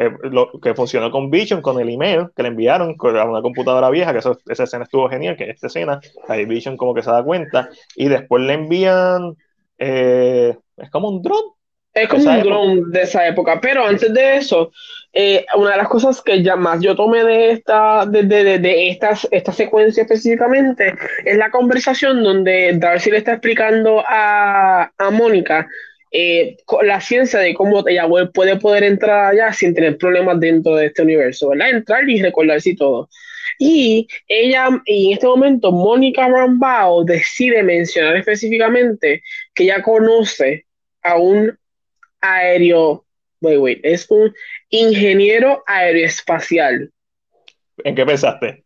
Eh, lo que funcionó con Vision, con el email que le enviaron a una computadora vieja, que eso- esa escena estuvo genial, que esta escena, ahí Vision como que se da cuenta, y después le envían, eh, es como un dron, Es como un drone de esa época, pero antes de eso, eh, una de las cosas que ya más yo tomé de esta, de, de, de, de estas, esta secuencia específicamente, es la conversación donde Darcy le está explicando a, a Mónica eh, la ciencia de cómo ella puede poder entrar allá sin tener problemas dentro de este universo, ¿verdad? Entrar y recordarse y todo. Y ella, y en este momento, Mónica Rambeau decide mencionar específicamente que ella conoce a un aéreo, wait, wait, es un ingeniero aeroespacial. ¿en qué pensaste?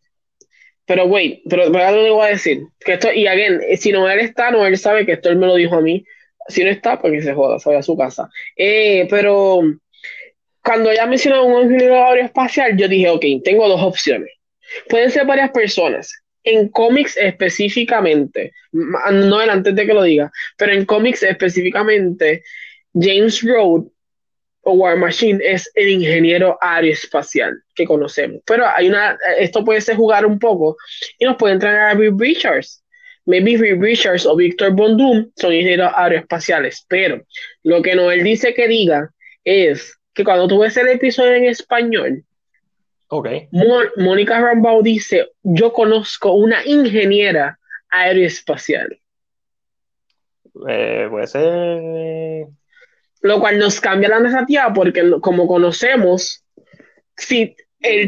Pero wait, pero pero algo le voy a decir. Que esto, y again, si Noel está, Noel sabe que esto él me lo dijo a mí. Si no está, pues que se joda, se vaya a su casa. Eh, pero cuando ella mencionó un ingeniero aeroespacial, yo dije, ok, tengo dos opciones. Pueden ser varias personas. En cómics específicamente, no antes de que lo diga, pero en cómics específicamente, James Rhodes o War Machine es el ingeniero aeroespacial que conocemos. Pero hay una, esto puede ser jugar un poco y nos puede entrar a Reed Richards. Maybe Richards o Victor Bondum son ingenieros aeroespaciales, pero lo que Noel dice que diga es que cuando tú ves el episodio en español, okay. Mónica Rambeau dice, yo conozco una ingeniera aeroespacial. Eh, puede ser lo cual nos cambia la narrativa porque como conocemos, si,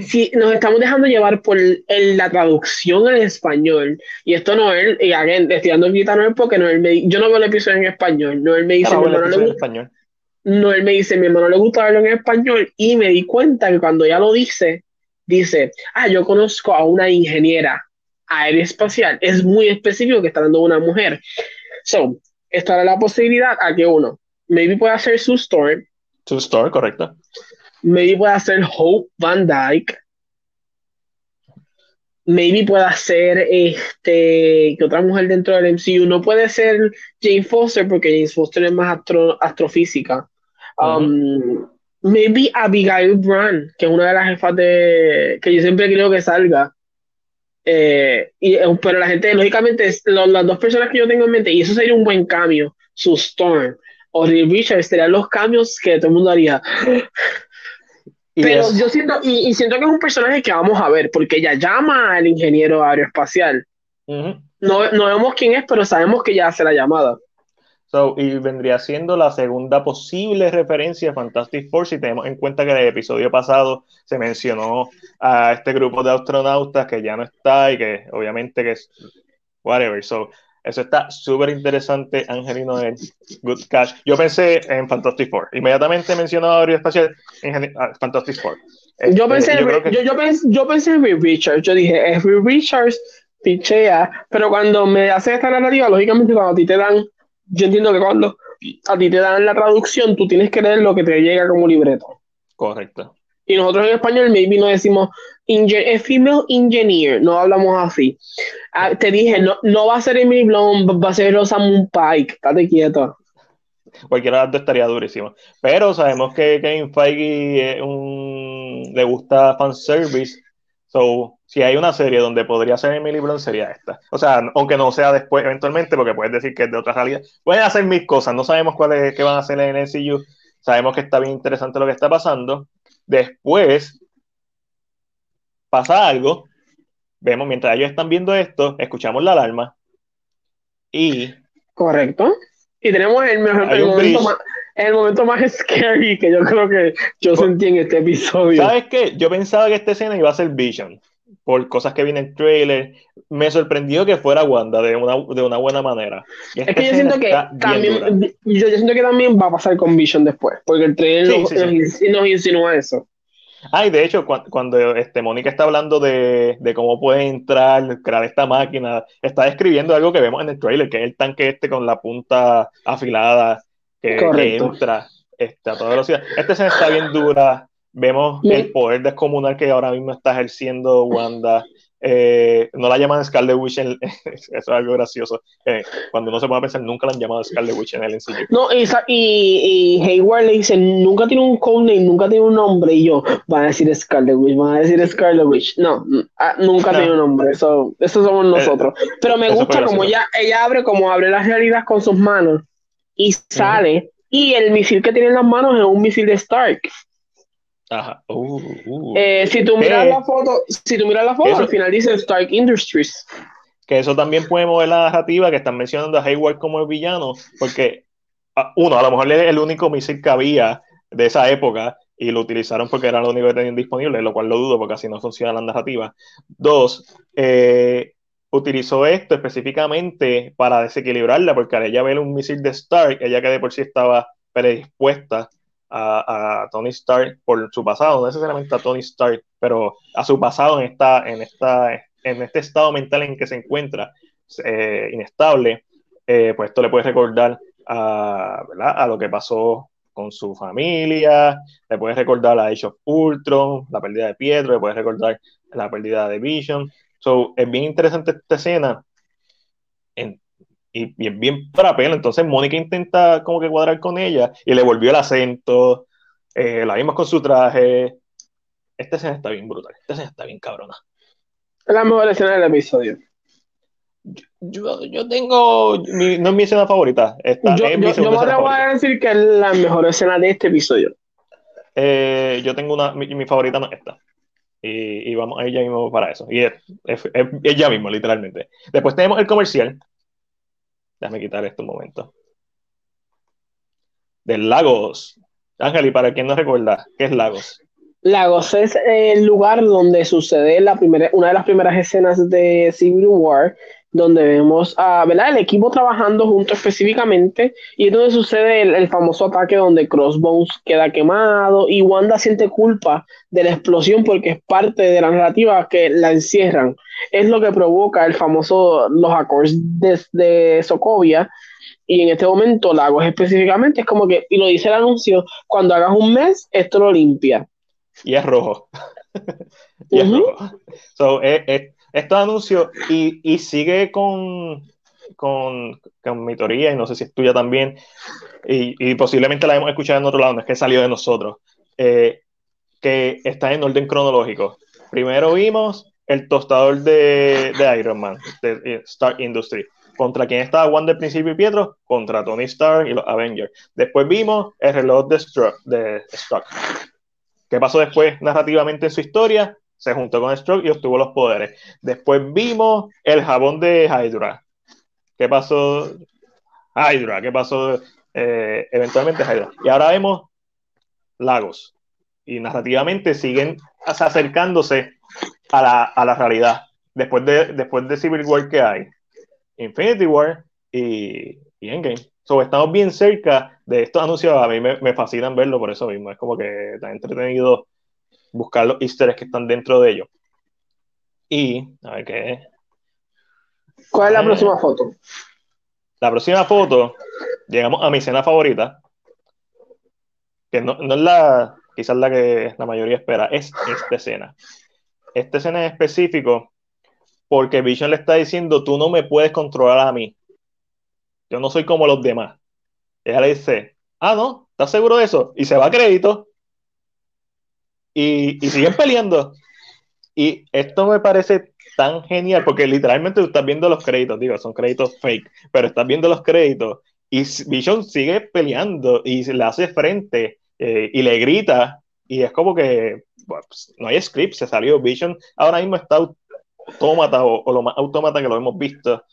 si nos estamos dejando llevar por la traducción en español, y esto no es, y again, estoy dando el porque Noel me, yo no veo el episodio en español, Noel me dice, mi hermano le gusta, Noel me dice, mi hermano le gusta verlo en español, y me di cuenta que cuando ella lo dice, dice, ah, yo conozco a una ingeniera aeroespacial, es muy específico que está dando una mujer. So, esta la posibilidad a que uno maybe puede hacer su store. Su store, correcto. Maybe puede hacer Hope Van Dyke. Maybe puede hacer este que otra mujer dentro del MCU. No puede ser Jane Foster porque Jane Foster es más astrofísica. Um, maybe Abigail Brand, que es una de las jefas de. que yo siempre creo que salga. Eh, y, eh, pero la gente, lógicamente, las dos personas que yo tengo en mente, y eso sería un buen cambio, su Storm o Reed Richards serían los cambios que todo el mundo haría. Pero yo siento, y, siento que es un personaje que vamos a ver, porque ella llama al ingeniero aeroespacial. no, no vemos quién es, pero sabemos que ya hace la llamada. So, y vendría siendo la segunda posible referencia a Fantastic Four si tenemos en cuenta que en el episodio pasado se mencionó a este grupo de astronautas que ya no está y que obviamente que es whatever. So, eso está súper interesante, Angelino en Good Cash. Yo pensé en Fantastic Four. Inmediatamente mencionó a Espacial en ah, Fantastic Four. yo, este, pensé, yo, yo, pensé, yo pensé en Reed Richards. Yo dije, es Reed Richards, pichea. Pero cuando me hace esta narrativa, lógicamente, cuando a ti te dan, yo entiendo que cuando a ti te dan la traducción, tú tienes que leer lo que te llega como libreto. Correcto. Y nosotros en español, maybe no decimos female engineer, no hablamos así. Ah, te dije, no, no va a ser Emily Blunt, va a ser Rosamund Pike, estate quieto. Cualquiera de las dos estaría durísimo. Pero sabemos que Kevin Feige le gusta fanservice. So, si hay una serie donde podría ser Emily Blunt, sería esta. O sea, aunque no sea después, eventualmente, porque puedes decir que es de otra realidad. Pueden hacer mil cosas, no sabemos cuáles qué van a hacer en el MCU. Sabemos que está bien interesante lo que está pasando. Después, pasa algo, vemos, mientras ellos están viendo esto, escuchamos la alarma y... Correcto. Y tenemos el, momento, más, el momento más scary que yo creo que yo sentí en este episodio. ¿Sabes qué? Yo pensaba que esta escena iba a ser Vision, por cosas que viene en el trailer. Me sorprendió que fuera Wanda de una, de una buena manera. es que yo siento que, también, yo, siento que también va a pasar con Vision después, porque el trailer nos insinúa eso. Ah, y de hecho, cuando, este, Mónica está hablando de, cómo puede entrar, crear esta máquina, está describiendo algo que vemos en el trailer, que es el tanque este con la punta afilada que, entra este, a toda velocidad. Esta escena está bien dura. Vemos el poder descomunal que ahora mismo está ejerciendo Wanda. Eh, no la llaman Scarlet Witch, eso es algo gracioso. Eh, cuando uno se puede pensar, nunca la han llamado Scarlet Witch en el ensayo. No, y, y, Hayward le dice, nunca tiene un codename, nunca tiene un nombre. Y yo, van a decir Scarlet Witch, van a decir Scarlet Witch. No, ah, nunca tiene un nombre. Eso, eso somos eh, nosotros. Pero me gusta como ella, ella abre, como abre las realidad con sus manos y sale. Y el misil que tiene en las manos es un misil de Stark. Ajá. Uh, uh. Eh, si tú miras la foto, si tú miras la foto, al final dice Stark Industries. Que eso también puede mover la narrativa que están mencionando a Hayward como el villano, porque uno, a lo mejor es el único misil que había de esa época y lo utilizaron porque era lo único que tenían disponible, lo cual lo dudo porque así no funciona la narrativa. Dos, eh, utilizó esto específicamente para desequilibrarla, porque al ella ver un misil de Stark, ella que de por sí estaba predispuesta a, Tony Stark por su pasado, no necesariamente a Tony Stark, pero a su pasado en, esta, en, esta, en este estado mental en que se encuentra, eh, inestable, eh, pues esto le puede recordar a, a, lo que pasó con su familia, le puedes recordar la Age of Ultron, la pérdida de Pietro, le puedes recordar la pérdida de Vision. So, es bien interesante esta escena y, y, es bien para pelo. Entonces Mónica intenta como que cuadrar con ella y le volvió el acento, eh, la vimos con su traje. Esta escena está bien brutal, esta escena está bien cabrona. Es la mejor escena del episodio. Yo, yo tengo. no es mi escena favorita. Esta yo, es mi yo, yo me voy a decir que es la mejor escena de este episodio. Eh, yo tengo una. Mi, mi, favorita no es esta. Y, y vamos a ir ya mismo para eso. Y es, es, es, ya mismo, literalmente. Después tenemos el comercial. Déjame quitar esto un momento. Del Lagos. Ángel, y para quien no recuerda, ¿qué es Lagos? Lagos es el lugar donde sucede la primera, una de las primeras escenas de Civil War, donde vemos a ¿verdad? el equipo trabajando junto específicamente, y es donde sucede el, el, famoso ataque donde Crossbones queda quemado y Wanda siente culpa de la explosión porque es parte de la narrativa que la encierran. Es lo que provoca el famoso, los Accords de, de Sokovia, y en este momento Lagos específicamente es como que, y lo dice el anuncio, cuando hagas un mes, esto lo limpia. Y es rojo. y es uh -huh. rojo. So, es, es, estos anuncios y, y sigue con, con, con, mi teoría, y no sé si es tuya también, y, y, posiblemente la hemos escuchado en otro lado, no es que salió de nosotros, eh, que está en orden cronológico. Primero vimos el tostador de, de Iron Man, de Stark Industry. ¿Contra quién estaba Wanda del principio y Pietro? Contra Tony Stark y los Avengers. Después vimos el reloj de Stark. De. ¿Qué pasó después narrativamente en su historia? Se juntó con Stroke y obtuvo los poderes. Después vimos el jabón de Hydra. ¿Qué pasó? Hydra, ¿qué pasó? Eh, eventualmente Hydra. Y ahora vemos Lagos. Y narrativamente siguen acercándose a la, a la realidad. Después de, después de Civil War que hay, Infinity War y, y Endgame. So, estamos bien cerca de estos anuncios. A mí me, me fascinan verlo por eso mismo. Es como que está entretenido buscar los easter eggs que están dentro de ellos. Y, a ver qué. ¿Cuál es la eh, próxima foto? La próxima foto, llegamos a mi escena favorita, que no, no, es la, quizás la que la mayoría espera, es esta escena. Esta escena en específico, porque Vision le está diciendo, tú no me puedes controlar a mí. Yo no soy como los demás. Ella le dice, ah, no, ¿estás seguro de eso? Y se va a crédito y, y, siguen peleando. Y esto me parece tan genial, porque literalmente tú estás viendo los créditos, digo, son créditos fake, pero estás viendo los créditos y Vision sigue peleando y le hace frente eh, y le grita y es como que pues, no hay script, se salió Vision, ahora mismo está autómata o, lo más autómata que lo hemos visto.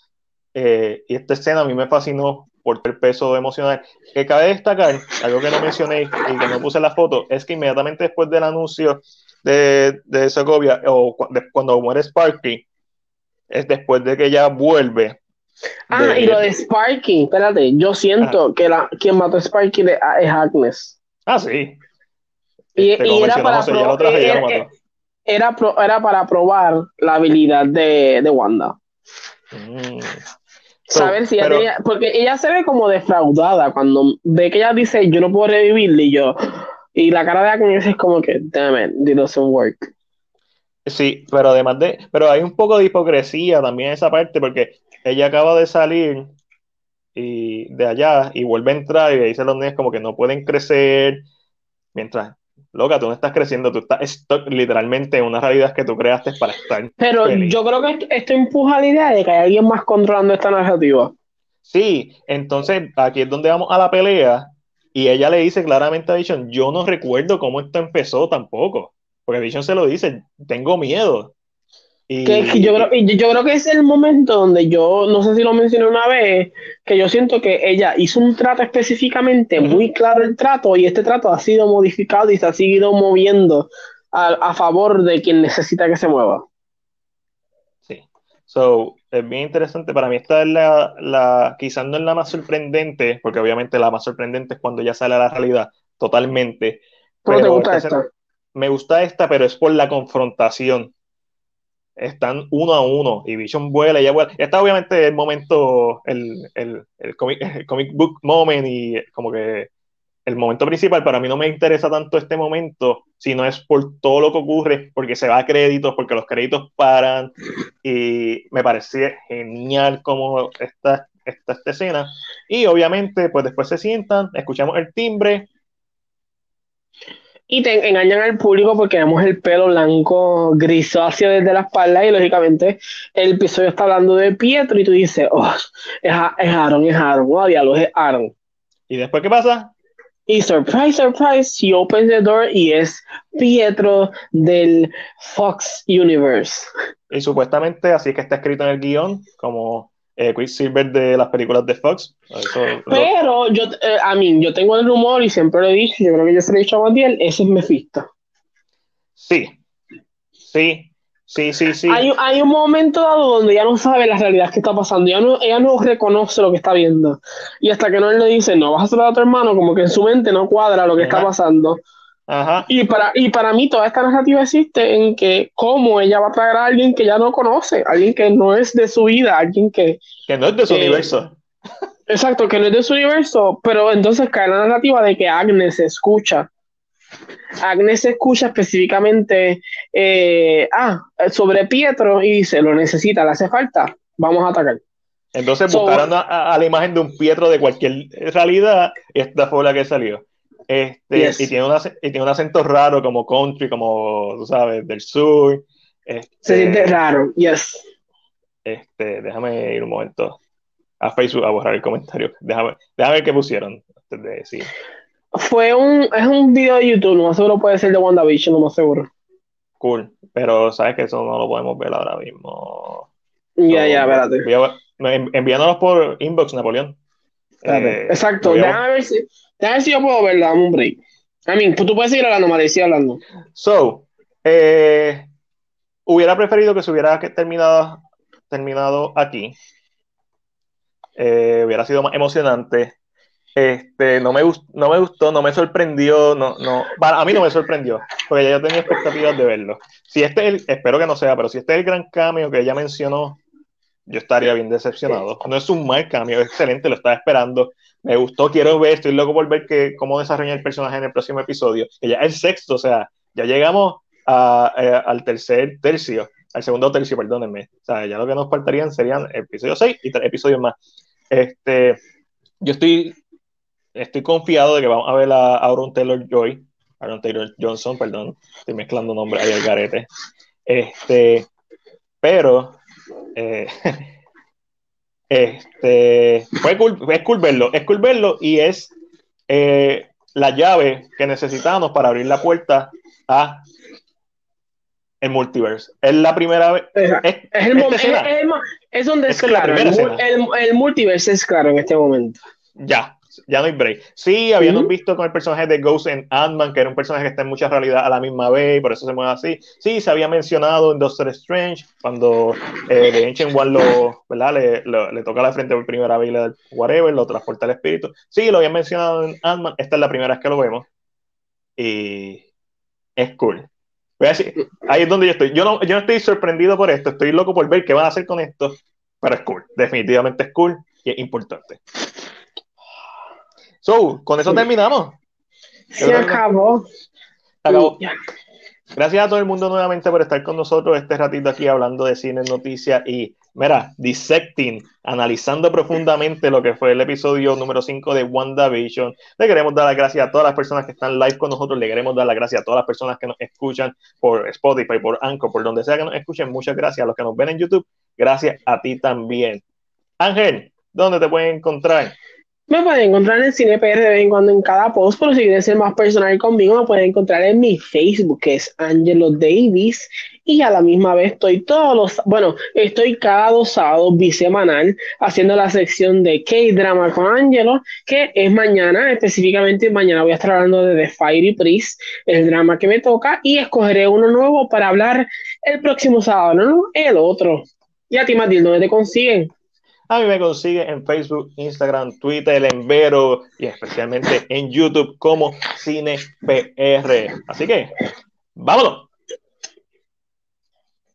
Eh, y esta escena a mí me fascinó por el peso emocional. Que cabe destacar, algo que no mencioné y que no puse en la foto, es que inmediatamente después del anuncio de, de Segovia, o de, cuando muere Sparky, es después de que ella vuelve. Ah, de, y lo de Sparky, espérate, yo siento que la, quien mató a Sparky es Agnes. Ah, sí. Y, este, y era, para pro, traje, era, era, era, pro, era, para probar la habilidad de, de Wanda. Mm. Saber si ella tenía, porque ella se ve como defraudada cuando ve que ella dice yo no puedo revivirle y yo y la cara de Agnes es como que damn it, it doesn't work. Sí, pero además de, pero hay un poco de hipocresía también en esa parte porque ella acaba de salir y de allá y vuelve a entrar y le dice a los niños como que no pueden crecer mientras loca, tú no estás creciendo, tú estás stuck literalmente en una realidad que tú creaste para estar. Pero feliz. yo creo que esto, esto, empuja la idea de que hay alguien más controlando esta narrativa. Sí, entonces aquí es donde vamos a la pelea y ella le dice claramente a Vision, yo no recuerdo cómo esto empezó tampoco, porque Vision se lo dice, tengo miedo. Y, que, que yo, creo, yo creo que es el momento donde yo, no sé si lo mencioné una vez, que yo siento que ella hizo un trato específicamente, uh -huh. muy claro el trato, y este trato ha sido modificado y se ha seguido moviendo a, a favor de quien necesita que se mueva. Sí, so, es bien interesante. Para mí esta es la, la, quizás no es la más sorprendente, porque obviamente la más sorprendente es cuando ya sale a la realidad totalmente. ¿Cómo te gusta esta? esta? Me gusta esta, pero es por la confrontación están uno a uno y Vision vuela y ella vuela. Está obviamente el momento, el, el, el, comic, comic book moment y como que el momento principal, para mí no me interesa tanto este momento, sino es por todo lo que ocurre, porque se va a créditos, porque los créditos paran, y me parece genial como esta, esta, esta escena. Y obviamente, pues después se sientan, escuchamos el timbre, y te engañan al público porque vemos el pelo blanco grisáceo desde la espalda y lógicamente el episodio está hablando de Pietro y tú dices, oh, es, es Aaron, es Aaron, oh, diablo, es Aaron. ¿Y después qué pasa? Y surprise, surprise, she opens the door y es Pietro del Fox Universe. Y supuestamente así que está escrito en el guion, como eh, Quicksilver de las películas de Fox. Pero yo, eh, a mí, yo tengo el rumor y siempre lo he dicho, yo creo que yo se lo he dicho a Matiel, ese es Mephisto. Sí, sí, sí, sí, sí. Hay, hay, un momento dado donde ella no sabe la realidad que está pasando, ella no, ella no reconoce lo que está viendo. Y hasta que no él le dice, no, vas a saludar a tu hermano, como que en su mente no cuadra lo que está pasando. Y, para, y para mí toda esta narrativa existe en que cómo ella va a traer a alguien que ya no conoce, alguien que no es de su vida, alguien que... Que no es de su universo. Exacto, que no es de su universo, pero entonces cae la narrativa de que Agnes escucha. Agnes escucha específicamente eh, ah, sobre Pietro y dice, lo necesita, le hace falta, vamos a atacar. Entonces buscaron a, la imagen de un Pietro de cualquier realidad esta fue la que salió. Este, y, tiene y tiene un acento raro como country, como tú sabes, del sur. Este, Se siente raro, yes. Este, déjame ir un momento a Facebook a borrar el comentario. Déjame, déjame ver qué pusieron antes de decir. Fue un, es un video de YouTube, no más seguro puede ser de WandaVision, no más seguro. Cool, pero sabes que eso no lo podemos ver ahora mismo. Ya, ya, espérate. Enviándolos por inbox, Napoleón. Eh, Exacto, déjame ver si a ver si yo puedo verla, dame un break. I mean, tú puedes seguir hablando, María, sigue hablando. So, eh, hubiera preferido que se hubiera terminado, terminado aquí. Eh, hubiera sido más emocionante. Este, no me, no me gustó, no me sorprendió, no, no, a mí no me sorprendió, porque ya yo tenía expectativas de verlo. Si este es el, espero que no sea, pero si este es el gran cambio que ella mencionó, yo estaría bien decepcionado. No es un mal cambio, es excelente, lo estaba esperando me gustó, quiero ver, estoy loco por ver que, cómo desarrolla el personaje en el próximo episodio, ya es el sexto, o sea, ya llegamos a, eh, al tercer tercio, al segundo tercio, perdónenme, o sea, ya lo que nos faltarían serían episodios 6 y tres episodios más. Este, yo estoy, estoy confiado de que vamos a ver a Aaron Taylor Joy, Aaron Taylor Johnson, perdón, estoy mezclando nombres ahí al garete. Este, pero eh, Este, fue cool, es cool verlo, es cool verlo y es eh, la llave que necesitamos para abrir la puerta a el multiverse. Es la primera vez. Es, el, es, donde es, claro. El, el, multiverse es claro en este momento. Ya, ya no hay break. Sí, habíamos visto con el personaje de Ghost en Ant-Man, que era un personaje que está en mucha realidad a la misma vez, y por eso se mueve así. Sí, se había mencionado en Doctor Strange, cuando eh, The Ancient One lo, ¿verdad? Le, le, toca la frente por primera vez y le da whatever, lo transporta el espíritu. Sí, lo habían mencionado en Ant-Man, esta es la primera vez que lo vemos. Y es cool. ahí es donde yo estoy. Yo no, yo no estoy sorprendido por esto, estoy loco por ver qué van a hacer con esto, pero es cool. Definitivamente es cool y es importante. So, con eso terminamos. Se acabó. acabó. Gracias a todo el mundo nuevamente por estar con nosotros este ratito aquí hablando de cine, noticias y, mira, dissecting, analizando profundamente lo que fue el episodio número 5 de WandaVision. Le queremos dar las gracias a todas las personas que están live con nosotros, le queremos dar las gracias a todas las personas que nos escuchan por Spotify, por Anchor, por donde sea que nos escuchen. Muchas gracias a los que nos ven en YouTube. Gracias a ti también. Ángel, ¿dónde te pueden encontrar? Me pueden encontrar en Cine PR de vez en cuando en cada post, pero si quieren ser más personal conmigo, me pueden encontrar en mi Facebook, que es Angelo Davis, y a la misma vez estoy todos los, bueno, estoy cada dos sábados bisemanal haciendo la sección de K-Drama con Angelo, que es mañana, específicamente mañana voy a estar hablando de The Fiery Priest, el drama que me toca, y escogeré uno nuevo para hablar el próximo sábado, no, el otro. Y a ti, Matilde, ¿dónde te consiguen? A mí me consigue en Facebook, Instagram, Twitter, en Vero y especialmente en YouTube como CinePR. Así que, vámonos.